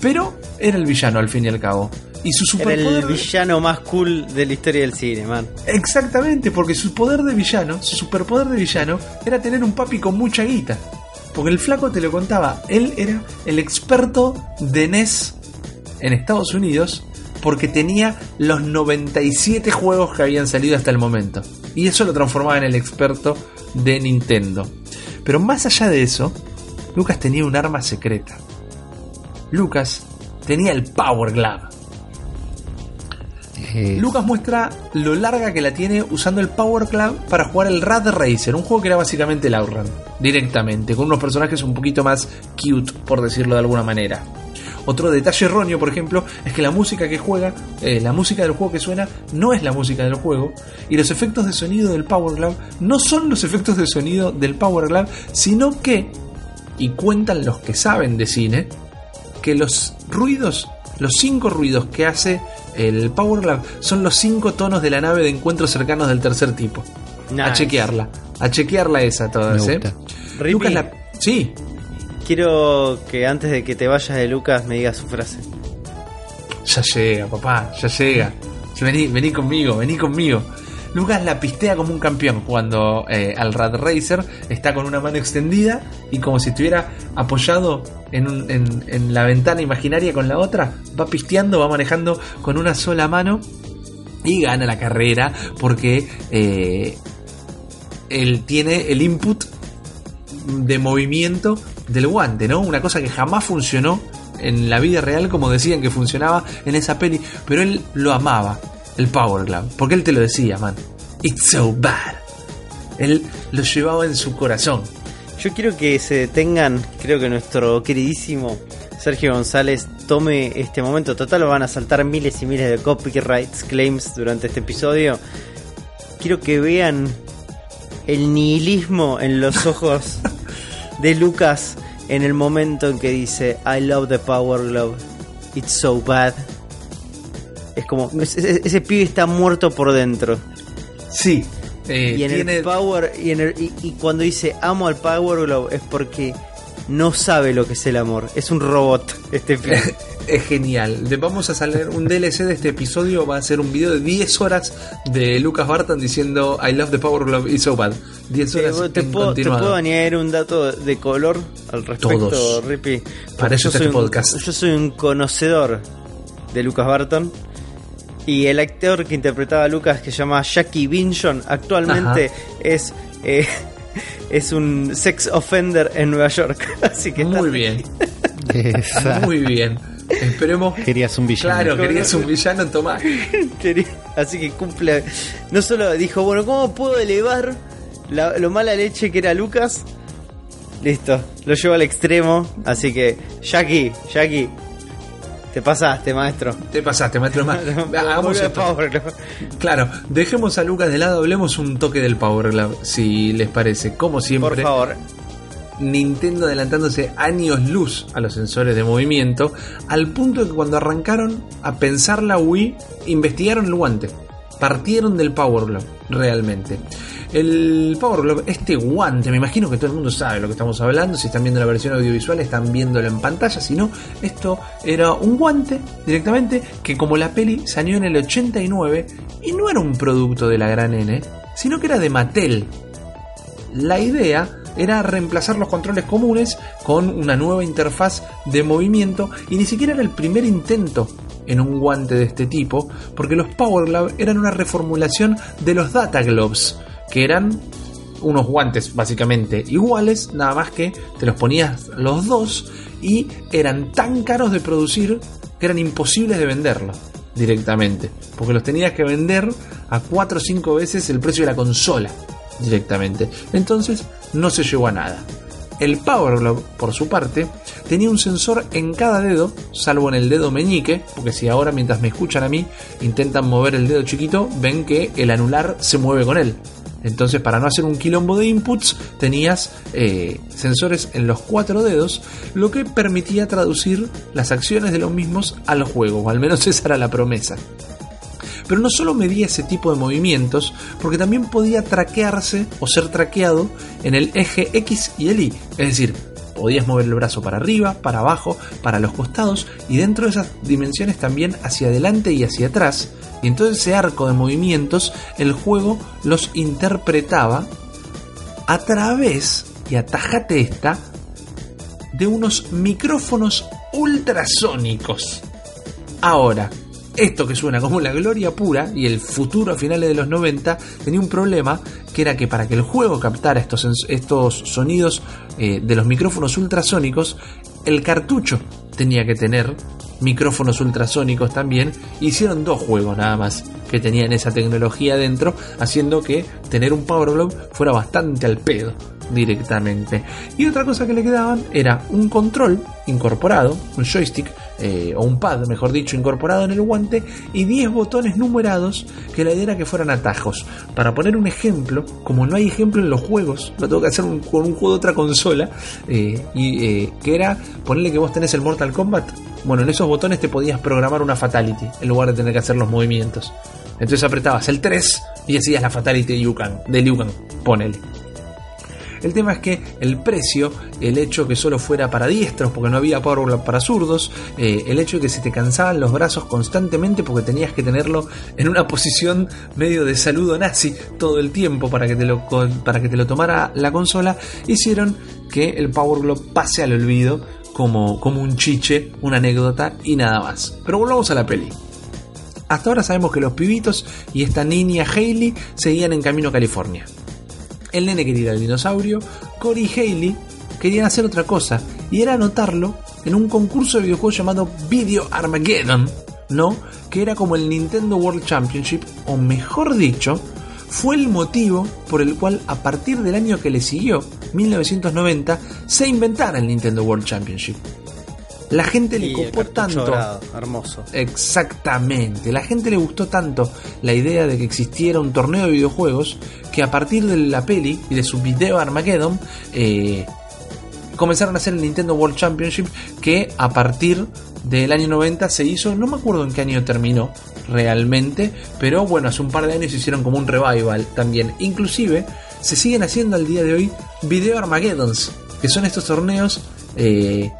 Pero era el villano al fin y al cabo. Y su Era superpoder. el villano más cool de la historia del cine, man. Exactamente, porque su poder de villano, su superpoder de villano, era tener un papi con mucha guita. Porque el flaco te lo contaba, él era el experto de NES en Estados Unidos, porque tenía los 97 juegos que habían salido hasta el momento. Y eso lo transformaba en el experto de Nintendo. Pero más allá de eso, Lucas tenía un arma secreta. Lucas tenía el Power Glove. Eh, Lucas muestra lo larga que la tiene usando el Power Club para jugar el Rad Racer, un juego que era básicamente el Outrun, directamente, con unos personajes un poquito más cute, por decirlo de alguna manera. Otro detalle erróneo, por ejemplo, es que la música que juega, eh, la música del juego que suena, no es la música del juego, y los efectos de sonido del Power Glove no son los efectos de sonido del Power Glove, sino que, y cuentan los que saben de cine, que los ruidos, los cinco ruidos que hace el Power Glove son los cinco tonos de la nave de encuentros cercanos del tercer tipo. A chequearla, a chequearla esa todas, ¿eh? Lucas la... Sí, quiero que antes de que te vayas de Lucas me digas su frase. ya llega, papá, ya llega. Vení, vení conmigo, vení conmigo. Lucas la pistea como un campeón cuando eh, al Rad Racer está con una mano extendida y como si estuviera apoyado en, un- en- la ventana imaginaria con la otra, va pisteando, va manejando con una sola mano y gana la carrera porque eh, él tiene el input de movimiento del guante, ¿no? Una cosa que jamás funcionó en la vida real como decían que funcionaba en esa peli, pero él lo amaba, el Power Glove, porque él te lo decía, man. It's so bad. Él lo llevaba en su corazón. Yo quiero que se detengan, creo que nuestro queridísimo Sergio González tome este momento. Total, van a saltar miles y miles de copyright claims durante este episodio. Quiero que vean el nihilismo en los ojos de Lucas en el momento en que dice I love the Power Glove, it's so bad. Es como, ese, ese pibe está muerto por dentro. Sí. eh, y en tiene- el Power y, en el- y- y cuando dice amo al Power Glove es porque no sabe lo que es el amor. Es un robot este pibe. Es genial. Vamos a salir un DLC de este episodio. Va a ser un video de 10 horas de Lucas Barton diciendo I love the Power Glove, it's so bad. 10 Eh, horas te, en puedo, te puedo añadir un dato de color al respecto, Todos. Rippy. Para eso este un- podcast. yo soy un conocedor de Lucas Barton. Y el actor que interpretaba a Lucas, que se llama Jackie Vinson, actualmente es eh, es un sex offender en Nueva York. Así que Muy bien, muy bien. Esperemos. Querías un villano. Claro, querías un villano, Tomás. Quería- Así que cumple. No solo dijo, bueno, ¿cómo puedo elevar la- lo mala leche que era Lucas? Listo, lo llevo al extremo. Así que, Jackie, Jackie, te pasaste, maestro. Te pasaste, maestro. Hagamos esto. Power. Claro, dejemos a Lucas de lado, hablemos un toque del Power Glove, si les parece. Como siempre, Por favor. Nintendo adelantándose años luz a los sensores de movimiento, al punto de que cuando arrancaron a pensar la Wii, investigaron el guante. Partieron del Power Glove, realmente. El Power Glove, este guante, me imagino que todo el mundo sabe lo que estamos hablando. Si están viendo la versión audiovisual, están viéndolo en pantalla. Si no, esto era un guante directamente que, como la peli, salió en el 89 y no era un producto de la gran N, sino que era de Mattel. La idea era reemplazar los controles comunes con una nueva interfaz de movimiento y ni siquiera era el primer intento en un guante de este tipo, porque los Power Glove eran una reformulación de los Data Gloves, que eran unos guantes básicamente iguales, nada más que te los ponías los dos y eran tan caros de producir que eran imposibles de venderlos directamente, porque los tenías que vender a 4 o 5 veces el precio de la consola directamente. Entonces no se llegó a nada. El Power Glove, por su parte, tenía un sensor en cada dedo, salvo en el dedo meñique, porque si ahora mientras me escuchan a mí intentan mover el dedo chiquito, ven que el anular se mueve con él. Entonces, para no hacer un quilombo de inputs, tenías eh, sensores en los cuatro dedos, lo que permitía traducir las acciones de los mismos al juego, o al menos esa era la promesa. Pero no solo medía ese tipo de movimientos, porque también podía traquearse o ser traqueado en el eje X y el Y. Es decir, podías mover el brazo para arriba, para abajo, para los costados y dentro de esas dimensiones también hacia adelante y hacia atrás. Y en todo ese arco de movimientos el juego los interpretaba a través, y atajate esta, de unos micrófonos ultrasónicos. Ahora, esto que suena como la gloria pura y el futuro a finales de los 90 tenía un problema que era que para que el juego captara estos, estos sonidos eh, de los micrófonos ultrasónicos, el cartucho tenía que tener micrófonos ultrasónicos también. Hicieron dos juegos nada más que tenían esa tecnología dentro, haciendo que tener un Power Glove fuera bastante al pedo directamente. Y otra cosa que le quedaban era un control incorporado, un joystick eh, o un pad, mejor dicho, incorporado en el guante y 10 botones numerados que la idea era que fueran atajos. Para poner un ejemplo, como no hay ejemplo en los juegos, lo tengo que hacer con un juego de otra consola, eh, y eh, que era ponerle que vos tenés el Mortal Kombat. Bueno, en esos botones te podías programar una fatality en lugar de tener que hacer los movimientos. Entonces apretabas el 3 y hacías la fatality de Liu Kang, de ponele. El tema es que el precio, el hecho que solo fuera para diestros, porque no había Power para zurdos, eh, el hecho de que se te cansaban los brazos constantemente porque tenías que tenerlo en una posición medio de saludo nazi todo el tiempo para que te lo, para que te lo tomara la consola, hicieron que el Power Glove pase al olvido como, como un chiche, una anécdota y nada más. Pero volvamos a la peli. Hasta ahora sabemos que los pibitos y esta niña Hailey seguían en camino a California el nene quería ir al dinosaurio, Cory y Haley querían hacer otra cosa, y era anotarlo en un concurso de videojuegos llamado Video Armageddon, ¿no? Que era como el Nintendo World Championship, o mejor dicho, fue el motivo por el cual a partir del año que le siguió, 1990, se inventara el Nintendo World Championship. La gente le copó tanto. hermoso. Exactamente. La gente le gustó tanto la idea de que existiera un torneo de videojuegos que a partir de la peli y de su video Armageddon eh, comenzaron a hacer el Nintendo World Championship que a partir del año 90 se hizo, no me acuerdo en qué año terminó realmente, pero bueno, hace un par de años se hicieron como un revival también. Inclusive se siguen haciendo al día de hoy video Armageddons, que son estos torneos eh,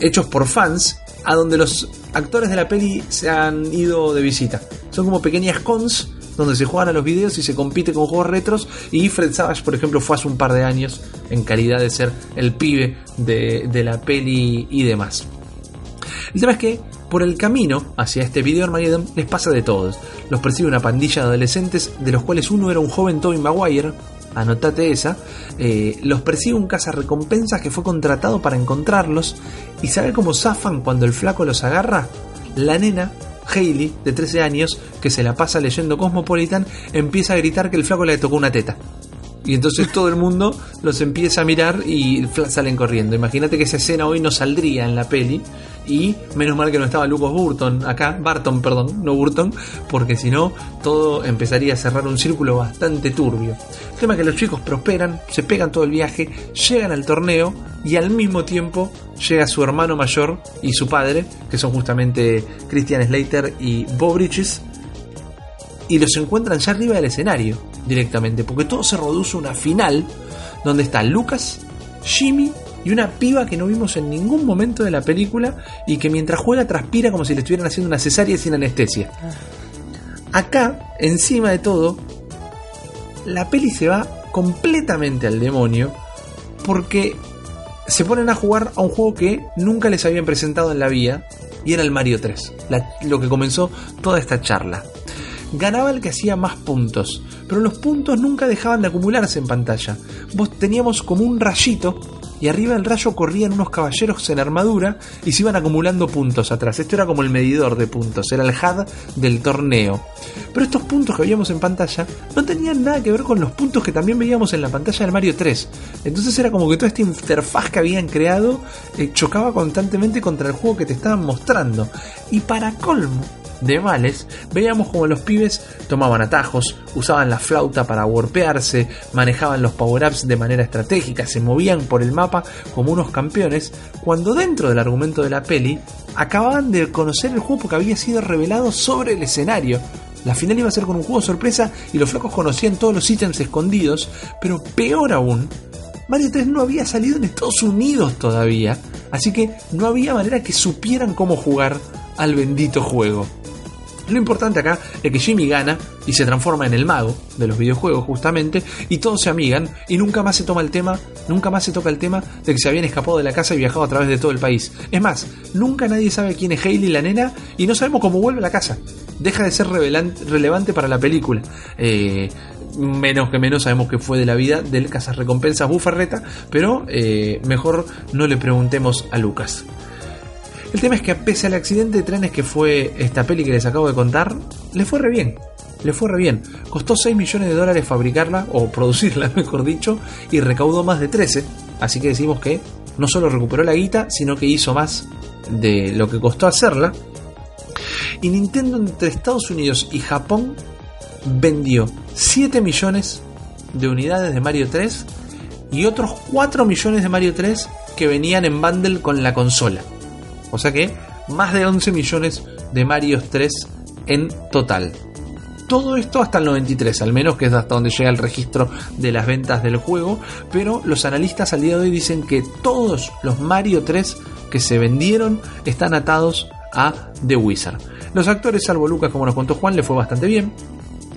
hechos por fans a donde los actores de la peli se han ido de visita. Son como pequeñas cons donde se juegan a los videos y se compite con juegos retros. Y Fred Savage, por ejemplo, fue hace un par de años en calidad de ser el pibe de, la peli y demás. El tema es que por el camino hacia este video Armageddon les pasa de todos. Los persigue una pandilla de adolescentes, de los cuales uno era un joven Tobey Maguire, anotate esa, eh, los persigue un cazarrecompensas que fue contratado para encontrarlos y sabe cómo zafan cuando el flaco los agarra. La nena, Hailey, de 13 años, que se la pasa leyendo Cosmopolitan, empieza a gritar que el flaco le tocó una teta. Y entonces todo el mundo los empieza a mirar y salen corriendo. Imagínate que esa escena hoy no saldría en la peli. Y menos mal que no estaba Lucas Burton acá, Barton, perdón, no Burton, porque si no, todo empezaría a cerrar un círculo bastante turbio. El tema es que los chicos prosperan, se pegan todo el viaje, llegan al torneo y al mismo tiempo llega su hermano mayor y su padre, que son justamente Christian Slater y Bob Bridges, y los encuentran ya arriba del escenario directamente, porque todo se reduce a una final donde está Lucas, Jimmy y una piba que no vimos en ningún momento de la película y que mientras juega transpira como si le estuvieran haciendo una cesárea sin anestesia. Acá, encima de todo, la peli se va completamente al demonio porque se ponen a jugar a un juego que nunca les habían presentado en la vida y era el Mario 3, lo que comenzó toda esta charla ganaba el que hacía más puntos, pero los puntos nunca dejaban de acumularse en pantalla. Vos teníamos como un rayito y arriba del rayo corrían unos caballeros en armadura y se iban acumulando puntos atrás. Esto era como el medidor de puntos, era el HUD del torneo. Pero estos puntos que veíamos en pantalla no tenían nada que ver con los puntos que también veíamos en la pantalla del Mario 3. Entonces era como que toda esta interfaz que habían creado eh, chocaba constantemente contra el juego que te estaban mostrando. Y para colmo, de males, veíamos como los pibes tomaban atajos, usaban la flauta para warpearse, manejaban los power-ups de manera estratégica, se movían por el mapa como unos campeones, cuando dentro del argumento de la peli acababan de conocer el juego porque había sido revelado sobre el escenario. La final iba a ser con un juego sorpresa y los flacos conocían todos los ítems escondidos, pero peor aún, Mario 3 no había salido en Estados Unidos todavía, así que no había manera que supieran cómo jugar al bendito juego. Lo importante acá es que Jimmy gana y se transforma en el mago de los videojuegos justamente y todos se amigan y nunca más se toma el tema, nunca más se toca el tema de que se habían escapado de la casa y viajado a través de todo el país. Es más, nunca nadie sabe quién es Hailey la nena y no sabemos cómo vuelve a la casa. Deja de ser relevante para la película. Eh, menos que menos sabemos que fue de la vida del cazarrecompensas Bufarreta, pero eh, mejor no le preguntemos a Lucas. El tema es que pese al accidente de trenes que fue esta peli que les acabo de contar, le fue re bien. Le fue re bien. Costó 6 millones de dólares fabricarla, o producirla, mejor dicho, y recaudó más de 13. Así que decimos que no solo recuperó la guita, sino que hizo más de lo que costó hacerla. Y Nintendo entre Estados Unidos y Japón vendió 7 millones de unidades de Mario 3 y otros 4 millones de Mario 3 que venían en bundle con la consola. O sea que más de 11 millones de Mario 3 en total. Todo esto hasta el 93, al menos que es hasta donde llega el registro de las ventas del juego, pero los analistas al día de hoy dicen que todos los Mario 3 que se vendieron están atados a The Wizard. Los actores, salvo Lucas, como nos contó Juan, le fue bastante bien.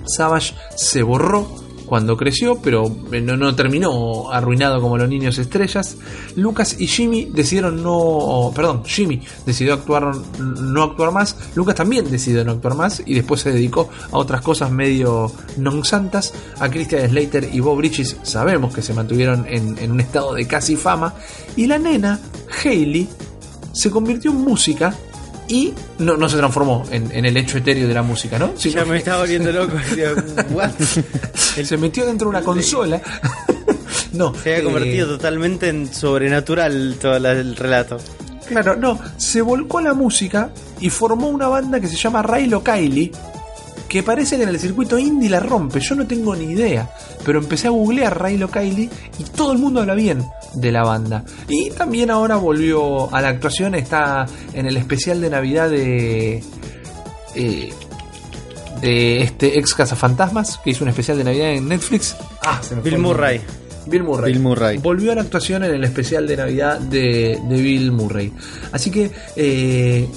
Savage se borró cuando creció, pero eh, no, no, terminó arruinado como los niños estrellas. Lucas y Jimmy decidieron no, perdón, Jimmy decidió actuar no actuar más. Lucas también decidió no actuar más y después se dedicó a otras cosas medio non santas. A Christian Slater y Bob Bridges sabemos que se mantuvieron en, en un estado de casi fama y la nena Hailey se convirtió en música y no, no se transformó en, el hecho etéreo de la música, ¿no? ya me estaba volviendo loco. se metió dentro de una consola. no. Se había convertido eh, totalmente en sobrenatural todo el relato. Claro, no. Se volcó a la música y formó una banda que se llama Raylo Kylie que parece que en el circuito indie la rompe. Yo no tengo ni idea. Pero empecé a googlear Raylo Kylie y todo el mundo habla bien de la banda. Y también ahora volvió a la actuación. Está en el especial de Navidad de. Eh, de este ex cazafantasmas que hizo un especial de Navidad en Netflix. Ah, se me Bill Murray. Bill Murray. Bill Murray. Volvió a la actuación en el especial de Navidad de, de Bill Murray. Así que eh,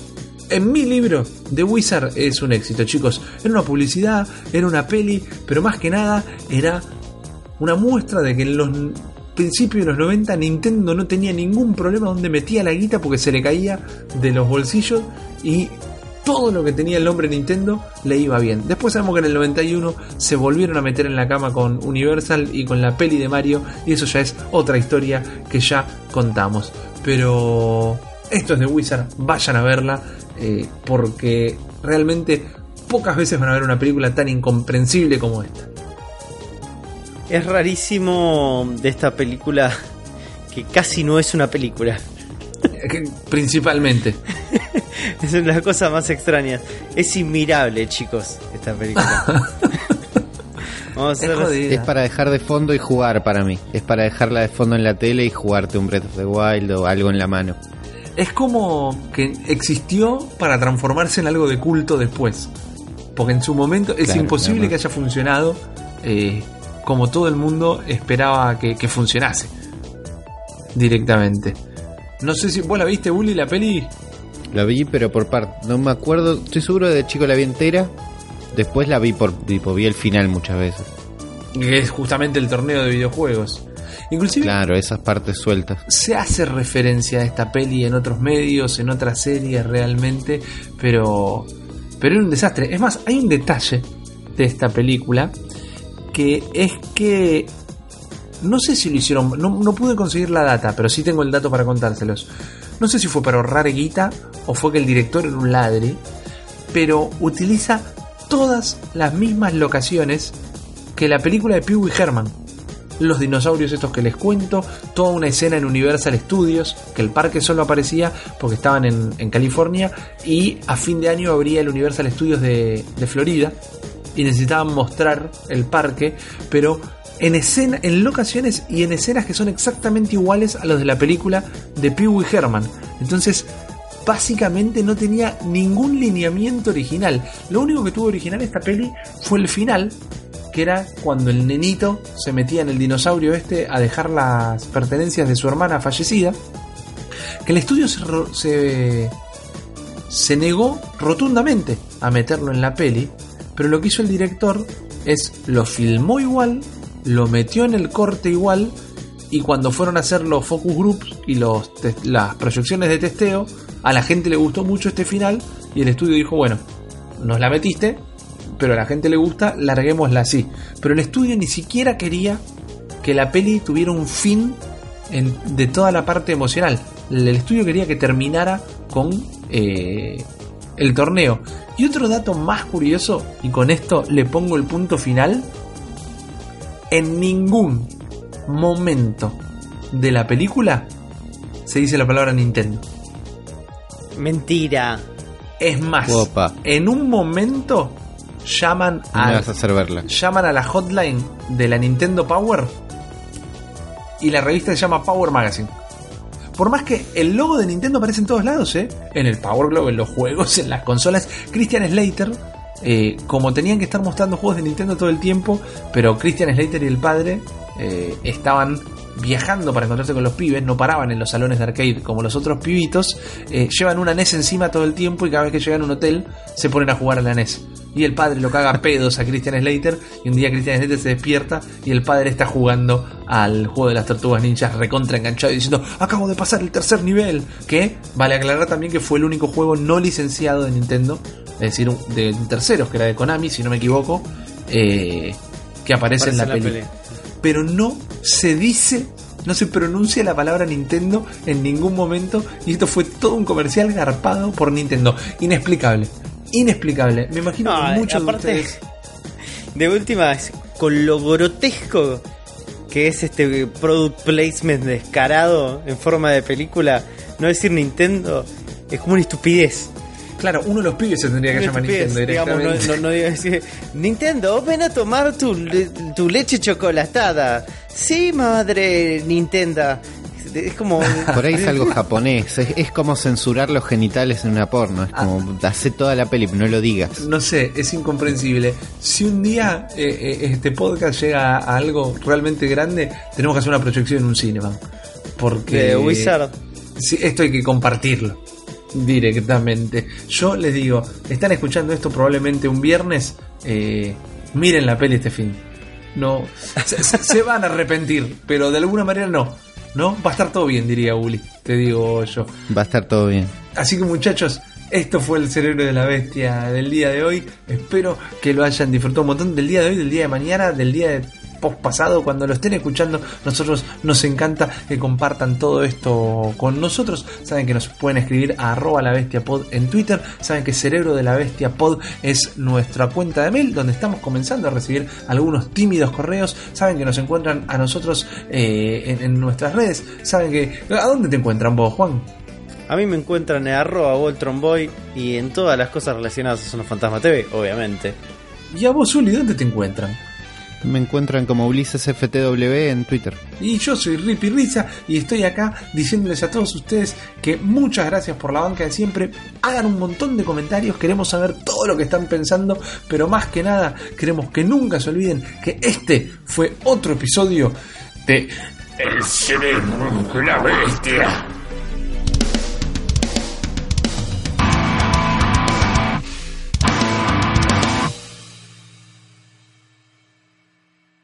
en mi libro, The Wizard es un éxito, chicos. Era una publicidad, era una peli, pero más que nada era una muestra de que en los principios de los 90 Nintendo no tenía ningún problema donde metía la guita porque se le caía de los bolsillos y todo lo que tenía el nombre Nintendo le iba bien. Después sabemos que en el 91 se volvieron a meter en la cama con Universal y con la peli de Mario y eso ya es otra historia que ya contamos. Pero esto es de Wizard, vayan a verla. Eh, porque realmente pocas veces van a ver una película tan incomprensible como esta. Es rarísimo de esta película que casi no es una película. Principalmente. es una de las cosas más extrañas. Es inmirable, chicos, esta película. es, para dejar de fondo y jugar para mí. Es para dejarla de fondo en la tele y jugarte un Breath of the Wild o algo en la mano es como que existió para transformarse en algo de culto después. Porque en su momento es imposible que haya funcionado eh, como todo el mundo esperaba que, funcionase directamente. No sé si vos la viste, Bully, la peli. La vi, pero por parte. No me acuerdo. Estoy seguro de chico la vi entera. Después la vi por tipo, vi el final muchas veces. Es justamente el torneo de videojuegos. Inclusive, claro, esas partes sueltas. Se hace referencia a esta peli en otros medios, en otras series realmente, pero, pero era un desastre. Es más, hay un detalle de esta película que es que no sé si lo hicieron, no, no, pude conseguir la data, pero sí tengo el dato para contárselos. No sé si fue para ahorrar guita o fue que el director era un ladre, pero utiliza todas las mismas locaciones que la película de Pee Wee Herman los dinosaurios estos que les cuento, toda una escena en Universal Studios, que el parque solo aparecía porque estaban en, California, y a fin de año abría el Universal Studios de, Florida, y necesitaban mostrar el parque, pero en escena, en locaciones y en escenas que son exactamente iguales a los de la película de Pee Wee Herman. Entonces, básicamente no tenía ningún lineamiento original. Lo único que tuvo original esta peli fue el final, que era cuando el nenito se metía en el dinosaurio este a dejar las pertenencias de su hermana fallecida, que el estudio se, se negó rotundamente a meterlo en la peli, pero lo que hizo el director es lo filmó igual, lo metió en el corte igual y cuando fueron a hacer los focus groups y los las proyecciones de testeo, a la gente le gustó mucho este final y el estudio dijo, bueno, nos la metiste, pero a la gente le gusta, larguémosla así. Pero el estudio ni siquiera quería que la peli tuviera un fin de toda la parte emocional. El estudio quería que terminara con eh, el torneo. Y otro dato más curioso, y con esto le pongo el punto final, en ningún momento de la película se dice la palabra Nintendo. Mentira. Es más, en un momento llaman a, llaman a la hotline de la Nintendo Power y la revista se llama Power Magazine. Por más que el logo de Nintendo aparece en todos lados, ¿eh? En el Power Glove, en los juegos, en las consolas. Christian Slater, eh, como tenían que estar mostrando juegos de Nintendo todo el tiempo, pero Christian Slater y el padre eh, estaban viajando para encontrarse con los pibes, no paraban en los salones de arcade como los otros pibitos, eh, llevan una NES encima todo el tiempo y cada vez que llegan a un hotel se ponen a jugar a la NES. Y el padre lo caga pedos a Christian Slater y un día Christian Slater se despierta y el padre está jugando al juego de las tortugas ninjas recontra enganchado y diciendo acabo de pasar el tercer nivel. Que vale aclarar también que fue el único juego no licenciado de Nintendo, es decir, de terceros, que era de Konami, si no me equivoco, eh, que aparece, en la, película pero no se dice, no se pronuncia la palabra Nintendo en ningún momento y esto fue todo un comercial garpado por Nintendo. Inexplicable, inexplicable. Me imagino que muchos de ustedes... De última, con lo grotesco que es este product placement descarado en forma de película, no decir Nintendo es como una estupidez. Claro, uno de los pibes se tendría que llamar Nintendo directamente. no, no, decir, Nintendo, ven a tomar tu, tu leche chocolatada. Sí, madre Nintendo. Es como. Por ahí es algo japonés. Es, como censurar los genitales en una porno. Es como, ah. hace toda la peli, no lo digas. No sé, es incomprensible. Si un día eh, eh, este podcast llega a algo realmente grande, tenemos que hacer una proyección en un cine, Porque. De Wizard. Sí, esto hay que compartirlo directamente. Yo les digo, están escuchando esto probablemente un viernes, eh, miren la peli este fin. No, se, van a arrepentir, pero de alguna manera no. ¿No? Va a estar todo bien, diría Uli, te digo yo. Va a estar todo bien. Así que muchachos, esto fue el cerebro de la bestia del día de hoy. Espero que lo hayan disfrutado un montón del día de hoy, del día de mañana, del día de pasado, cuando lo estén escuchando, nosotros nos encanta que compartan todo esto con nosotros. Saben que nos pueden escribir a arroba la bestia pod en Twitter. Saben que Cerebro de la Bestia Pod es nuestra cuenta de mail, donde estamos comenzando a recibir algunos tímidos correos. Saben que nos encuentran a nosotros eh, en, nuestras redes. Saben que. ¿A dónde te encuentran vos, Juan? A mí me encuentran en arroba Voltron y en todas las cosas relacionadas a Zona Fantasma TV, obviamente. ¿Y a vos, Uli, dónde te encuentran? Me encuentran como Ulises FTW en Twitter. Y yo soy Rippy Risa y estoy acá diciéndoles a todos ustedes que muchas gracias por la banca de siempre. Hagan un montón de comentarios, queremos saber todo lo que están pensando, pero más que nada queremos que nunca se olviden que este fue otro episodio de El cerebro la bestia.